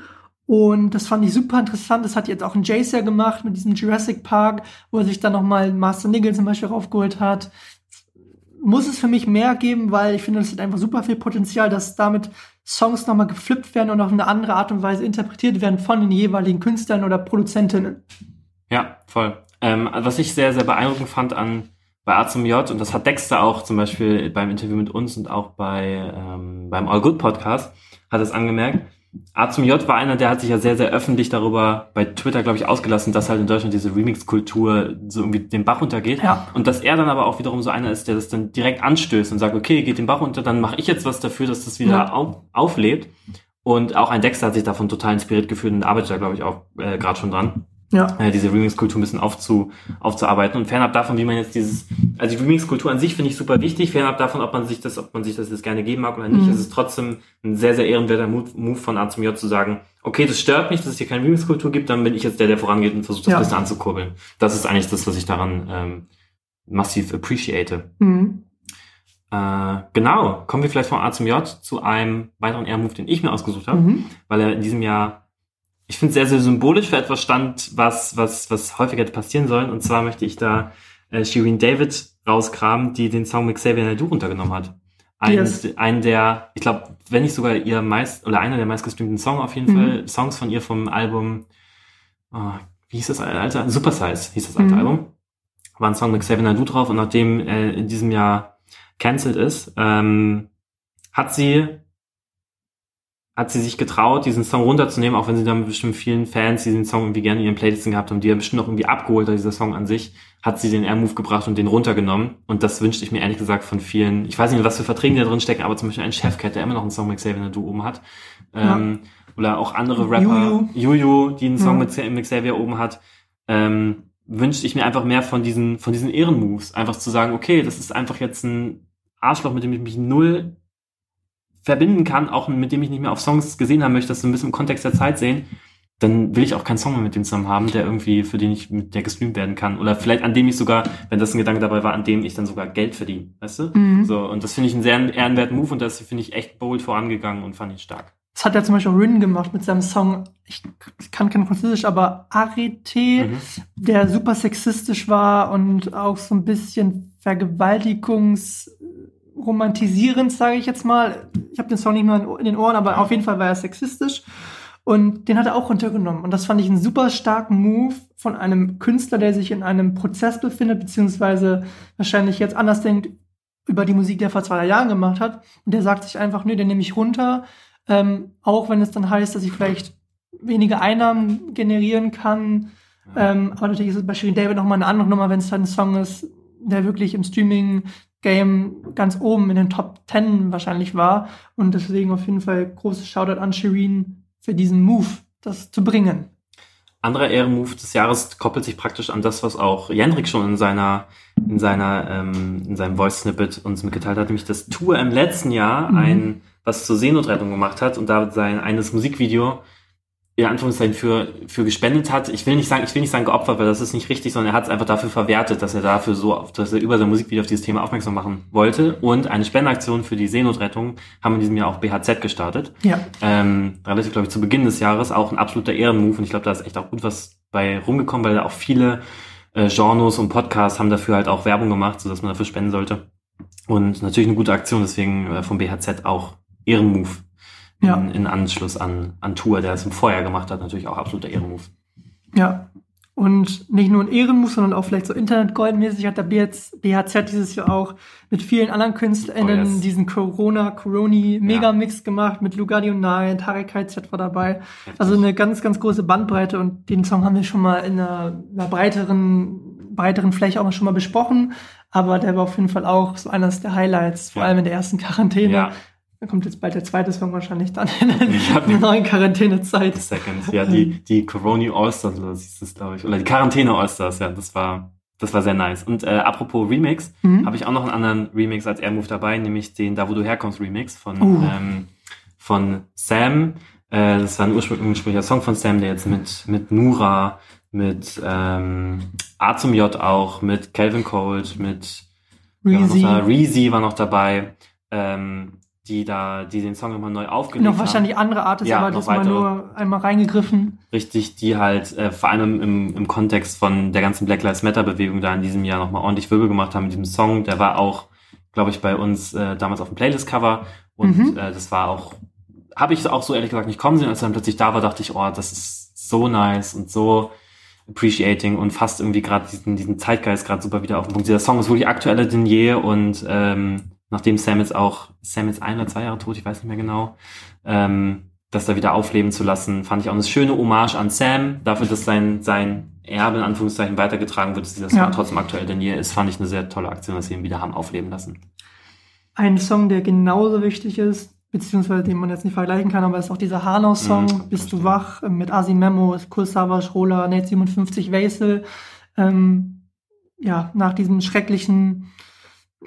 Und das fand ich super interessant. Das hat jetzt auch ein Jace ja gemacht mit diesem Jurassic Park, wo er sich dann nochmal Master Nigel zum Beispiel raufgeholt hat. Muss es für mich mehr geben, weil ich finde, das hat einfach super viel Potenzial, dass damit Songs nochmal geflippt werden und auf eine andere Art und Weise interpretiert werden von den jeweiligen Künstlern oder Produzentinnen. Ja, voll. Ähm, was ich sehr, sehr beeindruckend fand an bei A zum J, und das hat Dexter auch zum Beispiel beim Interview mit uns und auch bei ähm, beim All Good Podcast, hat es angemerkt, A zum J war einer, der hat sich ja sehr, sehr öffentlich darüber bei Twitter, glaube ich, ausgelassen, dass halt in Deutschland diese Remix-Kultur so irgendwie den Bach runtergeht. Ja. Und dass er dann aber auch wiederum so einer ist, der das dann direkt anstößt und sagt, okay, geht den Bach runter, dann mache ich jetzt was dafür, dass das wieder ja. auf, auflebt. Und auch ein Dexter hat sich davon total inspiriert gefühlt und arbeitet da, glaube ich, auch äh, gerade schon dran ja. äh, diese Remix-Kultur ein bisschen aufzu, aufzuarbeiten. Und fernab davon, wie man jetzt dieses, also die Remix-Kultur an sich finde ich super wichtig, fernab davon, ob man sich das, ob man sich das jetzt gerne geben mag oder nicht, mhm. ist es trotzdem ein sehr, sehr ehrenwerter Move, von A zum J zu sagen, okay, das stört mich, dass es hier keine Remix-Kultur gibt, dann bin ich jetzt der, der vorangeht und versucht, das ja. bisschen anzukurbeln. Das ist eigentlich das, was ich daran ähm, massiv appreciate. Mhm. Äh, genau, kommen wir vielleicht von A zum J zu einem weiteren Air-Move, den ich mir ausgesucht habe, mhm. weil er in diesem Jahr ich finde sehr, sehr symbolisch für etwas stand, was, was, was häufiger hätte passieren sollen. Und zwar möchte ich da äh, Shirin David rauskramen, die den Song mit Xavier Naidoo runtergenommen hat. Ein, yes. ein der, ich glaube, wenn nicht sogar ihr meist, oder einer der meistgestreamten Songs auf jeden mhm. Fall, Songs von ihr vom Album, oh, wie hieß das alte? Super Size hieß das alte mhm. Album. War ein Song mit Xavier Naidoo drauf und nachdem er in diesem Jahr cancelled ist, ähm, hat sie hat sie sich getraut, diesen Song runterzunehmen, auch wenn sie dann bestimmt vielen Fans, die diesen Song irgendwie gerne in ihren Playlisten gehabt haben, die haben bestimmt noch irgendwie abgeholt, dieser Song an sich, hat sie den Air-Move gebracht und den runtergenommen. Und das wünschte ich mir ehrlich gesagt von vielen, ich weiß nicht, was für Verträge da drin stecken, aber zum Beispiel ein Chefcat, der immer noch einen Song mit Xavier Du oben hat. Ja. Ähm, oder auch andere Rapper, Juju, Juju die einen Song ja. mit Xavier oben hat. Ähm, wünschte ich mir einfach mehr von diesen, von diesen Ehrenmoves. Einfach zu sagen, okay, das ist einfach jetzt ein Arschloch, mit dem ich mich null verbinden kann, auch mit dem ich nicht mehr auf Songs gesehen haben möchte, das so ein bisschen im Kontext der Zeit sehen, dann will ich auch keinen Song mehr mit dem zusammen haben, der irgendwie, für den ich mit der gestreamt werden kann. Oder vielleicht an dem ich sogar, wenn das ein Gedanke dabei war, an dem ich dann sogar Geld verdiene, weißt du? Mhm. So, und das finde ich einen sehr ehrenwerten Move und das finde ich echt bold vorangegangen und fand ich stark. Das hat er zum Beispiel Rin gemacht mit seinem Song, ich kann kein Französisch, aber Arete, mhm. der super sexistisch war und auch so ein bisschen Vergewaltigungs romantisierend, sage ich jetzt mal. Ich habe den Song nicht mehr in den Ohren, aber auf jeden Fall war er sexistisch. Und den hat er auch runtergenommen. Und das fand ich einen super starken Move von einem Künstler, der sich in einem Prozess befindet, beziehungsweise wahrscheinlich jetzt anders denkt über die Musik, die er vor zwei Jahren gemacht hat. Und der sagt sich einfach, nee, den nehme ich runter. Ähm, auch wenn es dann heißt, dass ich vielleicht weniger Einnahmen generieren kann. Ähm, aber natürlich ist es bei Shirin David nochmal eine andere Nummer, wenn es dann ein Song ist, der wirklich im Streaming Game ganz oben in den Top 10 wahrscheinlich war. Und deswegen auf jeden Fall großes Shoutout an Shireen für diesen Move, das zu bringen. anderer Ehrenmove des Jahres koppelt sich praktisch an das, was auch Jendrik schon in seiner, in seiner, ähm, in seinem Voice Snippet uns mitgeteilt hat, nämlich dass Tour im letzten Jahr Mhm. ein, was zur Seenotrettung gemacht hat und da sein eines Musikvideo in Anführungszeichen für, für gespendet hat. Ich will nicht sagen, ich will nicht sagen geopfert, weil das ist nicht richtig, sondern er hat es einfach dafür verwertet, dass er dafür so, auf- dass er über sein Musikvideo auf dieses Thema aufmerksam machen wollte. Und eine Spendenaktion für die Seenotrettung haben in diesem Jahr auch BHZ gestartet Ja. ähm, relativ, glaube ich, zu Beginn des Jahres auch ein absoluter Ehrenmove und ich glaube, da ist echt auch gut was bei rumgekommen, weil da auch viele äh, Genres und Podcasts haben dafür halt auch Werbung gemacht, sodass man dafür spenden sollte. Und natürlich eine gute Aktion, deswegen äh, vom BHZ auch Ehrenmove Ja. in, in Anschluss an, an Tour, der es im Vorjahr gemacht hat, natürlich auch absoluter Ehrenmove. Ja. Und nicht nur ein Ehrenmove, sondern auch vielleicht so Internetgoldmäßig hat der BHZ, BHZ dieses Jahr auch mit vielen anderen KünstlerInnen Oh, yes. diesen Corona-Coroni-Megamix gemacht, mit Lugardi und Nile, Tarek KZ war dabei. Also eine ganz, ganz große Bandbreite und den Song haben wir schon mal in einer, einer breiteren, breiteren Fläche auch schon mal besprochen. Aber der war auf jeden Fall auch so eines der Highlights, vor Ja. allem in der ersten Quarantäne. Ja, Da kommt jetzt bald der zweite Song wahrscheinlich dann in der neuen Quarantänezeit. Second. Ja, die, die Corona All-Stars, hieß das, glaube ich. Oder die Quarantäne All-Stars, ja, das war, das war sehr nice. Und äh, apropos Remix, Mhm. habe ich auch noch einen anderen Remix als Airmove dabei, nämlich den Da wo du herkommst Remix von, Uh. ähm, von Sam. Äh, das war ein ursprüng- ursprünglicher Song von Sam, der jetzt mit, mit Nura, mit ähm, A zum J auch, mit Calvin Cold, mit war Reezy. da? Reezy war noch dabei, ähm, die da, die den Song nochmal neu Noch haben. wahrscheinlich andere Artists, Ja, aber noch diesmal weitere. nur einmal reingegriffen. richtig, die halt äh, vor allem im, im Kontext von der ganzen Black Lives Matter Bewegung da in diesem Jahr nochmal ordentlich Wirbel gemacht haben mit diesem Song. Der war auch, glaube ich, bei uns äh, damals auf dem Playlist-Cover und Mhm. äh, das war auch, habe ich auch so ehrlich gesagt nicht kommen sehen, als er dann plötzlich da war, dachte ich, oh, das ist so nice und so appreciating und fast irgendwie gerade diesen, diesen Zeitgeist gerade super wieder auf den Punkt. Dieser Song ist wirklich aktueller denn je und ähm, nachdem Sam jetzt auch, Sam jetzt ein oder zwei Jahre tot, ich weiß nicht mehr genau, ähm, das da wieder aufleben zu lassen, fand ich auch eine schöne Hommage an Sam, dafür, dass sein, sein Erbe in Anführungszeichen weitergetragen wird, dass dieser Song Ja. trotzdem aktuell denn je ist, fand ich eine sehr tolle Aktion, dass sie ihn wieder haben aufleben lassen. Ein Song, der genauso wichtig ist, beziehungsweise den man jetzt nicht vergleichen kann, aber ist auch dieser Hanau-Song, Mhm, Bist du wach, äh, mit Asi Memo, Kurs Savas, Rola, Nate 57, Wesel. Ähm, ja, nach diesem schrecklichen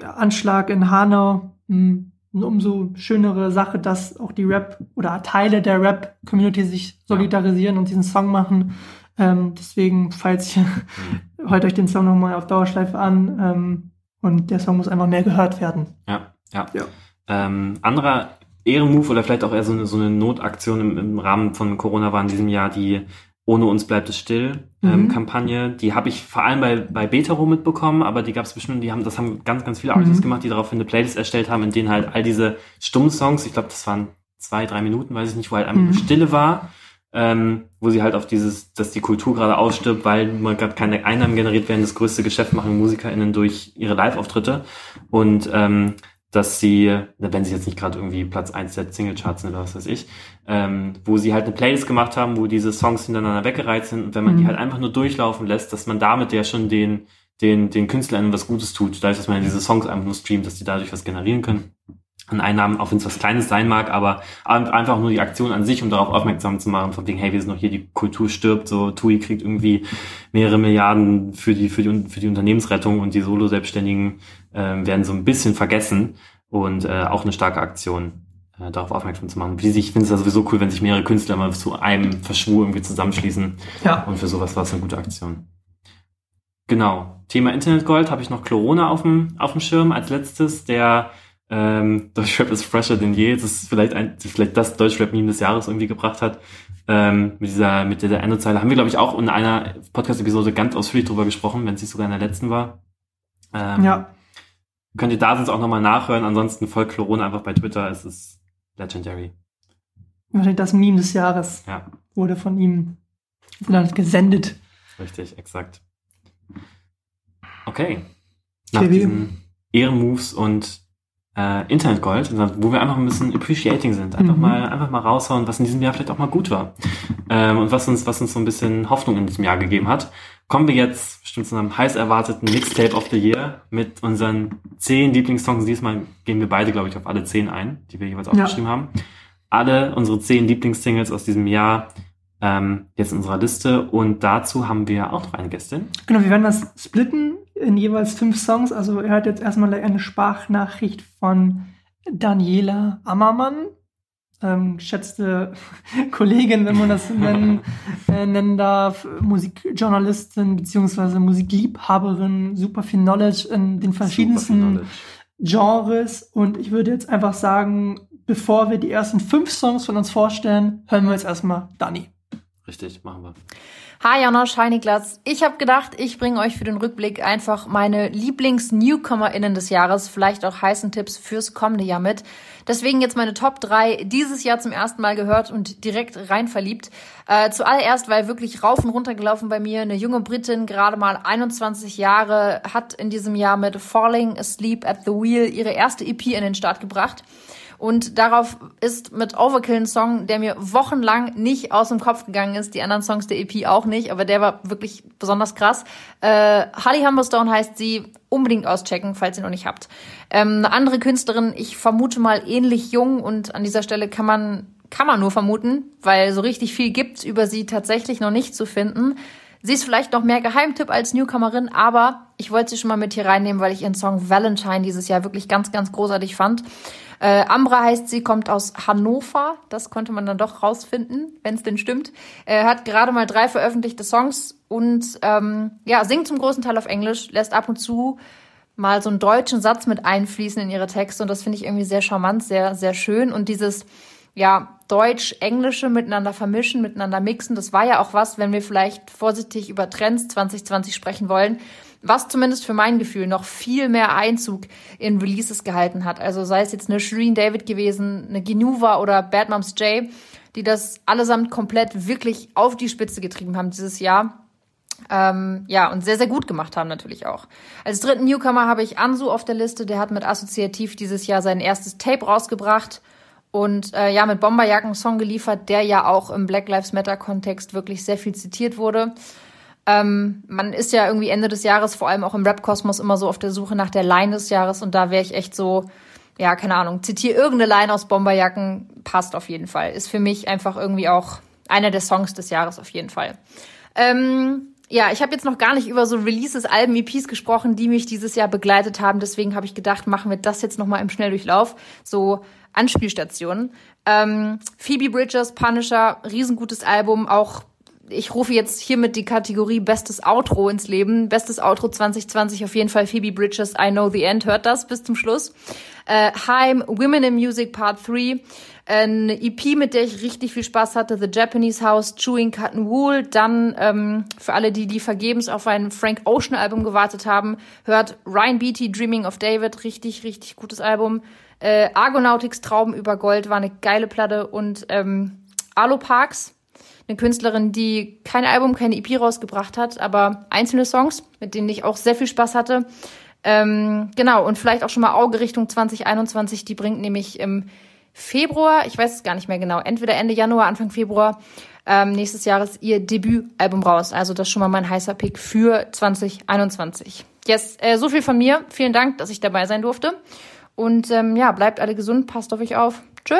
Anschlag in Hanau, mh, eine umso schönere Sache, dass auch die Rap oder Teile der Rap-Community sich solidarisieren und diesen Song machen. Ähm, deswegen, falls ihr, hört <laughs> euch den Song nochmal auf Dauerschleife an ähm, und der Song muss einfach mehr gehört werden. Ja, ja. Ja. Ähm, anderer Ehrenmove oder vielleicht auch eher so eine, so eine Notaktion im, im Rahmen von Corona war in diesem Jahr die Ohne uns bleibt es still ähm, Mhm. Kampagne. Die habe ich vor allem bei, bei Betaro mitbekommen, aber die gab es bestimmt, die haben, das haben ganz, ganz viele Artists Mhm. gemacht, die daraufhin eine Playlist erstellt haben, in denen halt all diese Stummsongs, ich glaube, das waren zwei, drei Minuten, weiß ich nicht, wo halt einfach Mhm. Stille war, ähm, wo sie halt auf dieses, dass die Kultur gerade ausstirbt, weil mal gerade keine Einnahmen generiert werden, das größte Geschäft machen MusikerInnen durch ihre Live-Auftritte und ähm, dass sie, wenn sie jetzt nicht gerade irgendwie Platz 1 der Singlecharts sind oder was weiß ich, ähm, wo sie halt eine Playlist gemacht haben, wo diese Songs hintereinander weggereiht sind. Und wenn man die Mhm. halt einfach nur durchlaufen lässt, dass man damit ja schon den, den, den KünstlerInnen was Gutes tut, dadurch, dass man ja diese Songs einfach nur streamt, dass die dadurch was generieren können. An Einnahmen, auch wenn es was Kleines sein mag, aber ein- einfach nur die Aktion an sich, um darauf aufmerksam zu machen, von wegen, hey, wir sind noch hier, die Kultur stirbt, so TUI kriegt irgendwie mehrere Milliarden für die, für die, für die Unternehmensrettung und die Solo-Selbstständigen ähm, werden so ein bisschen vergessen und äh, auch eine starke Aktion, äh, darauf aufmerksam zu machen. Wie sich, ich finde es ja sowieso cool, wenn sich mehrere Künstler mal zu einem Verschwur irgendwie zusammenschließen Ja. und für sowas war es eine gute Aktion. Genau. Thema Internetgold habe ich noch Corona auf dem, auf dem Schirm als letztes. Der ähm, <laughs> Deutschrap ist fresher denn je. Das ist vielleicht ein, vielleicht das Deutschrap-Meme des Jahres irgendwie gebracht hat. Ähm, mit dieser, mit dieser Endezeile haben wir, glaube ich, auch in einer Podcast-Episode ganz ausführlich drüber gesprochen, wenn es nicht sogar in der letzten war. Ähm, Ja. Könnt ihr da sonst auch nochmal nachhören. Ansonsten folgt Corona einfach bei Twitter. Es ist legendary. Wahrscheinlich das Meme des Jahres Ja, wurde von ihm gesendet. richtig, exakt. Okay. Nach Okay, diesen Ehrenmoves und äh, Internetgold, wo wir einfach ein bisschen appreciating sind. Einfach Mhm. mal, einfach mal raushauen, was in diesem Jahr vielleicht auch mal gut war. Ähm, und was uns, was uns so ein bisschen Hoffnung in diesem Jahr gegeben hat. Kommen wir jetzt bestimmt zu einem heiß erwarteten Mixtape of the Year mit unseren zehn Lieblingssongs. Diesmal gehen wir beide, glaube ich, auf alle zehn ein, die wir jeweils aufgeschrieben haben. Alle unsere zehn Lieblingssingles aus diesem Jahr ähm, jetzt in unserer Liste. Und dazu haben wir auch noch eine Gästin. Genau, wir werden das splitten in jeweils fünf Songs. Also er hat jetzt erstmal eine Sprachnachricht von Daniela Ammermann, ähm, geschätzte <laughs> Kollegin, wenn man das <laughs> nennen, äh, nennen darf, Musikjournalistin beziehungsweise Musikliebhaberin, super viel Knowledge in den verschiedensten Genres. Und ich würde jetzt einfach sagen, bevor wir die ersten fünf Songs von uns vorstellen, hören wir jetzt erstmal Dani. Richtig, machen wir. Hi Janosch, hi Niklas. Ich habe gedacht, ich bringe euch für den Rückblick einfach meine Lieblings-NewcomerInnen des Jahres, vielleicht auch heißen Tipps fürs kommende Jahr mit. Deswegen jetzt meine Top 3 dieses Jahr zum ersten Mal gehört und direkt rein verliebt. Äh, zuallererst, weil wirklich rauf und runter gelaufen bei mir. Eine junge Britin, gerade mal 21 Jahre, hat in diesem Jahr mit Falling Asleep at the Wheel ihre erste EP in den Start gebracht. Und darauf ist mit Overkill ein Song, der mir wochenlang nicht aus dem Kopf gegangen ist. Die anderen Songs der EP auch nicht, aber der war wirklich besonders krass. Äh, Holly Humberstone heißt sie. Unbedingt auschecken, falls ihr noch nicht habt. Ähm, eine andere Künstlerin, ich vermute mal ähnlich jung und an dieser Stelle kann man, kann man nur vermuten, weil so richtig viel gibt's über sie tatsächlich noch nicht zu finden. Sie ist vielleicht noch mehr Geheimtipp als Newcomerin, aber ich wollte sie schon mal mit hier reinnehmen, weil ich ihren Song Valentine dieses Jahr wirklich ganz, ganz großartig fand. Äh, Ambra heißt sie, kommt aus Hannover. Das konnte man dann doch rausfinden, wenn es denn stimmt. Er hat gerade mal drei veröffentlichte Songs und ähm, ja, singt zum großen Teil auf Englisch, lässt ab und zu mal so einen deutschen Satz mit einfließen in ihre Texte und das finde ich irgendwie sehr charmant, sehr, sehr schön. Und dieses, ja, Deutsch-Englische miteinander vermischen, miteinander mixen, das war ja auch was, wenn wir vielleicht vorsichtig über Trends 2020 sprechen wollen was zumindest für mein Gefühl noch viel mehr Einzug in Releases gehalten hat. Also sei es jetzt eine Shireen David gewesen, eine Genuva oder Bad Moms J, die das allesamt komplett wirklich auf die Spitze getrieben haben dieses Jahr. Ähm, ja, und sehr, sehr gut gemacht haben natürlich auch. Als dritten Newcomer habe ich Ansu auf der Liste, der hat mit Assoziativ dieses Jahr sein erstes Tape rausgebracht und äh, ja, mit Bomberjacken Song geliefert, der ja auch im Black Lives Matter Kontext wirklich sehr viel zitiert wurde. Ähm, man ist ja irgendwie Ende des Jahres, vor allem auch im Rap-Kosmos, immer so auf der Suche nach der Line des Jahres und da wäre ich echt so, ja, keine Ahnung, zitiere irgendeine Line aus Bomberjacken, passt auf jeden Fall. Ist für mich einfach irgendwie auch einer der Songs des Jahres auf jeden Fall. Ähm, ja, ich habe jetzt noch gar nicht über so Releases, Alben, EPs gesprochen, die mich dieses Jahr begleitet haben. Deswegen habe ich gedacht, machen wir das jetzt nochmal im Schnelldurchlauf. So Anspielstationen. Ähm, Phoebe Bridgers, Punisher, riesengutes Album, auch ich rufe jetzt hiermit die Kategorie Bestes Outro ins Leben. Bestes Outro 2020 auf jeden Fall Phoebe Bridges, I Know the End. Hört das bis zum Schluss. Äh, Heim, Women in Music Part 3. Eine EP, mit der ich richtig viel Spaß hatte, The Japanese House, Chewing Cotton Wool. Dann ähm, für alle, die die vergebens auf ein Frank Ocean Album gewartet haben, hört Ryan Beatty, Dreaming of David. Richtig, richtig gutes Album. Äh, Argonautics Traum über Gold war eine geile Platte. Und ähm, Alo Parks eine Künstlerin, die kein Album, keine EP rausgebracht hat, aber einzelne Songs, mit denen ich auch sehr viel Spaß hatte. Ähm, genau, und vielleicht auch schon mal Auge Richtung 2021, die bringt nämlich im Februar, ich weiß es gar nicht mehr genau, entweder Ende Januar, Anfang Februar ähm, nächstes Jahres ihr Debütalbum raus. Also das ist schon mal mein heißer Pick für 2021. Yes, äh, so viel von mir. Vielen Dank, dass ich dabei sein durfte. Und ähm, ja, bleibt alle gesund, passt auf euch auf. Tschö.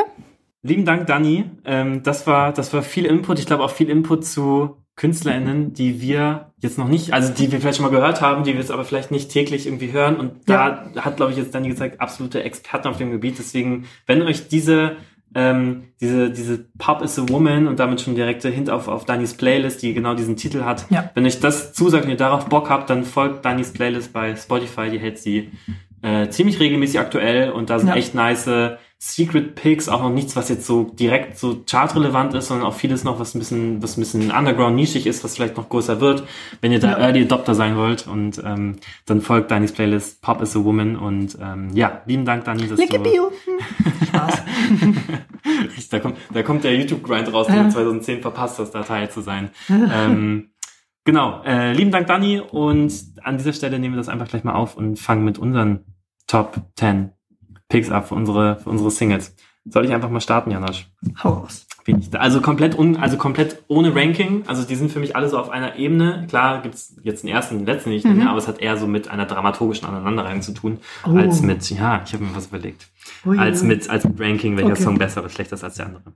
Lieben Dank, Dani. Ähm, das war, das war viel Input. Ich glaube auch viel Input zu KünstlerInnen, die wir jetzt noch nicht, also die wir vielleicht schon mal gehört haben, die wir jetzt aber vielleicht nicht täglich irgendwie hören. Und da ja. hat, glaube ich, jetzt Dani gesagt, absolute Experten auf dem Gebiet. Deswegen, wenn euch diese ähm, diese, diese Pop is a Woman und damit schon direkte Hint auf, auf Danis Playlist, die genau diesen Titel hat. Ja. Wenn euch das zusagt und ihr darauf Bock habt, dann folgt Danis Playlist bei Spotify, die hält sie äh, ziemlich regelmäßig aktuell und da sind ja. echt nice Secret Picks, auch noch nichts, was jetzt so direkt so chartrelevant ist, sondern auch vieles noch, was ein bisschen, was ein bisschen underground nischig ist, was vielleicht noch größer wird, wenn ihr da ja. Early Adopter sein wollt und ähm, dann folgt Danis Playlist Pop is a Woman und ähm, ja, lieben Dank, Dani, dass Linke du... Bio. <laughs> Spaß. da kommt, da kommt der YouTube-Grind raus, den du 2010 verpasst hast, da Teil zu sein. ähm, Genau, äh, lieben Dank, Dani. Und an dieser Stelle nehmen wir das einfach gleich mal auf und fangen mit unseren Top 10 Picks ab für unsere, für unsere Singles. Soll ich einfach mal starten, Janosch? Hau raus. Also komplett un, also komplett ohne Ranking. Also die sind für mich alle so auf einer Ebene. Klar gibt's jetzt den ersten und den letzten nicht, mhm. aber es hat eher so mit einer dramaturgischen Aneinanderreihung zu tun, oh. als mit, ja, ich habe mir was überlegt. Oh, als mit, als mit Ranking, welcher okay. Song besser oder schlechter ist als der andere.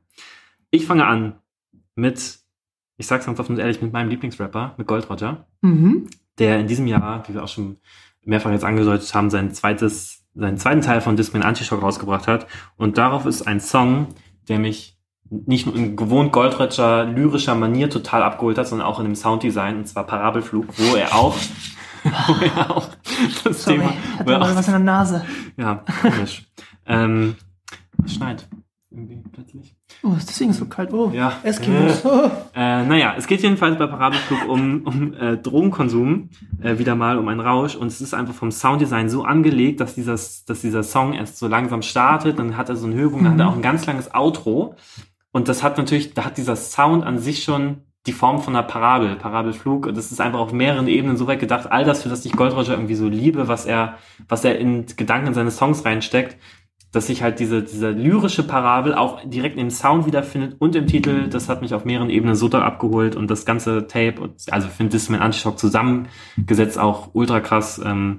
Ich fange an mit ich sag's ganz offen und ehrlich, mit meinem Lieblingsrapper, mit Gold Roger, Mhm. der in diesem Jahr, wie wir auch schon mehrfach jetzt angedeutet haben, sein zweites, seinen zweiten Teil von Discman Antishock rausgebracht hat. Und darauf ist ein Song, der mich nicht nur in gewohnt Goldroger lyrischer Manier total abgeholt hat, sondern auch in dem Sounddesign, und zwar Parabelflug, wo er auch, <laughs> wo er auch das Sorry, Thema, hat wo er auch was in der Nase. ja, komisch. ähm, es schneit. Irgendwie plötzlich. Oh, ist deswegen so kalt. Oh, Ja. Eskimos. Oh. Äh, naja, es geht jedenfalls bei Parabelflug um, um äh, Drogenkonsum, äh, wieder mal um einen Rausch. Und es ist einfach vom Sounddesign so angelegt, dass, dieses, dass dieser Song erst so langsam startet. Dann hat er so einen Höhepunkt, dann hat er auch ein ganz langes Outro. Und das hat natürlich, da hat dieser Sound an sich schon die Form von einer Parabel, Parabelflug. Und das ist einfach auf mehreren Ebenen so weit gedacht. All das, für das ich Gold Roger irgendwie so liebe, was er, was er in Gedanken in seine Songs reinsteckt, dass sich halt diese, diese lyrische Parabel auch direkt im Sound wiederfindet und im Titel. Das hat mich auf mehreren Ebenen so doll abgeholt und das ganze Tape, und, also ich finde Discman Antishock zusammengesetzt auch ultra krass. Ähm,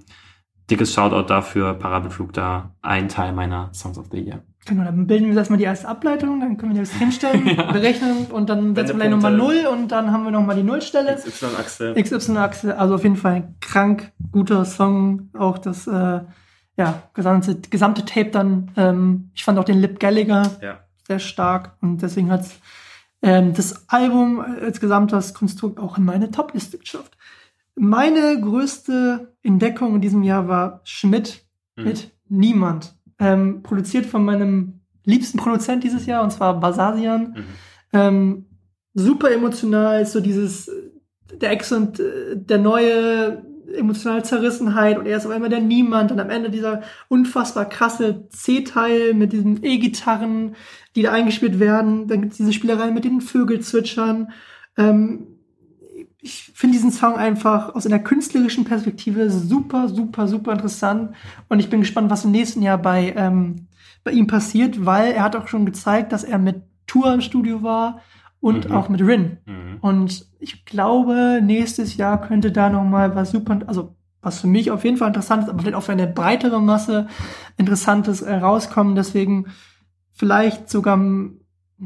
dickes Shoutout dafür, Parabelflug da ein Teil meiner Songs of the Year. Genau, dann bilden wir erstmal die erste Ableitung, dann können wir das hinstellen, <laughs> berechnen und dann setzen wir gleich nochmal. Null und dann haben wir nochmal die Nullstelle. XY-Achse. XY-Achse, also auf jeden Fall ein krank guter Song. Auch das äh, ja, gesamte, gesamte Tape dann. Ähm, ich fand auch den Lip Gallagher Ja. sehr stark und deswegen hat ähm, das Album als gesamtes Konstrukt auch in meine Top-Liste geschafft. Meine größte Entdeckung in diesem Jahr war Schmidt Mhm. mit Niemand. Ähm, produziert von meinem liebsten Produzent dieses Jahr, und zwar Basasian. Mhm. Ähm, super emotional, ist so dieses, äh, der Ex und äh, der neue emotionale Zerrissenheit und er ist auf einmal der Niemand und am Ende dieser unfassbar krasse C-Teil mit diesen E-Gitarren, die da eingespielt werden. Dann gibt's diese Spielerei mit den Vögelzwitschern. Ähm, ich finde diesen Song einfach aus einer künstlerischen Perspektive super, super, super interessant. Und ich bin gespannt, was im nächsten Jahr bei, ähm, bei ihm passiert, weil er hat auch schon gezeigt, dass er mit Tour im Studio war und Mhm. auch mit Rin. Mhm. Und ich glaube, nächstes Jahr könnte da noch mal was super, also was für mich auf jeden Fall interessant ist, aber vielleicht auch für eine breitere Masse Interessantes äh, rauskommen. Deswegen vielleicht sogar,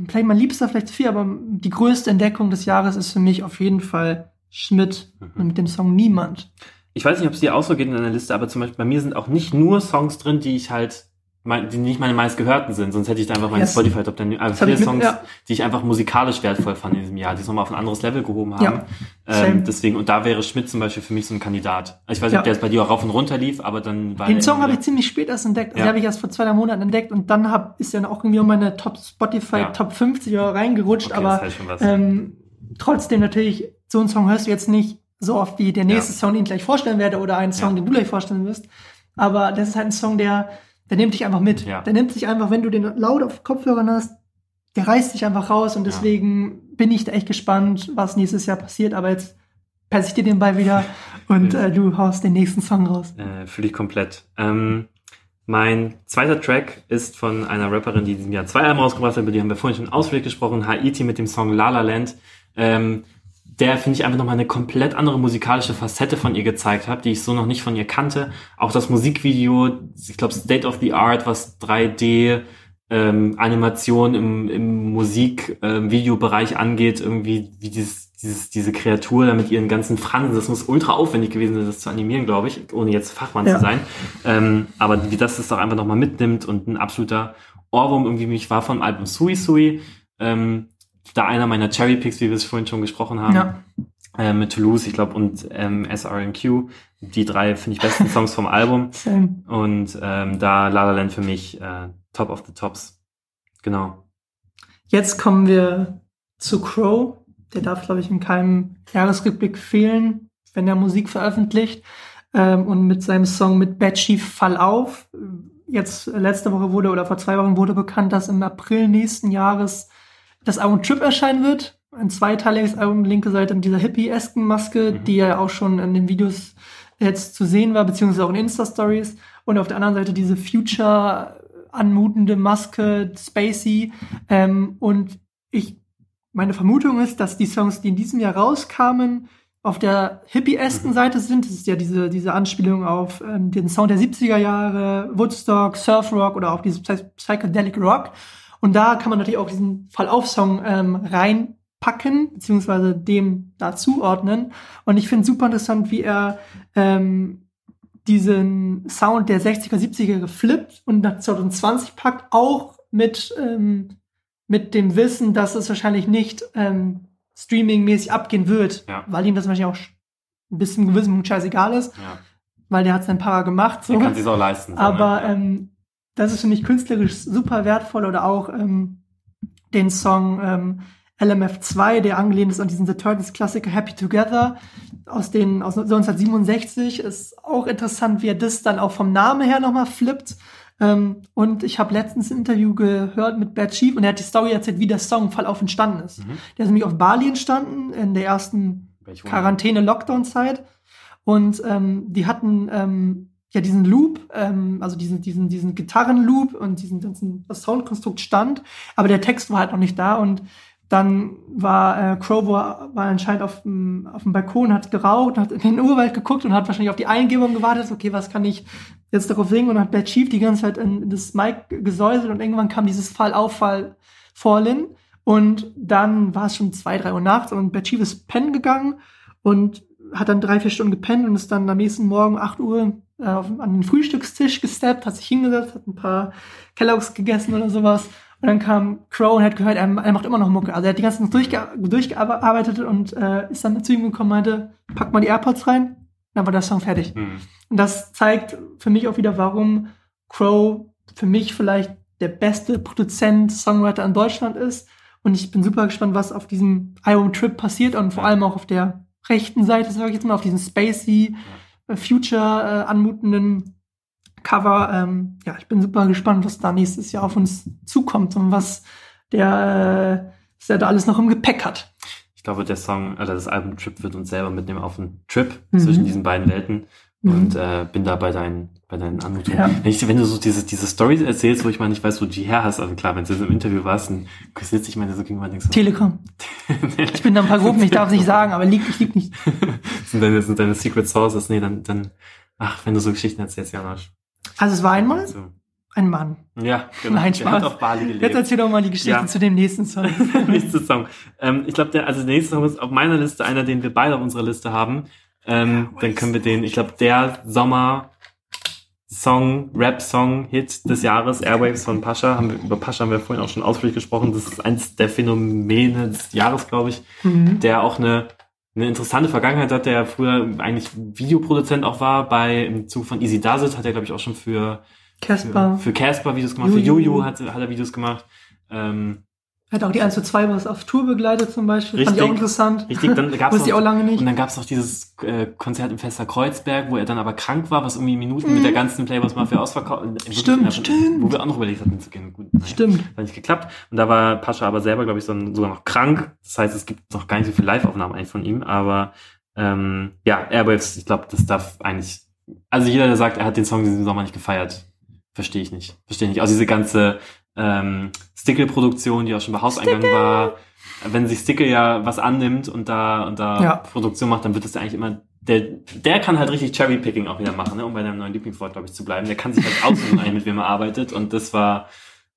vielleicht mein Liebster, vielleicht zu viel, aber die größte Entdeckung des Jahres ist für mich auf jeden Fall Schmidt Mhm. mit dem Song Niemand. Ich weiß nicht, ob es dir auch so geht in deiner Liste, aber zum Beispiel bei mir sind auch nicht nur Songs drin, die ich halt, mein, die nicht meine meistgehörten sind, sonst hätte ich da einfach meine Yes. Spotify Top 10, also viele ich mit- Songs, ja. die ich einfach musikalisch wertvoll fand in diesem Jahr, die es nochmal auf ein anderes Level gehoben haben. Ja, ähm, deswegen, und da wäre Schmidt zum Beispiel für mich so ein Kandidat. Ich weiß nicht, Ja. ob der jetzt bei dir auch rauf und runter lief, aber dann war Den Song habe ich ziemlich spät erst entdeckt. Also Ja. den habe ich erst vor zwei drei Monaten entdeckt und dann hab, ist er auch irgendwie um meine Top Spotify Ja. Top 50 Euro reingerutscht. Okay, aber ähm, trotzdem natürlich, so einen Song hörst du jetzt nicht so oft wie der nächste Ja. Song, den ich gleich vorstellen werde oder einen Song, Ja. den du gleich vorstellen wirst. Aber das ist halt ein Song, der, der nimmt dich einfach mit. Ja. Der nimmt dich einfach, wenn du den laut auf Kopfhörern hast, der reißt dich einfach raus und deswegen bin ich da echt gespannt, was nächstes Jahr passiert. Aber jetzt passe ich dir den Ball wieder <laughs> und äh, du haust den nächsten Song raus. Äh, Fühle ich komplett. Ähm, mein zweiter Track ist von einer Rapperin, die in diesem Jahr zwei Alben rausgebracht hat, über die haben wir vorhin schon ausführlich gesprochen, Haiti mit dem Song La La Land. Ähm, der, finde ich, einfach nochmal eine komplett andere musikalische Facette von ihr gezeigt hat, die ich so noch nicht von ihr kannte. Auch das Musikvideo, ich glaube State of the Art, was 3D ähm, Animation im, im Musik-Videobereich angeht, irgendwie wie dieses, dieses, diese Kreatur da mit ihren ganzen Fransen, das muss ultra aufwendig gewesen sein, das zu animieren, glaube ich, ohne jetzt Fachmann Ja. zu sein. Ähm, aber wie das das doch einfach nochmal mitnimmt und ein absoluter Ohrwurm irgendwie mich war vom Album Sui Sui. Ähm, da einer meiner Cherry Picks, wie wir es vorhin schon gesprochen haben, Ja. äh, mit Toulouse, ich glaube, und ähm, SRNQ. Die drei finde ich besten Songs vom Album. <laughs> Same. Und ähm, da La La Land für mich äh, Top of the Tops. Genau. Jetzt kommen wir zu Crow. Der darf, glaube ich, in keinem Jahresrückblick fehlen, wenn er Musik veröffentlicht. Ähm, und mit seinem Song mit Betsy Fall auf. Jetzt äh, letzte Woche wurde oder vor zwei Wochen wurde bekannt, dass im April nächsten Jahres das Album Trip erscheinen wird. Ein zweiteiliges Album, linke Seite mit dieser hippie-esken Maske, Mhm. die ja auch schon in den Videos jetzt zu sehen war, beziehungsweise auch in Insta-Stories. Und auf der anderen Seite diese Future anmutende Maske, Spacey. Ähm, und ich, meine Vermutung ist, dass die Songs, die in diesem Jahr rauskamen, auf der hippie-esken Seite sind. Das ist ja diese, diese Anspielung auf ähm, den Sound der 70er Jahre, Woodstock, Surf Rock oder auch dieses Psy- Psychedelic Rock. Und da kann man natürlich auch diesen Fall-auf-Song ähm, packen, beziehungsweise dem da zuordnen. Und ich finde super interessant, wie er ähm, diesen Sound der 60er, 70er geflippt und nach 2020 packt, auch mit, ähm, mit dem Wissen, dass es wahrscheinlich nicht ähm, streamingmäßig abgehen wird, Ja. weil ihm das wahrscheinlich auch ein bisschen gewissen Punkt scheißegal ist, Ja. weil der hat sein Para gemacht. So. Der kann sich auch leisten. so, Aber ne? ähm, das ist für mich künstlerisch super wertvoll oder auch ähm, den Song ähm, LMF2, der angelehnt ist an diesen The Turtles Klassiker Happy Together aus den aus 1967 ist auch interessant, wie er das dann auch vom Namen her nochmal flippt. Ähm, und ich habe letztens ein Interview gehört mit Bad Chief und er hat die Story erzählt, wie der Song Verlauf entstanden ist. Mhm. Der ist nämlich auf Bali entstanden in der ersten. Quarantäne-Lockdown-Zeit. Und ähm, die hatten ähm, ja diesen Loop, ähm, also diesen, diesen, diesen Gitarrenloop und diesen ganzen Soundkonstrukt stand, aber der Text war halt noch nicht da und dann war äh, Crow war, war anscheinend auf dem, auf dem Balkon, hat geraucht, hat in den Urwald geguckt und hat wahrscheinlich auf die Eingebung gewartet, okay, was kann ich jetzt darauf singen? Und hat Bad Chief die ganze Zeit in, in das Mic gesäuselt und irgendwann kam dieses Fall auf Fall Fallen und dann war es schon zwei, drei Uhr nachts und Bad Chief ist pennen gegangen und hat dann drei, vier Stunden gepennt und ist dann am nächsten Morgen 8 Uhr an den Frühstückstisch gesteppt, hat sich hingesetzt, hat ein paar Kelloggs gegessen oder sowas. Und dann kam Crow und hat gehört, er, macht immer noch Mucke. Also er hat die ganze Nacht durchge durchgearbeitet und äh, ist dann zu ihm gekommen und meinte, pack mal die AirPods rein. Dann war der Song fertig. Hm. Und das zeigt für mich auch wieder, warum Crow für mich vielleicht der beste Produzent, Songwriter in Deutschland ist. Und ich bin super gespannt, was auf diesem Album Trip passiert und vor allem auch auf der rechten Seite, sage ich jetzt mal, auf diesen spacey, äh, future äh, anmutenden Cover. Ähm, ja, ich bin super gespannt, was da nächstes Jahr auf uns zukommt und was der, äh, was der da alles noch im Gepäck hat. Ich glaube, der Song, also das Album Trip wird uns selber mitnehmen auf einen Trip Mhm. zwischen diesen beiden Welten. Mhm. Und äh, bin da bei deinen, bei deinen Anmutungen. Ja. Wenn, ich, wenn du so diese, diese Stories erzählst, wo ich mal nicht weiß, wo du die her hast, also klar, wenn du im Interview warst, dann sitze ich meine so gegenüber und denkst, so, Telekom. Ich bin da ein paar Gruppen, ich darf es nicht sagen, aber liegt, ich lieg nicht. <laughs> sind deine, sind deine Secret Sources? Nee, dann, dann, ach, wenn du so Geschichten erzählst, Janosch. Also es war einmal So. ein Mann. Ja, genau. Nein, Der hat Spaß. auf Bali gelebt. Jetzt erzähl doch mal die Geschichte Ja. zu dem nächsten Song. <laughs> Nächster Song. Ähm, ich glaube, der, also der nächste Song ist auf meiner Liste einer, den wir beide auf unserer Liste haben. Ähm, dann können wir den, ich glaube, der Sommer Song, Rap-Song, Hit des Jahres, Airwaves von Pascha. Haben wir, über Pascha haben wir vorhin auch schon ausführlich gesprochen. Das ist eins der Phänomene des Jahres, glaube ich, Mhm. der auch eine, eine interessante Vergangenheit hat, der früher eigentlich Videoproduzent auch war. Bei im Zug von Easy Does It hat er, glaube ich, auch schon für Casper. für, für Casper Videos gemacht, für Juju. Juju hat, hat er Videos gemacht. Ähm, Hat auch die 1 zu 2 was auf Tour begleitet zum Beispiel. Fand ich auch Richtig. interessant. Richtig, dann gab's <laughs> Wusste ich auch lange nicht. Und dann gab es noch dieses äh, Konzert im Fester Kreuzberg, wo er dann aber krank war, was irgendwie Minuten mit der ganzen Playboys Mafia ausverkauft. äh, Mhm. Stimmt, innerhalb- stimmt. Wo wir auch noch überlegt hatten zu gehen. Gut, naja, Stimmt. Hat nicht geklappt. Und da war Pascha aber selber, glaube ich, so, sogar noch krank. Das heißt, es gibt noch gar nicht so viele Live-Aufnahmen eigentlich von ihm. Aber ähm, ja, Airwaves, ich glaube, das darf eigentlich. Also jeder, der sagt, er hat den Song diesen Sommer nicht gefeiert, verstehe ich nicht. Verstehe ich nicht. Also diese ganze ähm, Stickle-Produktion, die auch schon bei Hauseingang war, wenn sich Stickle ja was annimmt und da und da Ja. Produktion macht, dann wird es ja eigentlich immer der, der kann halt richtig Cherry-Picking auch wieder machen, ne? um bei deinem neuen Lieblingswort, glaube ich, zu bleiben. Der kann sich halt aussuchen, eigentlich, mit wem er arbeitet. Und das war,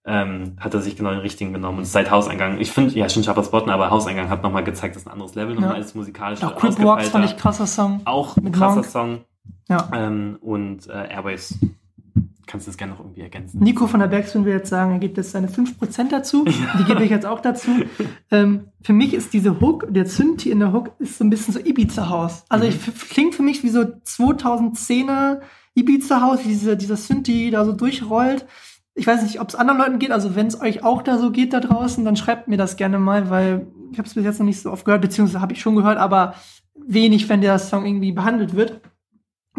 ähm, hat er sich genau den richtigen genommen. Und seit Hauseingang, ich finde, ja, schon Schappers Botten, aber Hauseingang hat nochmal gezeigt, das ist ein anderes Level, nochmal Ja. als musikalisch. Auch Crip Walks fand ich krasser Song. Auch ein krasser Monk. Song. Ja. Ähm, und äh, Airways. Kannst du das gerne noch irgendwie ergänzen? Nico von der Bergspin will jetzt sagen, er gibt jetzt seine 5% dazu. <laughs> Die gebe ich jetzt auch dazu. Ähm, für mich ist diese Hook, der Synthi in der Hook, ist so ein bisschen so Ibiza-Haus. Also Mhm. ich, klingt für mich wie so 2010er Ibiza-Haus, wie diese, dieser Synthi da so durchrollt. Ich weiß nicht, ob es anderen Leuten geht. Also wenn es euch auch da so geht da draußen, dann schreibt mir das gerne mal, weil ich habe es bis jetzt noch nicht so oft gehört, beziehungsweise habe ich schon gehört, aber wenig, wenn der Song irgendwie behandelt wird.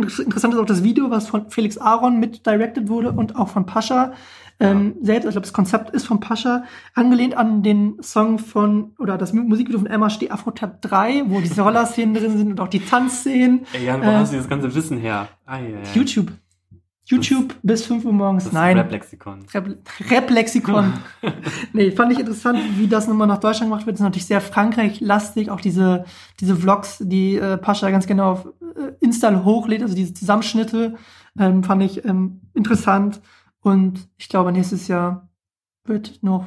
Interessant ist auch das Video, was von Felix Aaron mit directed wurde und auch von Pascha ähm, selbst. Ich glaube, das Konzept ist von Pascha angelehnt an den Song von oder das Mu- Musikvideo von Emma Steh Afro Tab 3, wo diese Rollerszenen drin sind und auch die Tanzszenen. Ey, Jan, wo Äh, hast du das ganze Wissen her? Ah, ja, ja. YouTube. YouTube bis 5 Uhr morgens. Das Nein. Rap-Lexikon. Rap- Rap-Lexikon. <laughs> nee, fand ich interessant, wie das nochmal nach Deutschland gemacht wird. Das ist natürlich sehr Frankreich-lastig. Auch diese, diese Vlogs, die äh, Pascha ganz genau auf äh, Insta hochlädt, also diese Zusammenschnitte, ähm, fand ich ähm, interessant. Und ich glaube, nächstes Jahr wird noch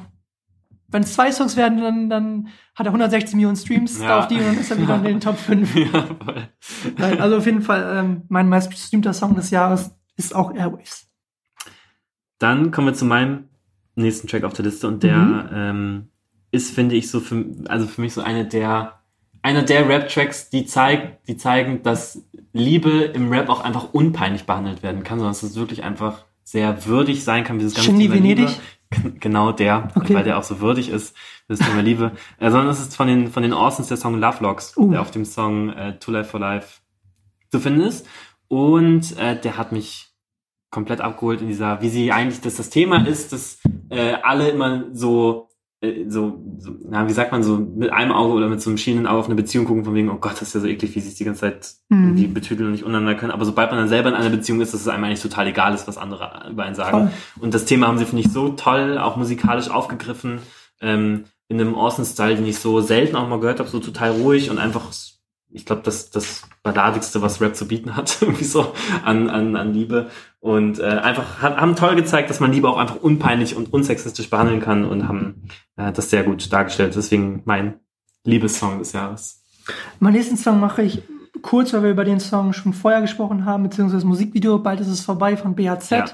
wenn es zwei Songs werden, dann, dann hat er 160 Millionen Streams Ja. auf die und dann ist er wieder in den <laughs> Top 5. ja, voll. Nein, also auf jeden Fall, ähm, mein meistgestreamter Song des Jahres ist auch Airwaves. Dann kommen wir zu meinem nächsten Track auf der Liste und der Mhm. ähm, ist, finde ich, so für, also für mich so eine der, einer der Rap-Tracks, die zeigt, die zeigen, dass Liebe im Rap auch einfach unpeinlich behandelt werden kann, sondern dass es wirklich einfach sehr würdig sein kann, wie das ganze Shindy Thema Liebe. Venedig? G- Genau der, Okay. weil der auch so würdig ist, das Thema Liebe. <laughs> Äh, sondern es ist von den, von den Orsons der Song Love Logs, Uh. der auf dem Song äh, To Life for Life zu finden ist. Und äh, der hat mich komplett abgeholt in dieser, wie sie eigentlich, dass das Thema ist, dass äh, alle immer so, äh, so, so, na, wie sagt man, so mit einem Auge oder mit so einem schienenden Auge auf eine Beziehung gucken, von wegen, oh Gott, das ist ja so eklig, wie sie sich die ganze Zeit Mhm. irgendwie betüdeln und nicht untereinander können. Aber sobald man dann selber in einer Beziehung ist, dass es einem eigentlich total egal ist, was andere über einen sagen. Voll. Und das Thema haben sie, finde ich, so toll, auch musikalisch aufgegriffen, ähm, in einem Orson-Style, den ich so selten auch mal gehört habe, so total ruhig und einfach, ich glaube, das, das Balladigste, was Rap zu bieten hat, <laughs> irgendwie so an, an, an Liebe. Und äh, einfach haben toll gezeigt, dass man Liebe auch einfach unpeinlich und unsexistisch behandeln kann und haben äh, das sehr gut dargestellt. Deswegen mein Liebessong des Jahres. Meinen nächsten Song mache ich kurz, weil wir über den Song schon vorher gesprochen haben, beziehungsweise das Musikvideo, bald ist es vorbei von BHZ. Ja.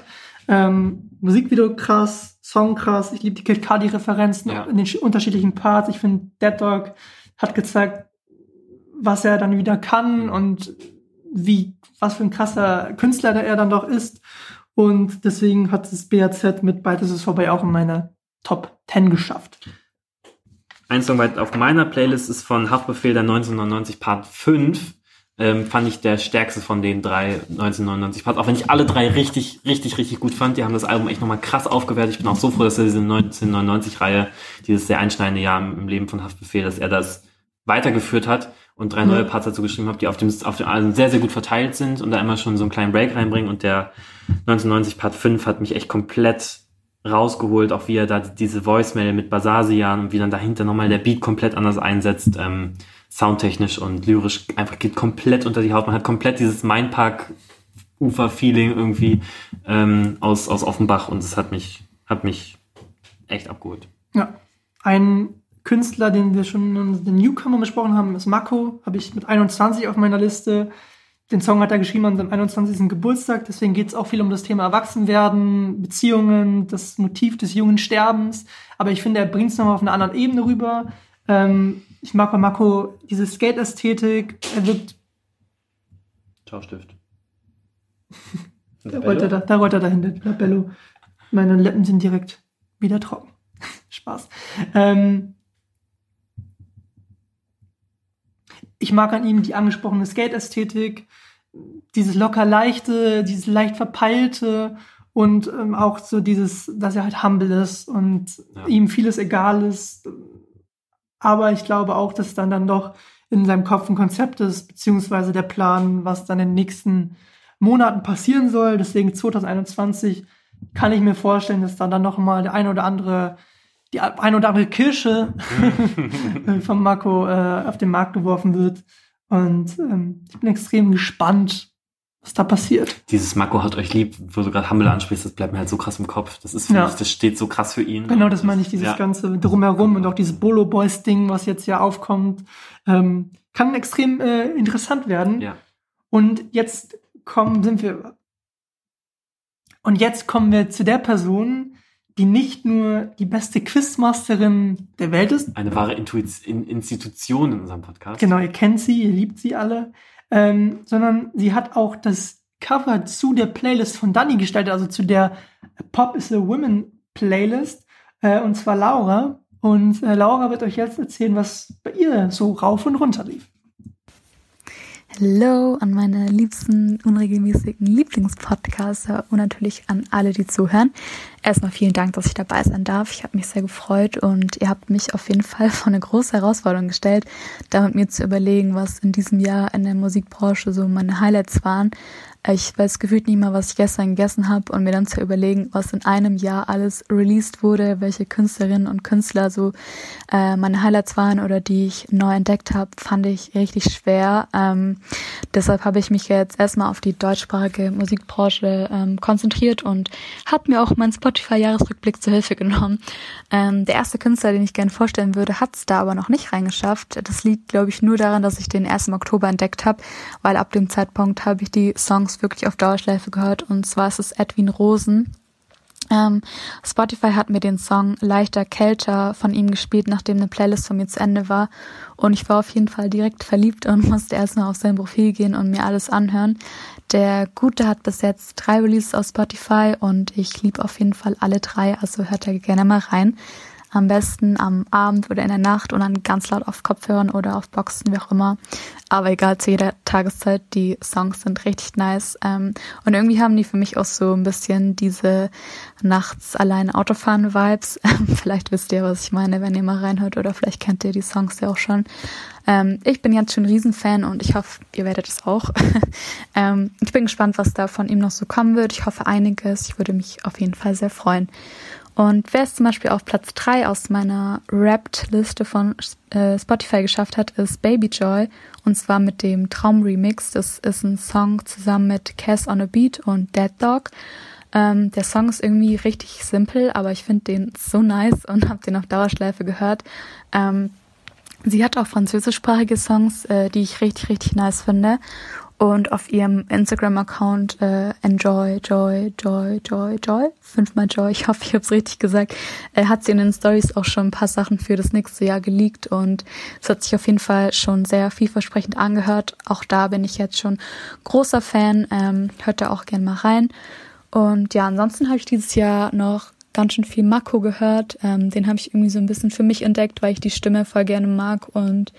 Ähm, Musikvideo krass, Song krass, ich liebe die Kid Cudi-Referenzen Ja. in den sch- unterschiedlichen Parts. Ich finde, Dead Dog hat gezeigt, was er dann wieder kann und wie, was für ein krasser Künstler der er dann doch ist. Und deswegen hat es BHZ mit Bald ist es vorbei auch in meine Top 10 geschafft. Ein Song weit auf meiner Playlist ist von Haftbefehl der 1999 Part 5. Ähm, fand ich der stärkste von den drei 1999 Parts. Auch wenn ich alle drei richtig, richtig, richtig gut fand. Die haben das Album echt nochmal krass aufgewertet. Ich bin auch so froh, dass er diese 1999-Reihe, dieses sehr einschneidende Jahr im Leben von Haftbefehl, dass er das weitergeführt hat und drei neue Parts dazu geschrieben hat, die auf dem, auf dem Album sehr, sehr gut verteilt sind und da immer schon so einen kleinen Break reinbringen. Und der 1990 Part 5 hat mich echt komplett rausgeholt, auch wie er da diese Voicemail mit Basasian und wie dann dahinter nochmal der Beat komplett anders einsetzt, ähm, soundtechnisch und lyrisch einfach geht komplett unter die Haut. Man hat komplett dieses Mindpark Ufer-Feeling irgendwie ähm, aus, aus Offenbach und es hat mich, hat mich echt abgeholt. Ja. Ein Künstler, den wir schon in den Newcomer besprochen haben, ist Mako. Habe ich mit 21 auf meiner Liste. Den Song hat er geschrieben an seinem 21. Geburtstag. Deswegen geht es auch viel um das Thema Erwachsenwerden, Beziehungen, das Motiv des jungen Sterbens. Aber ich finde, er bringt es nochmal auf einer anderen Ebene rüber. Ähm, ich mag bei Mako diese Skate-Ästhetik. Er wirkt, Schaustift. <laughs> da rollt er, da, da rollt er dahin, der Labello. Meine Lippen sind direkt wieder trocken. <laughs> Spaß. Ähm, ich mag an ihm die angesprochene Skate-Ästhetik, dieses locker leichte, dieses leicht verpeilte und ähm, auch so dieses, dass er halt humble ist und Ja. ihm vieles egal ist. Aber ich glaube auch, dass dann dann doch in seinem Kopf ein Konzept ist, beziehungsweise der Plan, was dann in den nächsten Monaten passieren soll. Deswegen 2021 kann ich mir vorstellen, dass dann dann noch mal der ein oder andere, die ein oder andere Kirsche <laughs> von Marco äh, auf den Markt geworfen wird. Und ähm, ich bin extrem gespannt, was da passiert. Dieses Mako hat euch lieb, wo du gerade Humble ansprichst, das bleibt mir halt so krass im Kopf. Das ist, finde Ja. ich, das steht so krass für ihn. Genau, das meine ich, dieses ja. ganze Drumherum und auch dieses Bolo Boys Ding, was jetzt ja aufkommt, ähm, kann extrem äh, interessant werden. Ja. Und jetzt kommen, sind wir. Und jetzt kommen wir zu der Person, die nicht nur die beste Quizmasterin der Welt ist. Eine wahre Intuiz in Institution in unserem Podcast. Genau, ihr kennt sie, ihr liebt sie alle. Ähm, sondern sie hat auch das Cover zu der Playlist von Dani gestaltet, also zu der Pop is a Women Playlist. Äh, und zwar Laura. Und äh, Laura wird euch jetzt erzählen, was bei ihr so rauf und runter lief. Hallo an meine liebsten unregelmäßigen Lieblingspodcaster und natürlich an alle, die zuhören. Erstmal vielen Dank, dass ich dabei sein darf. Ich habe mich sehr gefreut und ihr habt mich auf jeden Fall <laughs> vor eine große Herausforderung gestellt, da mit mir zu überlegen, was in diesem Jahr in der Musikbranche so meine Highlights waren. Ich weiß gefühlt nicht mal, was ich gestern gegessen habe und mir dann zu überlegen, was in einem Jahr alles released wurde, welche Künstlerinnen und Künstler so äh, meine Highlights waren oder die ich neu entdeckt habe, fand ich richtig schwer. Ähm, deshalb habe ich mich jetzt erstmal auf die deutschsprachige Musikbranche ähm, konzentriert und habe mir auch meinen Spotify-Jahresrückblick zur Hilfe genommen. Ähm, der erste Künstler, den ich gerne vorstellen würde, hat es da aber noch nicht reingeschafft. Das liegt, glaube ich, nur daran, dass ich den erst im Oktober entdeckt habe, weil ab dem Zeitpunkt habe ich die Songs wirklich auf Dauerschleife gehört. Und zwar ist es Edwin Rosen. Ähm, Spotify hat mir den Song Leichter Kälter von ihm gespielt, nachdem eine Playlist von mir zu Ende war. Und ich war auf jeden Fall direkt verliebt und <laughs> musste erstmal auf sein Profil gehen und mir alles anhören. Der Gute hat bis jetzt drei Releases auf Spotify und ich liebe auf jeden Fall alle drei, also hört da gerne mal rein. Am besten am Abend oder in der Nacht und dann ganz laut auf Kopfhörern oder auf Boxen, wie auch immer. Aber egal, zu jeder Tageszeit, die Songs sind richtig nice. Ähm, und irgendwie haben die für mich auch so ein bisschen diese nachts allein Autofahren Vibes. <laughs> vielleicht wisst ihr, was ich meine, wenn ihr mal reinhört oder vielleicht kennt ihr die Songs ja auch schon. Ähm, ich bin jetzt schon ein Riesenfan und ich hoffe, ihr werdet es auch. <laughs> ähm, ich bin gespannt, was da von ihm noch so kommen wird. Ich hoffe einiges. Ich würde mich auf jeden Fall sehr freuen. Und wer es zum Beispiel auf Platz 3 aus meiner Wrapped-Liste von äh, Spotify geschafft hat, ist Baby Joy. Und zwar mit dem Traum-Remix. Das ist ein Song zusammen mit Cass on a Beat und Dead Dog. Ähm, der Song ist irgendwie richtig simpel, aber ich finde den so nice und <laughs> habe den auf Dauerschleife gehört. Ähm, sie hat auch französischsprachige Songs, äh, die ich richtig, richtig nice finde und auf ihrem Instagram-Account äh, Enjoy, Joy, Joy, Joy, Joy, fünfmal Joy, ich hoffe, ich habe es richtig gesagt, äh, hat sie in den Stories auch schon ein paar Sachen für das nächste Jahr geleakt und es hat sich auf jeden Fall schon sehr vielversprechend angehört. Auch da bin ich jetzt schon großer Fan, ähm, hört da auch gern mal rein. Und ja, ansonsten habe ich dieses Jahr noch ganz schön viel Mako gehört. Ähm, den habe ich irgendwie so ein bisschen für mich entdeckt, weil ich die Stimme voll gerne mag und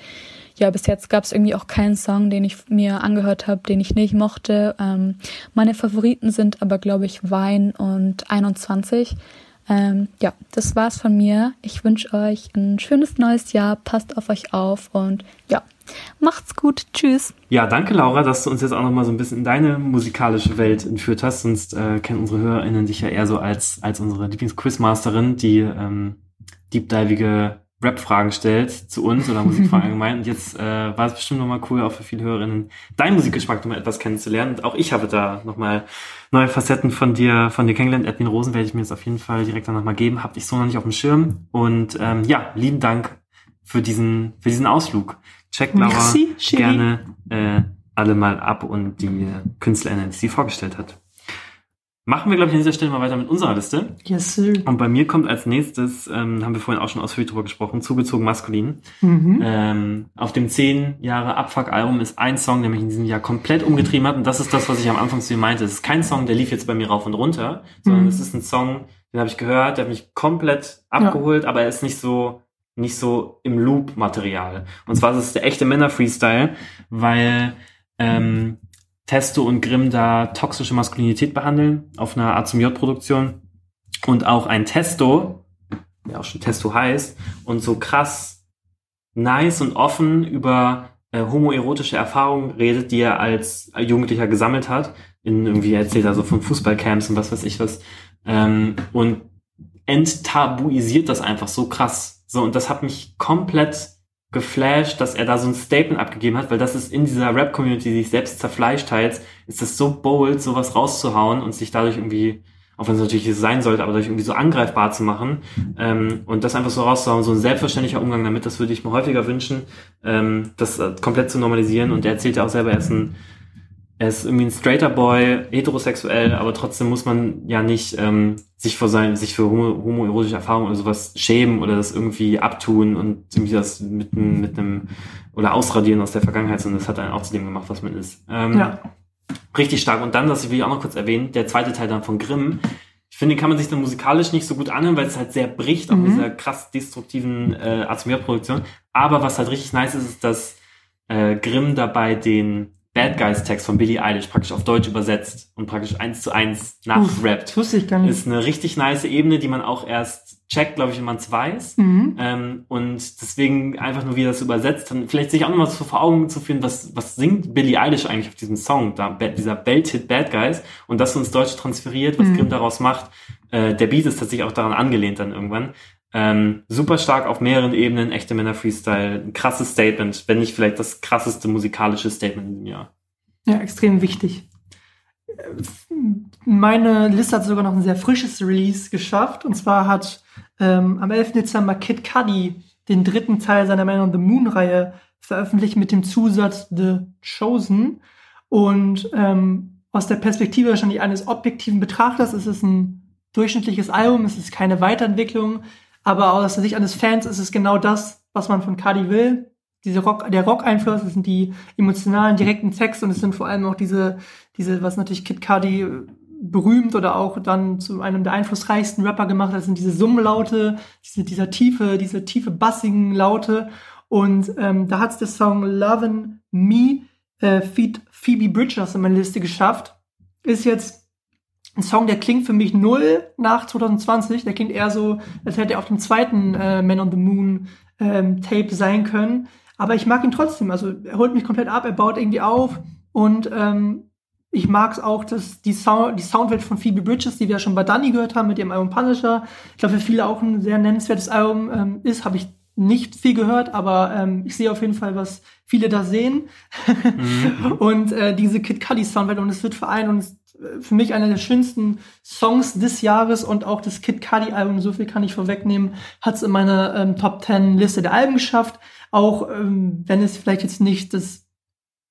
ja, bis jetzt gab es irgendwie auch keinen Song, den ich mir angehört habe, den ich nicht mochte. Ähm, meine Favoriten sind aber, glaube ich, Wein und 21. Ähm, ja, das war's von mir. Ich wünsche euch ein schönes neues Jahr. Passt auf euch auf und ja, macht's gut. Tschüss. Ja, danke Laura, dass du uns jetzt auch noch mal so ein bisschen in deine musikalische Welt entführt hast. Sonst äh, kennen unsere HörerInnen dich ja eher so als, als unsere Lieblingsquizmasterin, die ähm, deepdivige Rap-Fragen stellt zu uns oder Musikfragen <laughs> allgemein. Und jetzt äh, war es bestimmt nochmal cool, auch für viele Hörerinnen, deinen Musikgeschmack nochmal etwas kennenzulernen. Und auch ich habe da nochmal neue Facetten von dir, von dir kennengelernt. Edwin Rosen werde ich mir jetzt auf jeden Fall direkt dann nochmal geben. Hab ich so noch nicht auf dem Schirm. Und ähm, ja, lieben Dank für diesen, für diesen Ausflug. Check Laura Merci, gerne äh, alle mal ab und die KünstlerInnen, die sie vorgestellt hat. Machen wir, glaube ich, an dieser Stelle mal weiter mit unserer Liste. Yes, sir. Und bei mir kommt als nächstes, ähm, haben wir vorhin auch schon ausführlich drüber gesprochen, zugezogen maskulin. Mhm. Ähm, auf dem 10 Jahre Abfuck-Album ist ein Song, der mich in diesem Jahr komplett umgetrieben hat. Und das ist das, was ich am Anfang zu dir meinte. Es ist kein Song, der lief jetzt bei mir rauf und runter, sondern mhm. es ist ein Song, den habe ich gehört, der hat mich komplett abgeholt, ja. aber er ist nicht so nicht so im Loop-Material. Und zwar ist es der echte Männer-Freestyle, weil ähm, Testo und Grimm da toxische Maskulinität behandeln auf einer A zum J-Produktion und auch ein Testo, der auch schon Testo heißt, und so krass nice und offen über äh, homoerotische Erfahrungen redet, die er als Jugendlicher gesammelt hat. In irgendwie erzählt er so von Fußballcamps und was weiß ich was. Ähm, und enttabuisiert das einfach so krass. So, und das hat mich komplett geflasht, dass er da so ein Statement abgegeben hat, weil das ist in dieser Rap-Community, die sich selbst zerfleischt teils, ist das so bold, sowas rauszuhauen und sich dadurch irgendwie, auch wenn es natürlich sein sollte, aber dadurch irgendwie so angreifbar zu machen ähm, und das einfach so rauszuhauen, so ein selbstverständlicher Umgang damit, das würde ich mir häufiger wünschen, ähm, das äh, komplett zu normalisieren. Und er erzählt ja auch selber, er ist ein er ist irgendwie ein straighter Boy, heterosexuell, aber trotzdem muss man ja nicht ähm, sich vor sein, sich für homo, homoerotische Erfahrungen oder sowas schämen oder das irgendwie abtun und irgendwie das mit, mit einem oder ausradieren aus der Vergangenheit, sondern das hat einen auch zu dem gemacht, was man ist. Ähm, ja. Richtig stark. Und dann, das will ich auch noch kurz erwähnen, der zweite Teil dann von Grimm. Ich finde, den kann man sich dann musikalisch nicht so gut anhören, weil es halt sehr bricht, auch mhm. mit dieser krass destruktiven äh, Azumir-Produktion. Aber was halt richtig nice ist, ist, dass äh, Grimm dabei den Bad Guys Text von Billie Eilish praktisch auf Deutsch übersetzt und praktisch eins zu eins nachrappt. Wusste ich gar nicht. Ist eine richtig nice Ebene, die man auch erst checkt, glaube ich, wenn man es weiß. Mhm. Ähm, und deswegen einfach nur, wie das übersetzt, dann vielleicht sich auch nochmal so vor Augen zu führen, was, was singt Billie Eilish eigentlich auf diesem Song, da, dieser Welthit Bad Guys, und das ins Deutsche transferiert, was Mhm. Grimm daraus macht. Äh, der Beat ist tatsächlich auch daran angelehnt dann irgendwann. Ähm, super stark auf mehreren Ebenen, echte Männer Freestyle, ein krasses Statement, wenn nicht vielleicht das krasseste musikalische Statement in diesem Jahr. Ja, extrem wichtig. Meine Liste hat sogar noch ein sehr frisches Release geschafft. Und zwar hat ähm, am 11. Dezember Kid Cudi den dritten Teil seiner Man on the Moon-Reihe veröffentlicht mit dem Zusatz The Chosen. Und ähm, aus der Perspektive wahrscheinlich eines objektiven Betrachters ist es ein durchschnittliches Album, es ist keine Weiterentwicklung, aber aus der Sicht eines Fans ist es genau das, was man von Cudi will. Diese Rock, der Rock-Einfluss, es sind die emotionalen, direkten Texte und es sind vor allem auch diese, diese, was natürlich Kid Cudi berühmt oder auch dann zu einem der einflussreichsten Rapper gemacht hat, sind diese Summlaute, diese, dieser tiefe, diese tiefe bassigen Laute. Und ähm, da hat's der Song Lovin' Me äh, feat Phoebe Bridgers in meine Liste geschafft. Ist jetzt ein Song, der klingt für mich null nach 2020. Der klingt eher so, als hätte er auf dem zweiten äh, Man on the Moon ähm, Tape sein können. Aber ich mag ihn trotzdem. Also er holt mich komplett ab, er baut irgendwie auf und ähm, ich mag es auch, dass die, Sound, die Soundwelt von Phoebe Bridges, die wir ja schon bei Danny gehört haben mit ihrem Album Punisher, ich glaube für viele auch ein sehr nennenswertes Album ähm, ist, habe ich nicht viel gehört, aber ähm, ich sehe auf jeden Fall, was viele da sehen. <laughs> und äh, diese Kid Cudi Soundwelt und es wird vereint und es für mich einer der schönsten Songs des Jahres und auch das Kid Cudi Album, so viel kann ich vorwegnehmen, hat es in meine ähm, Top 10 Liste der Alben geschafft. Auch ähm, wenn es vielleicht jetzt nicht das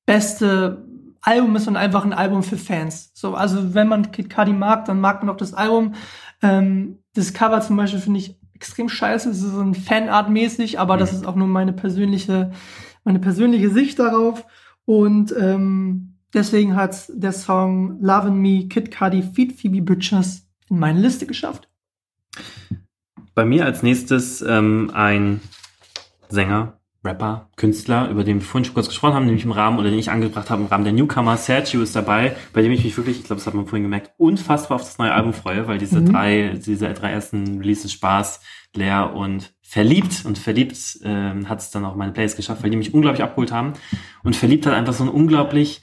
beste Album ist, sondern einfach ein Album für Fans. So, also wenn man Kid Cudi mag, dann mag man auch das Album. Ähm, das Cover zum Beispiel finde ich extrem scheiße. Es ist so ein Fanart-mäßig, aber das ist auch nur meine persönliche, meine persönliche Sicht darauf. Und ähm, deswegen hat der Song Love and Me Kid Cudi Feed Phoebe Bridgers in meine Liste geschafft. Bei mir als nächstes ähm, ein Sänger, Rapper, Künstler, über den wir vorhin schon kurz gesprochen haben, nämlich im Rahmen, oder den ich angebracht habe, im Rahmen der Newcomer, Sergio ist dabei, bei dem ich mich wirklich, ich glaube, das hat man vorhin gemerkt, unfassbar auf das neue Album freue, weil diese Mhm. drei, diese drei ersten Releases Spaß, leer und verliebt und verliebt ähm, hat es dann auch meine Plays geschafft, weil die mich unglaublich abgeholt haben und verliebt hat einfach so einen unglaublich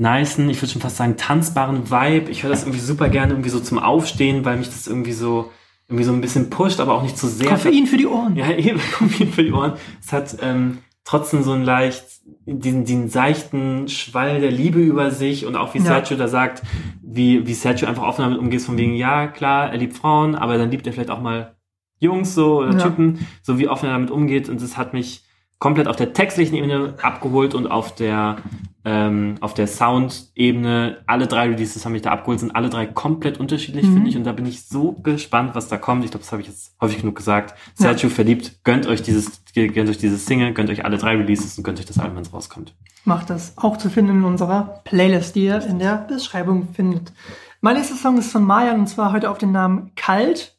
nicen, ich würde schon fast sagen tanzbaren Vibe. Ich höre das irgendwie super gerne irgendwie so zum Aufstehen, weil mich das irgendwie so irgendwie so ein bisschen pusht, aber auch nicht zu sehr. Koffein für die Ohren. Ja, <laughs> eben, Koffein für die Ohren. Es hat ähm, trotzdem so einen leicht, diesen, diesen seichten Schwall der Liebe über sich und auch wie Ja. Sergio da sagt, wie, wie Sergio einfach offen damit umgeht, von wegen, ja, klar, er liebt Frauen, aber dann liebt er vielleicht auch mal Jungs so oder Ja. Typen, so wie offen er damit umgeht und das hat mich komplett auf der textlichen Ebene abgeholt und auf der ähm, auf der Sound-Ebene alle drei Releases haben mich da abgeholt, sind alle drei komplett unterschiedlich, Mhm. finde ich. Und da bin ich so gespannt, was da kommt. Ich glaube, das habe ich jetzt häufig genug gesagt. Sergio verliebt, gönnt euch dieses, gönnt euch dieses Single, gönnt euch alle drei Releases und gönnt euch das Album, wenn es rauskommt. macht das auch zu finden in unserer Playlist, die ihr in der Beschreibung findet. Mein nächster Song ist von Mayan und zwar heute auf den Namen Kalt.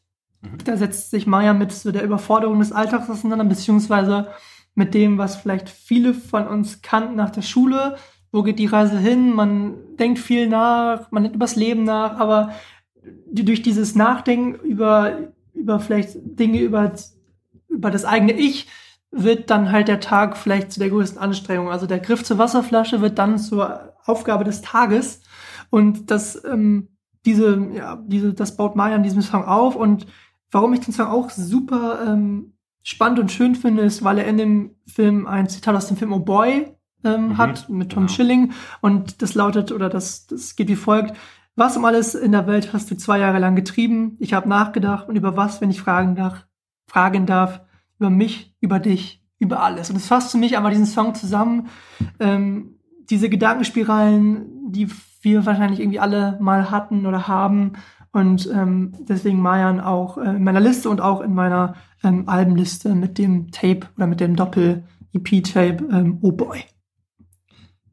Da setzt sich Mayan mit so der Überforderung des Alltags auseinander, beziehungsweise mit dem, was vielleicht viele von uns kannten nach der Schule. Wo geht die Reise hin? Man denkt viel nach, man denkt übers Leben nach, aber durch dieses Nachdenken über, über vielleicht Dinge über, über das eigene Ich wird dann halt der Tag vielleicht zu der größten Anstrengung. Also der Griff zur Wasserflasche wird dann zur Aufgabe des Tages. Und das, ähm, diese, ja, diese, das baut Maya in diesem Song auf. Und warum ich den Song auch super ähm, spannend und schön finde, ist, weil er in dem Film ein Zitat aus dem Film Oh Boy ähm, Mhm, hat mit Tom genau. Schilling. Und das lautet, oder das, das geht wie folgt. Was um alles in der Welt hast du zwei Jahre lang getrieben? Ich habe nachgedacht und über was, wenn ich fragen darf, fragen darf, über mich, über dich, über alles. Und es fasst für mich einmal diesen Song zusammen. Ähm, diese Gedankenspiralen, die wir wahrscheinlich irgendwie alle mal hatten oder haben. Und ähm, deswegen Mayan auch äh, in meiner Liste und auch in meiner ähm, Albenliste mit dem Tape oder mit dem Doppel-EP-Tape ähm, Oh Boy.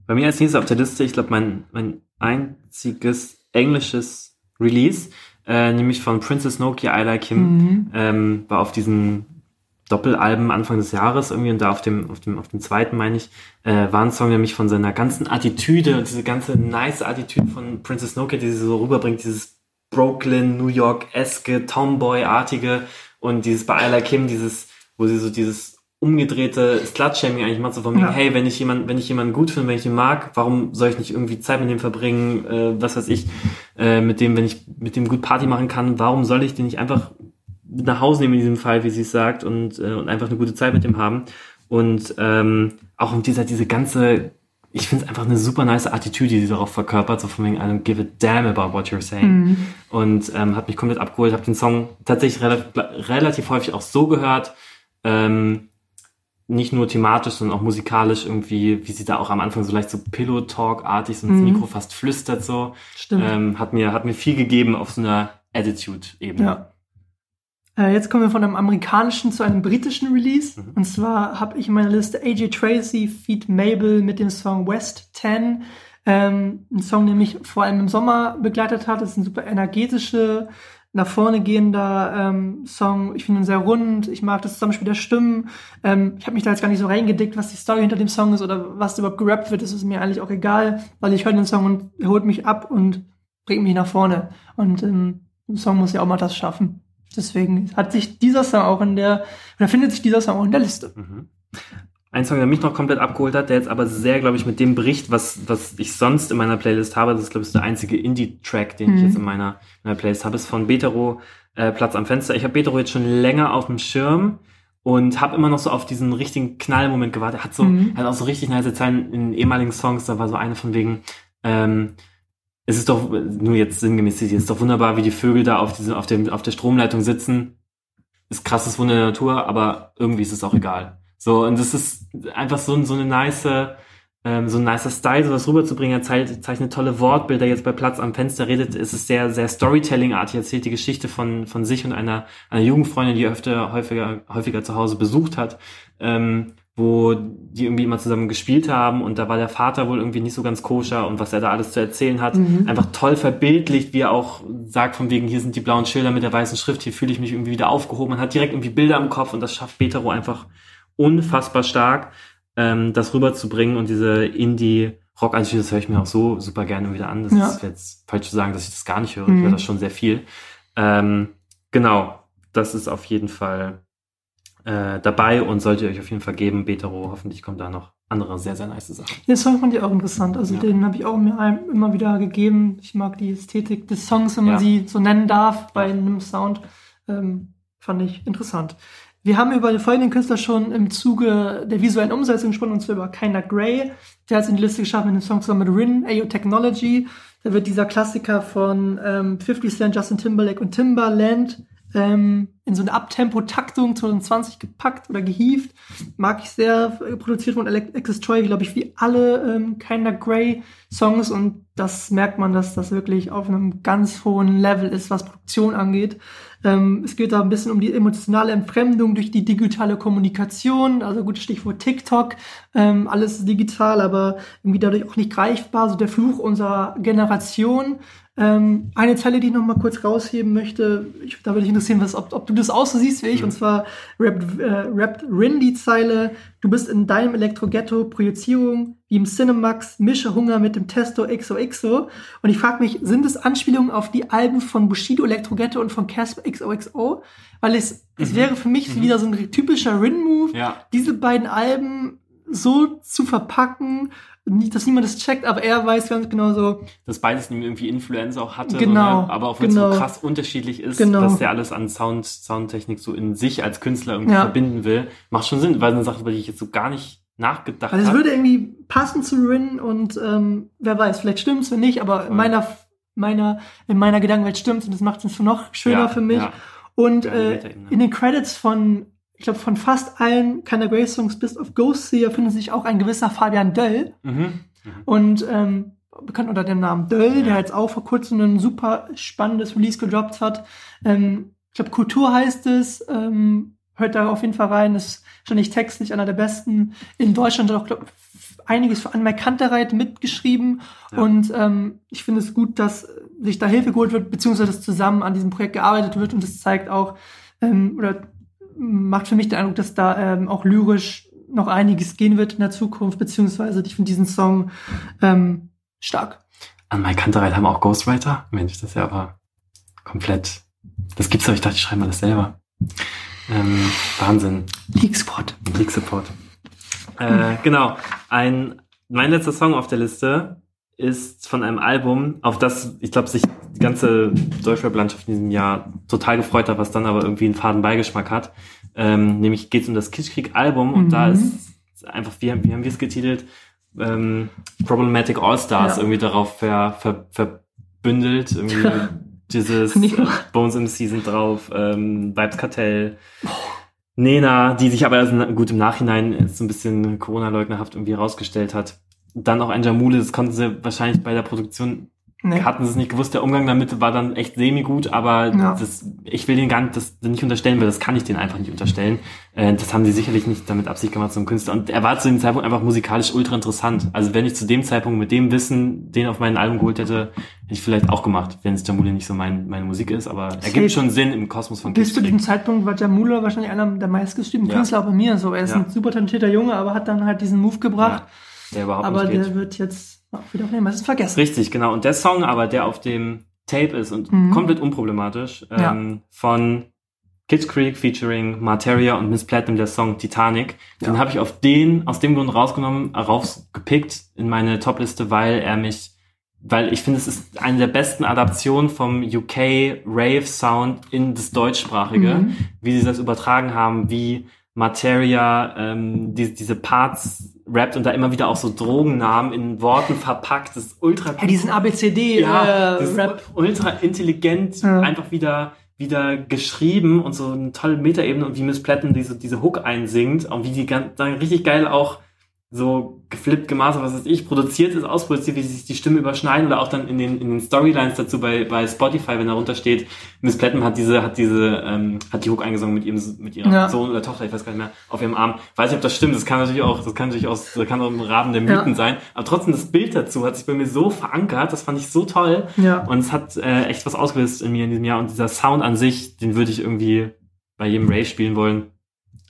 Bei mir als nächstes auf der Liste, ich glaube, mein, mein einziges englisches Release, äh, nämlich von Princess Nokia I Like Him, Mhm. ähm, war auf diesen Doppelalben Anfang des Jahres irgendwie und da auf dem, auf dem, auf dem zweiten, meine ich, äh, war ein Song nämlich von seiner ganzen Attitüde und diese ganze nice Attitüde von Princess Nokia, die sie so rüberbringt, dieses Brooklyn, New York-eske, Tomboy-artige Und dieses bei Like Kim, dieses, wo sie so dieses umgedrehte Slut-Shaming eigentlich macht, so von mir, Ja. hey, wenn ich jemand, wenn ich jemanden gut finde, wenn ich ihn mag, warum soll ich nicht irgendwie Zeit mit dem verbringen, äh, was weiß ich, äh, mit dem, wenn ich mit dem gut Party machen kann, warum soll ich den nicht einfach mit nach Hause nehmen in diesem Fall, wie sie es sagt, und, äh, und einfach eine gute Zeit mit dem haben. Und ähm, auch um dieser, diese ganze, ich finde es einfach eine super nice Attitüde, die sie darauf verkörpert, so von wegen, I don't give a damn about what you're saying. Mhm. Und ähm, hat mich komplett abgeholt, habe den Song tatsächlich relativ, relativ häufig auch so gehört, ähm, nicht nur thematisch, sondern auch musikalisch irgendwie, wie sie da auch am Anfang so leicht so Pillow-Talk-artig so ins Mhm. Mikro fast flüstert so. Stimmt. Ähm, hat mir, hat mir viel gegeben auf so einer Attitude-Ebene. Ja. Äh, jetzt kommen wir von einem amerikanischen zu einem britischen Release. Mhm. Und zwar habe ich in meiner Liste AJ Tracy feat Mabel mit dem Song West 10. Ähm, ein Song, der mich vor allem im Sommer begleitet hat. Das ist ein super energetische, nach vorne gehender ähm, Song. Ich finde ihn sehr rund. Ich mag das Zusammenspiel der Stimmen. Ähm, ich habe mich da jetzt gar nicht so reingedickt, was die Story hinter dem Song ist oder was überhaupt gerappt wird. Das ist mir eigentlich auch egal, weil ich höre den Song und er holt mich ab und bringt mich nach vorne. Und ähm, ein Song muss ja auch mal das schaffen. Deswegen hat sich dieser Song auch in der, oder findet sich dieser Song auch in der Liste. Mhm. Ein Song, der mich noch komplett abgeholt hat, der jetzt aber sehr, glaube ich, mit dem bricht, was, was ich sonst in meiner Playlist habe. Das ist, glaube ich, der einzige Indie-Track, den ich Mhm. jetzt in meiner, meiner Playlist habe, ist von Betero, äh, Platz am Fenster. Ich habe Betero jetzt schon länger auf dem Schirm und habe immer noch so auf diesen richtigen Knallmoment gewartet. Er hat so, Mhm. hat auch so richtig nice Zeilen in ehemaligen Songs. Da war so eine von wegen, ähm, es ist doch, nur jetzt sinngemäß, es ist doch wunderbar, wie die Vögel da auf, diese, auf, dem, auf der Stromleitung sitzen. Ist krasses Wunder der Natur, aber irgendwie ist es auch egal. So, und das ist einfach so, so eine nice, ähm, so ein nicer Style, sowas rüberzubringen. Er zeichnet, tolle Wortbilder. Jetzt bei Platz am Fenster redet, ist es sehr, sehr Storytelling-artig. Er erzählt die Geschichte von, von sich und einer, einer Jugendfreundin, die er öfter, häufiger, häufiger zu Hause besucht hat, ähm, wo die irgendwie immer zusammen gespielt haben und da war der Vater wohl irgendwie nicht so ganz koscher und was er da alles zu erzählen hat. Mhm. Einfach toll verbildlicht, wie er auch sagt, von wegen, hier sind die blauen Schilder mit der weißen Schrift, hier fühle ich mich irgendwie wieder aufgehoben. Man hat direkt irgendwie Bilder im Kopf und das schafft Betero einfach unfassbar stark, ähm, das rüberzubringen und diese Indie-Rock, also das höre ich mir auch so super gerne wieder an. Das Ja. ist jetzt falsch zu sagen, dass ich das gar nicht höre. Ich Mhm. höre das schon sehr viel. Ähm, genau, das ist auf jeden Fall äh, dabei und solltet ihr euch auf jeden Fall geben. Betero, hoffentlich kommt da noch andere sehr, sehr nice Sachen. Den Song fand ich auch interessant. Also Ja. den habe ich auch mir ein- immer wieder gegeben. Ich mag die Ästhetik des Songs, wenn man Ja. sie so nennen darf, bei einem Sound. Ähm, fand ich interessant. Wir haben über den folgenden Künstler schon im Zuge der visuellen Umsetzung gesprochen, und zwar über Kinda Grey. Der hat es in die Liste geschafft mit dem Song zusammen mit Rin, Ayo Technology. Da wird dieser Klassiker von ähm, 50 Cent, Justin Timberlake und Timbaland ähm, in so eine Abtempo-Taktung 2020 gepackt oder gehievt. Mag ich sehr. äh, Produziert von Alex- Alexis Troy, glaube ich, wie alle ähm, Kinda Grey Songs. Und das merkt man, dass das wirklich auf einem ganz hohen Level ist, was Produktion angeht. Ähm, es geht da ein bisschen um die emotionale Entfremdung durch die digitale Kommunikation. Also gutes Stichwort TikTok. Ähm, alles digital, aber irgendwie dadurch auch nicht greifbar. So der Fluch unserer Generation. Ähm, eine Zeile, die ich noch mal kurz rausheben möchte, ich, da würde ich interessieren, was, ob, ob du das auch so siehst wie ich, und zwar rappt, äh, rappt Rin die Zeile, du bist in deinem Elektro-Ghetto, Projizierung, wie im Cinemax, mische Hunger mit dem Testo XOXO. Und ich frage mich, sind es Anspielungen auf die Alben von Bushido Elektro-Ghetto und von Casper XOXO? Weil es, es Mhm. wäre für mich Mhm. wieder so ein typischer Rin-Move, Ja. diese beiden Alben so zu verpacken, nicht, dass niemand das checkt, aber er weiß ganz genau so, Dass beides irgendwie Influenz auch hatte, Genau, so, ne? aber auch wenn es genau. so krass unterschiedlich ist, Genau. dass der alles an Sound, Soundtechnik so in sich als Künstler irgendwie Ja. verbinden will, macht schon Sinn, weil es eine Sache, über die ich jetzt so gar nicht nachgedacht Also es habe. würde irgendwie passen zu Rin und ähm, wer weiß, vielleicht stimmt's, wenn nicht, aber in meiner, meiner, in meiner Gedankenwelt stimmt's und das macht es noch schöner Ja, für mich. Und äh, in den Credits von, ich glaube, von fast allen Kinda Grey Songs bis auf Ghost Seer findet sich auch ein gewisser Fabian Döll. Mhm. Und ähm, bekannt unter dem Namen Döll, der jetzt auch vor kurzem ein super spannendes Release gedroppt hat. Ähm, ich glaube, Kultur heißt es. Ähm, hört da auf jeden Fall rein. Ist schon nicht textlich einer der besten in Deutschland. Hat auch glaub, einiges für Anmerk Kantereit mitgeschrieben. Ja. Und ähm, ich finde es gut, dass sich da Hilfe geholt wird, beziehungsweise dass zusammen an diesem Projekt gearbeitet wird. Und das zeigt auch, ähm, oder macht für mich den Eindruck, dass da ähm, auch lyrisch noch einiges gehen wird in der Zukunft, beziehungsweise ich finde diesen Song ähm, stark. An Mike Kantereit haben auch Ghostwriter? Mensch, das ist ja aber komplett. Das gibt's doch, ich dachte, ich schreibe mal das selber. Ähm, Wahnsinn. League Squad. League Support. Äh, genau. Ein, mein letzter Song auf der Liste ist von einem Album, auf das, ich glaube, sich die ganze Deutschrap-Landschaft in diesem Jahr total gefreut hat, was dann aber irgendwie einen faden Beigeschmack hat. Ähm, nämlich geht es um das Kitschkrieg-Album und Mhm. da ist einfach, wie, haben- wie haben wir es getitelt? Ähm, Problematic All-Stars Ja. irgendwie darauf ver, ver, verbündelt. Irgendwie <laughs> dieses äh, Bones MC sind drauf, ähm, Vibes Kartell. Nena, die sich aber gut im Nachhinein so ein bisschen Corona-leugnerhaft irgendwie herausgestellt hat. Dann auch ein Jamule, das konnten sie wahrscheinlich bei der Produktion, Nee. hatten sie es nicht gewusst, der Umgang damit war dann echt semi-gut, aber Ja. das, ich will den gar nicht, das nicht unterstellen, weil das kann ich den einfach nicht unterstellen. Äh, das haben sie sicherlich nicht damit Absicht gemacht zum Künstler. Und er war zu dem Zeitpunkt einfach musikalisch ultra interessant. Also wenn ich zu dem Zeitpunkt mit dem Wissen den auf mein Album geholt hätte, hätte ich vielleicht auch gemacht, wenn es Jamule nicht so mein, meine Musik ist, aber er gibt schon Sinn im Kosmos von Bis zu diesem Zeitpunkt war Jamula wahrscheinlich einer der meistgestreamten Ja. Künstler auch bei mir. So, er ist Ja. ein super talentierter Junge, aber hat dann halt diesen Move gebracht. Der überhaupt aber nicht geht. der wird jetzt auch wieder auf den meisten vergessen. Richtig, genau. Und der Song aber, der auf dem Tape ist und Mhm. komplett unproblematisch, Ja. ähm, von Kids Creek featuring Materia und Miss Platinum, der Song Titanic. Den habe ich auf den, aus dem Grund rausgenommen, äh, rausgepickt in meine Topliste, weil er mich, weil ich finde, es ist eine der besten Adaptionen vom UK Rave Sound in das Deutschsprachige, Mhm. wie sie das übertragen haben, wie Materia ähm, die, diese Parts rappt und da immer wieder auch so Drogennamen in Worten verpackt. Das ist ultra Ja, diesen ABCD ja, äh, Rap. ultra intelligent Ja. einfach wieder wieder geschrieben und so eine tolle Metaebene und wie Miss Platten diese diese Hook einsingt und wie die ganz, dann richtig geil auch so geflippt, gemastert, was weiß ich, produziert ist, ausproduziert, wie sich die Stimme überschneiden oder auch dann in den, in den Storylines dazu bei, bei Spotify, wenn da runter steht, Miss Platten hat diese, hat diese, ähm, hat die Hook eingesungen mit ihrem, mit ihrer Ja. Sohn oder Tochter, ich weiß gar nicht mehr, auf ihrem Arm. Weiß nicht, ob das stimmt, das kann natürlich auch, das kann natürlich aus, das kann auch im Rahmen der Mythen Ja. sein, aber trotzdem das Bild dazu hat sich bei mir so verankert, das fand ich so toll Ja. und es hat äh, echt was ausgelöst in mir in diesem Jahr und dieser Sound an sich, den würde ich irgendwie bei jedem Rave spielen wollen.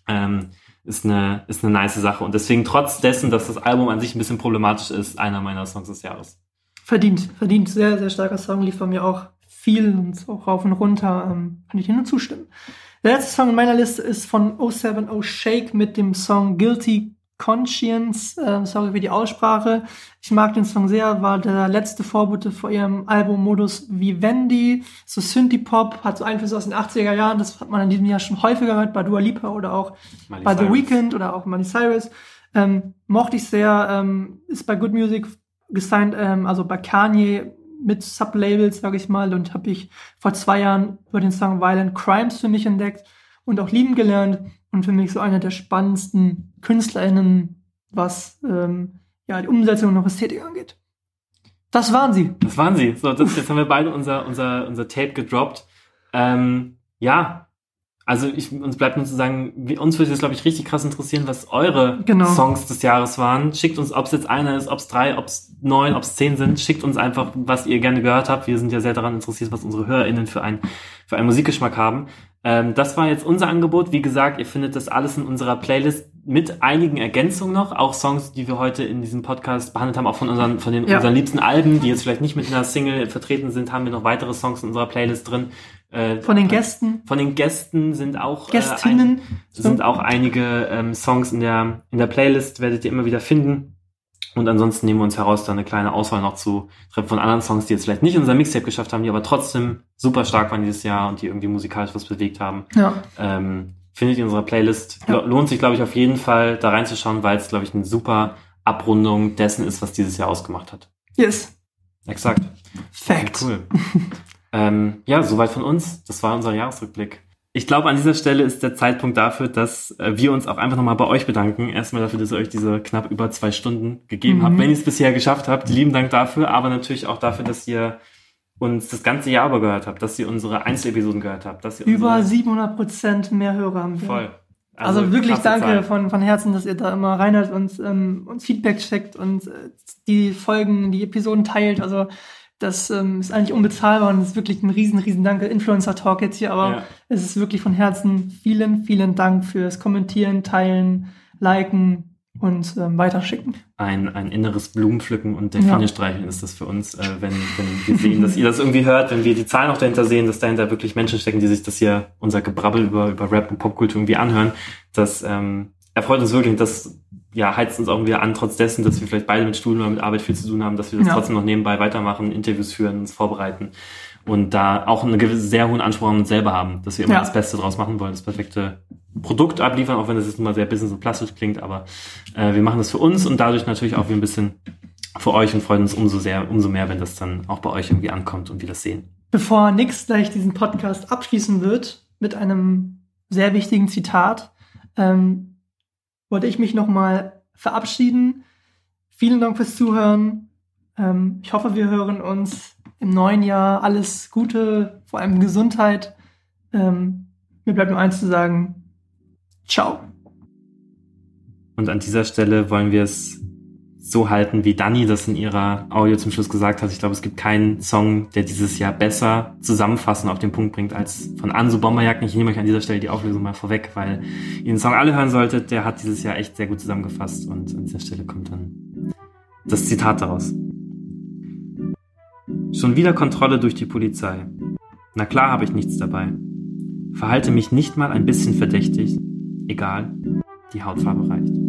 Ähm, ist eine, ist eine nice Sache. Und deswegen, trotz dessen, dass das Album an sich ein bisschen problematisch ist, einer meiner Songs des Jahres. Verdient, verdient. Sehr, sehr starker Song, lief bei mir auch viel und auch rauf und runter. Ähm, kann ich dir nur zustimmen. Der letzte Song in meiner Liste ist von 070 Shake mit dem Song Guilty Conscience. Ähm, sorry für die Aussprache. Ich mag den Song sehr, war der letzte Vorbote vor ihrem Album-Modus Vivendi. So Synthie-Pop, hat so Einflüsse aus den 80er Jahren. Das hat man in diesem Jahr schon häufiger gehört bei Dua Lipa oder auch Miley bei The Cyrus. Weeknd oder auch Miley Cyrus. Ähm, mochte ich sehr, ähm, ist bei Good Music gesigned, ähm, also bei Kanye mit Sublabels, sage ich mal, und habe ich vor zwei Jahren über den Song Violent Crimes für mich entdeckt und auch lieben gelernt und für mich so einer der spannendsten KünstlerInnen, was ähm, ja die Umsetzung und auch Ästhetik angeht. Das waren sie. Das waren sie. So, das, jetzt haben wir beide unser, unser, unser Tape gedroppt. Ähm, ja. Also ich, uns bleibt nur zu sagen, uns würde es, glaube ich, richtig krass interessieren, was eure Genau. Songs des Jahres waren. Schickt uns, ob es jetzt einer ist, ob es drei, ob es neun, ob es zehn sind. Schickt uns einfach, was ihr gerne gehört habt. Wir sind ja sehr daran interessiert, was unsere HörerInnen für, ein, für einen Musikgeschmack haben. Ähm, das war jetzt unser Angebot. Wie gesagt, ihr findet das alles in unserer Playlist mit einigen Ergänzungen noch. Auch Songs, die wir heute in diesem Podcast behandelt haben, auch von unseren, von den, Ja. unseren liebsten Alben, die jetzt vielleicht nicht mit einer Single vertreten sind, haben wir noch weitere Songs in unserer Playlist drin. Äh, Von den Gästen, von den Gästen sind auch Gästinnen. Äh, ein, sind auch einige ähm, Songs in der in der Playlist werdet ihr immer wieder finden. Und ansonsten nehmen wir uns heraus, da eine kleine Auswahl noch zu treffen von anderen Songs, die jetzt vielleicht nicht unser Mixtape geschafft haben, die aber trotzdem super stark waren dieses Jahr und die irgendwie musikalisch was bewegt haben. Ja. Ähm, findet ihr in unserer Playlist. Ja. Lo- Lohnt sich, glaube ich, auf jeden Fall da reinzuschauen, weil es, glaube ich, eine super Abrundung dessen ist, was dieses Jahr ausgemacht hat. Yes. Exakt. Fact. Cool. <laughs> ähm, ja, soweit von uns. Das war unser Jahresrückblick. Ich glaube, an dieser Stelle ist der Zeitpunkt dafür, dass äh, wir uns auch einfach nochmal bei euch bedanken. Erstmal dafür, dass ihr euch diese knapp über zwei Stunden gegeben Mhm. habt. Wenn ihr es bisher geschafft habt, lieben Dank dafür, aber natürlich auch dafür, dass ihr uns das ganze Jahr über gehört habt, dass ihr unsere Einzelepisoden gehört habt, dass ihr Über unsere, 700 Prozent mehr Hörer haben wir. voll. Also, wirklich krasse danke von, von Herzen, dass ihr da immer reinhört und ähm, uns Feedback checkt und äh, die Folgen, die Episoden teilt. Also das ähm, ist eigentlich unbezahlbar und ist wirklich ein riesen, riesen Danke. Influencer-Talk jetzt hier, aber Ja. es ist wirklich von Herzen vielen, vielen Dank fürs Kommentieren, Teilen, Liken, und ähm, weiterschicken. Ein, ein inneres Blumenpflücken und Delfine Ja. streicheln ist das für uns, äh, wenn, wenn wir sehen, dass ihr das irgendwie hört, wenn wir die Zahlen auch dahinter sehen, dass dahinter wirklich Menschen stecken, die sich das hier, unser Gebrabbel über, über Rap und Popkultur irgendwie anhören. Das ähm, erfreut uns wirklich und das ja, heizt uns auch irgendwie an, trotz dessen, dass wir vielleicht beide mit Studium oder mit Arbeit viel zu tun haben, dass wir das Ja. trotzdem noch nebenbei weitermachen, Interviews führen, uns vorbereiten und da auch einen gewisse, sehr hohen Anspruch an uns selber haben, dass wir immer Ja. das Beste draus machen wollen, das perfekte Produkt abliefern, auch wenn das jetzt mal sehr business und plastisch klingt, aber äh, wir machen das für uns und dadurch natürlich auch wie ein bisschen für euch und freuen uns umso sehr, umso mehr, wenn das dann auch bei euch irgendwie ankommt und wir das sehen. Bevor Nix gleich diesen Podcast abschließen wird mit einem sehr wichtigen Zitat, ähm, wollte ich mich nochmal verabschieden. Vielen Dank fürs Zuhören. Ähm, ich hoffe, wir hören uns im neuen Jahr. Alles Gute, vor allem Gesundheit. Ähm, mir bleibt nur eins zu sagen. Ciao. Und an dieser Stelle wollen wir es so halten, wie Dani das in ihrer Audio zum Schluss gesagt hat. Ich glaube, es gibt keinen Song, der dieses Jahr besser zusammenfassen auf den Punkt bringt als von Anso Bomberjacken. Ich nehme euch an dieser Stelle die Auflösung mal vorweg, weil ihr den Song alle hören solltet. Der hat dieses Jahr echt sehr gut zusammengefasst und an dieser Stelle kommt dann das Zitat daraus. Schon wieder Kontrolle durch die Polizei. Na klar habe ich nichts dabei. Verhalte mich nicht mal ein bisschen verdächtig. Egal, die Hautfarbe reicht.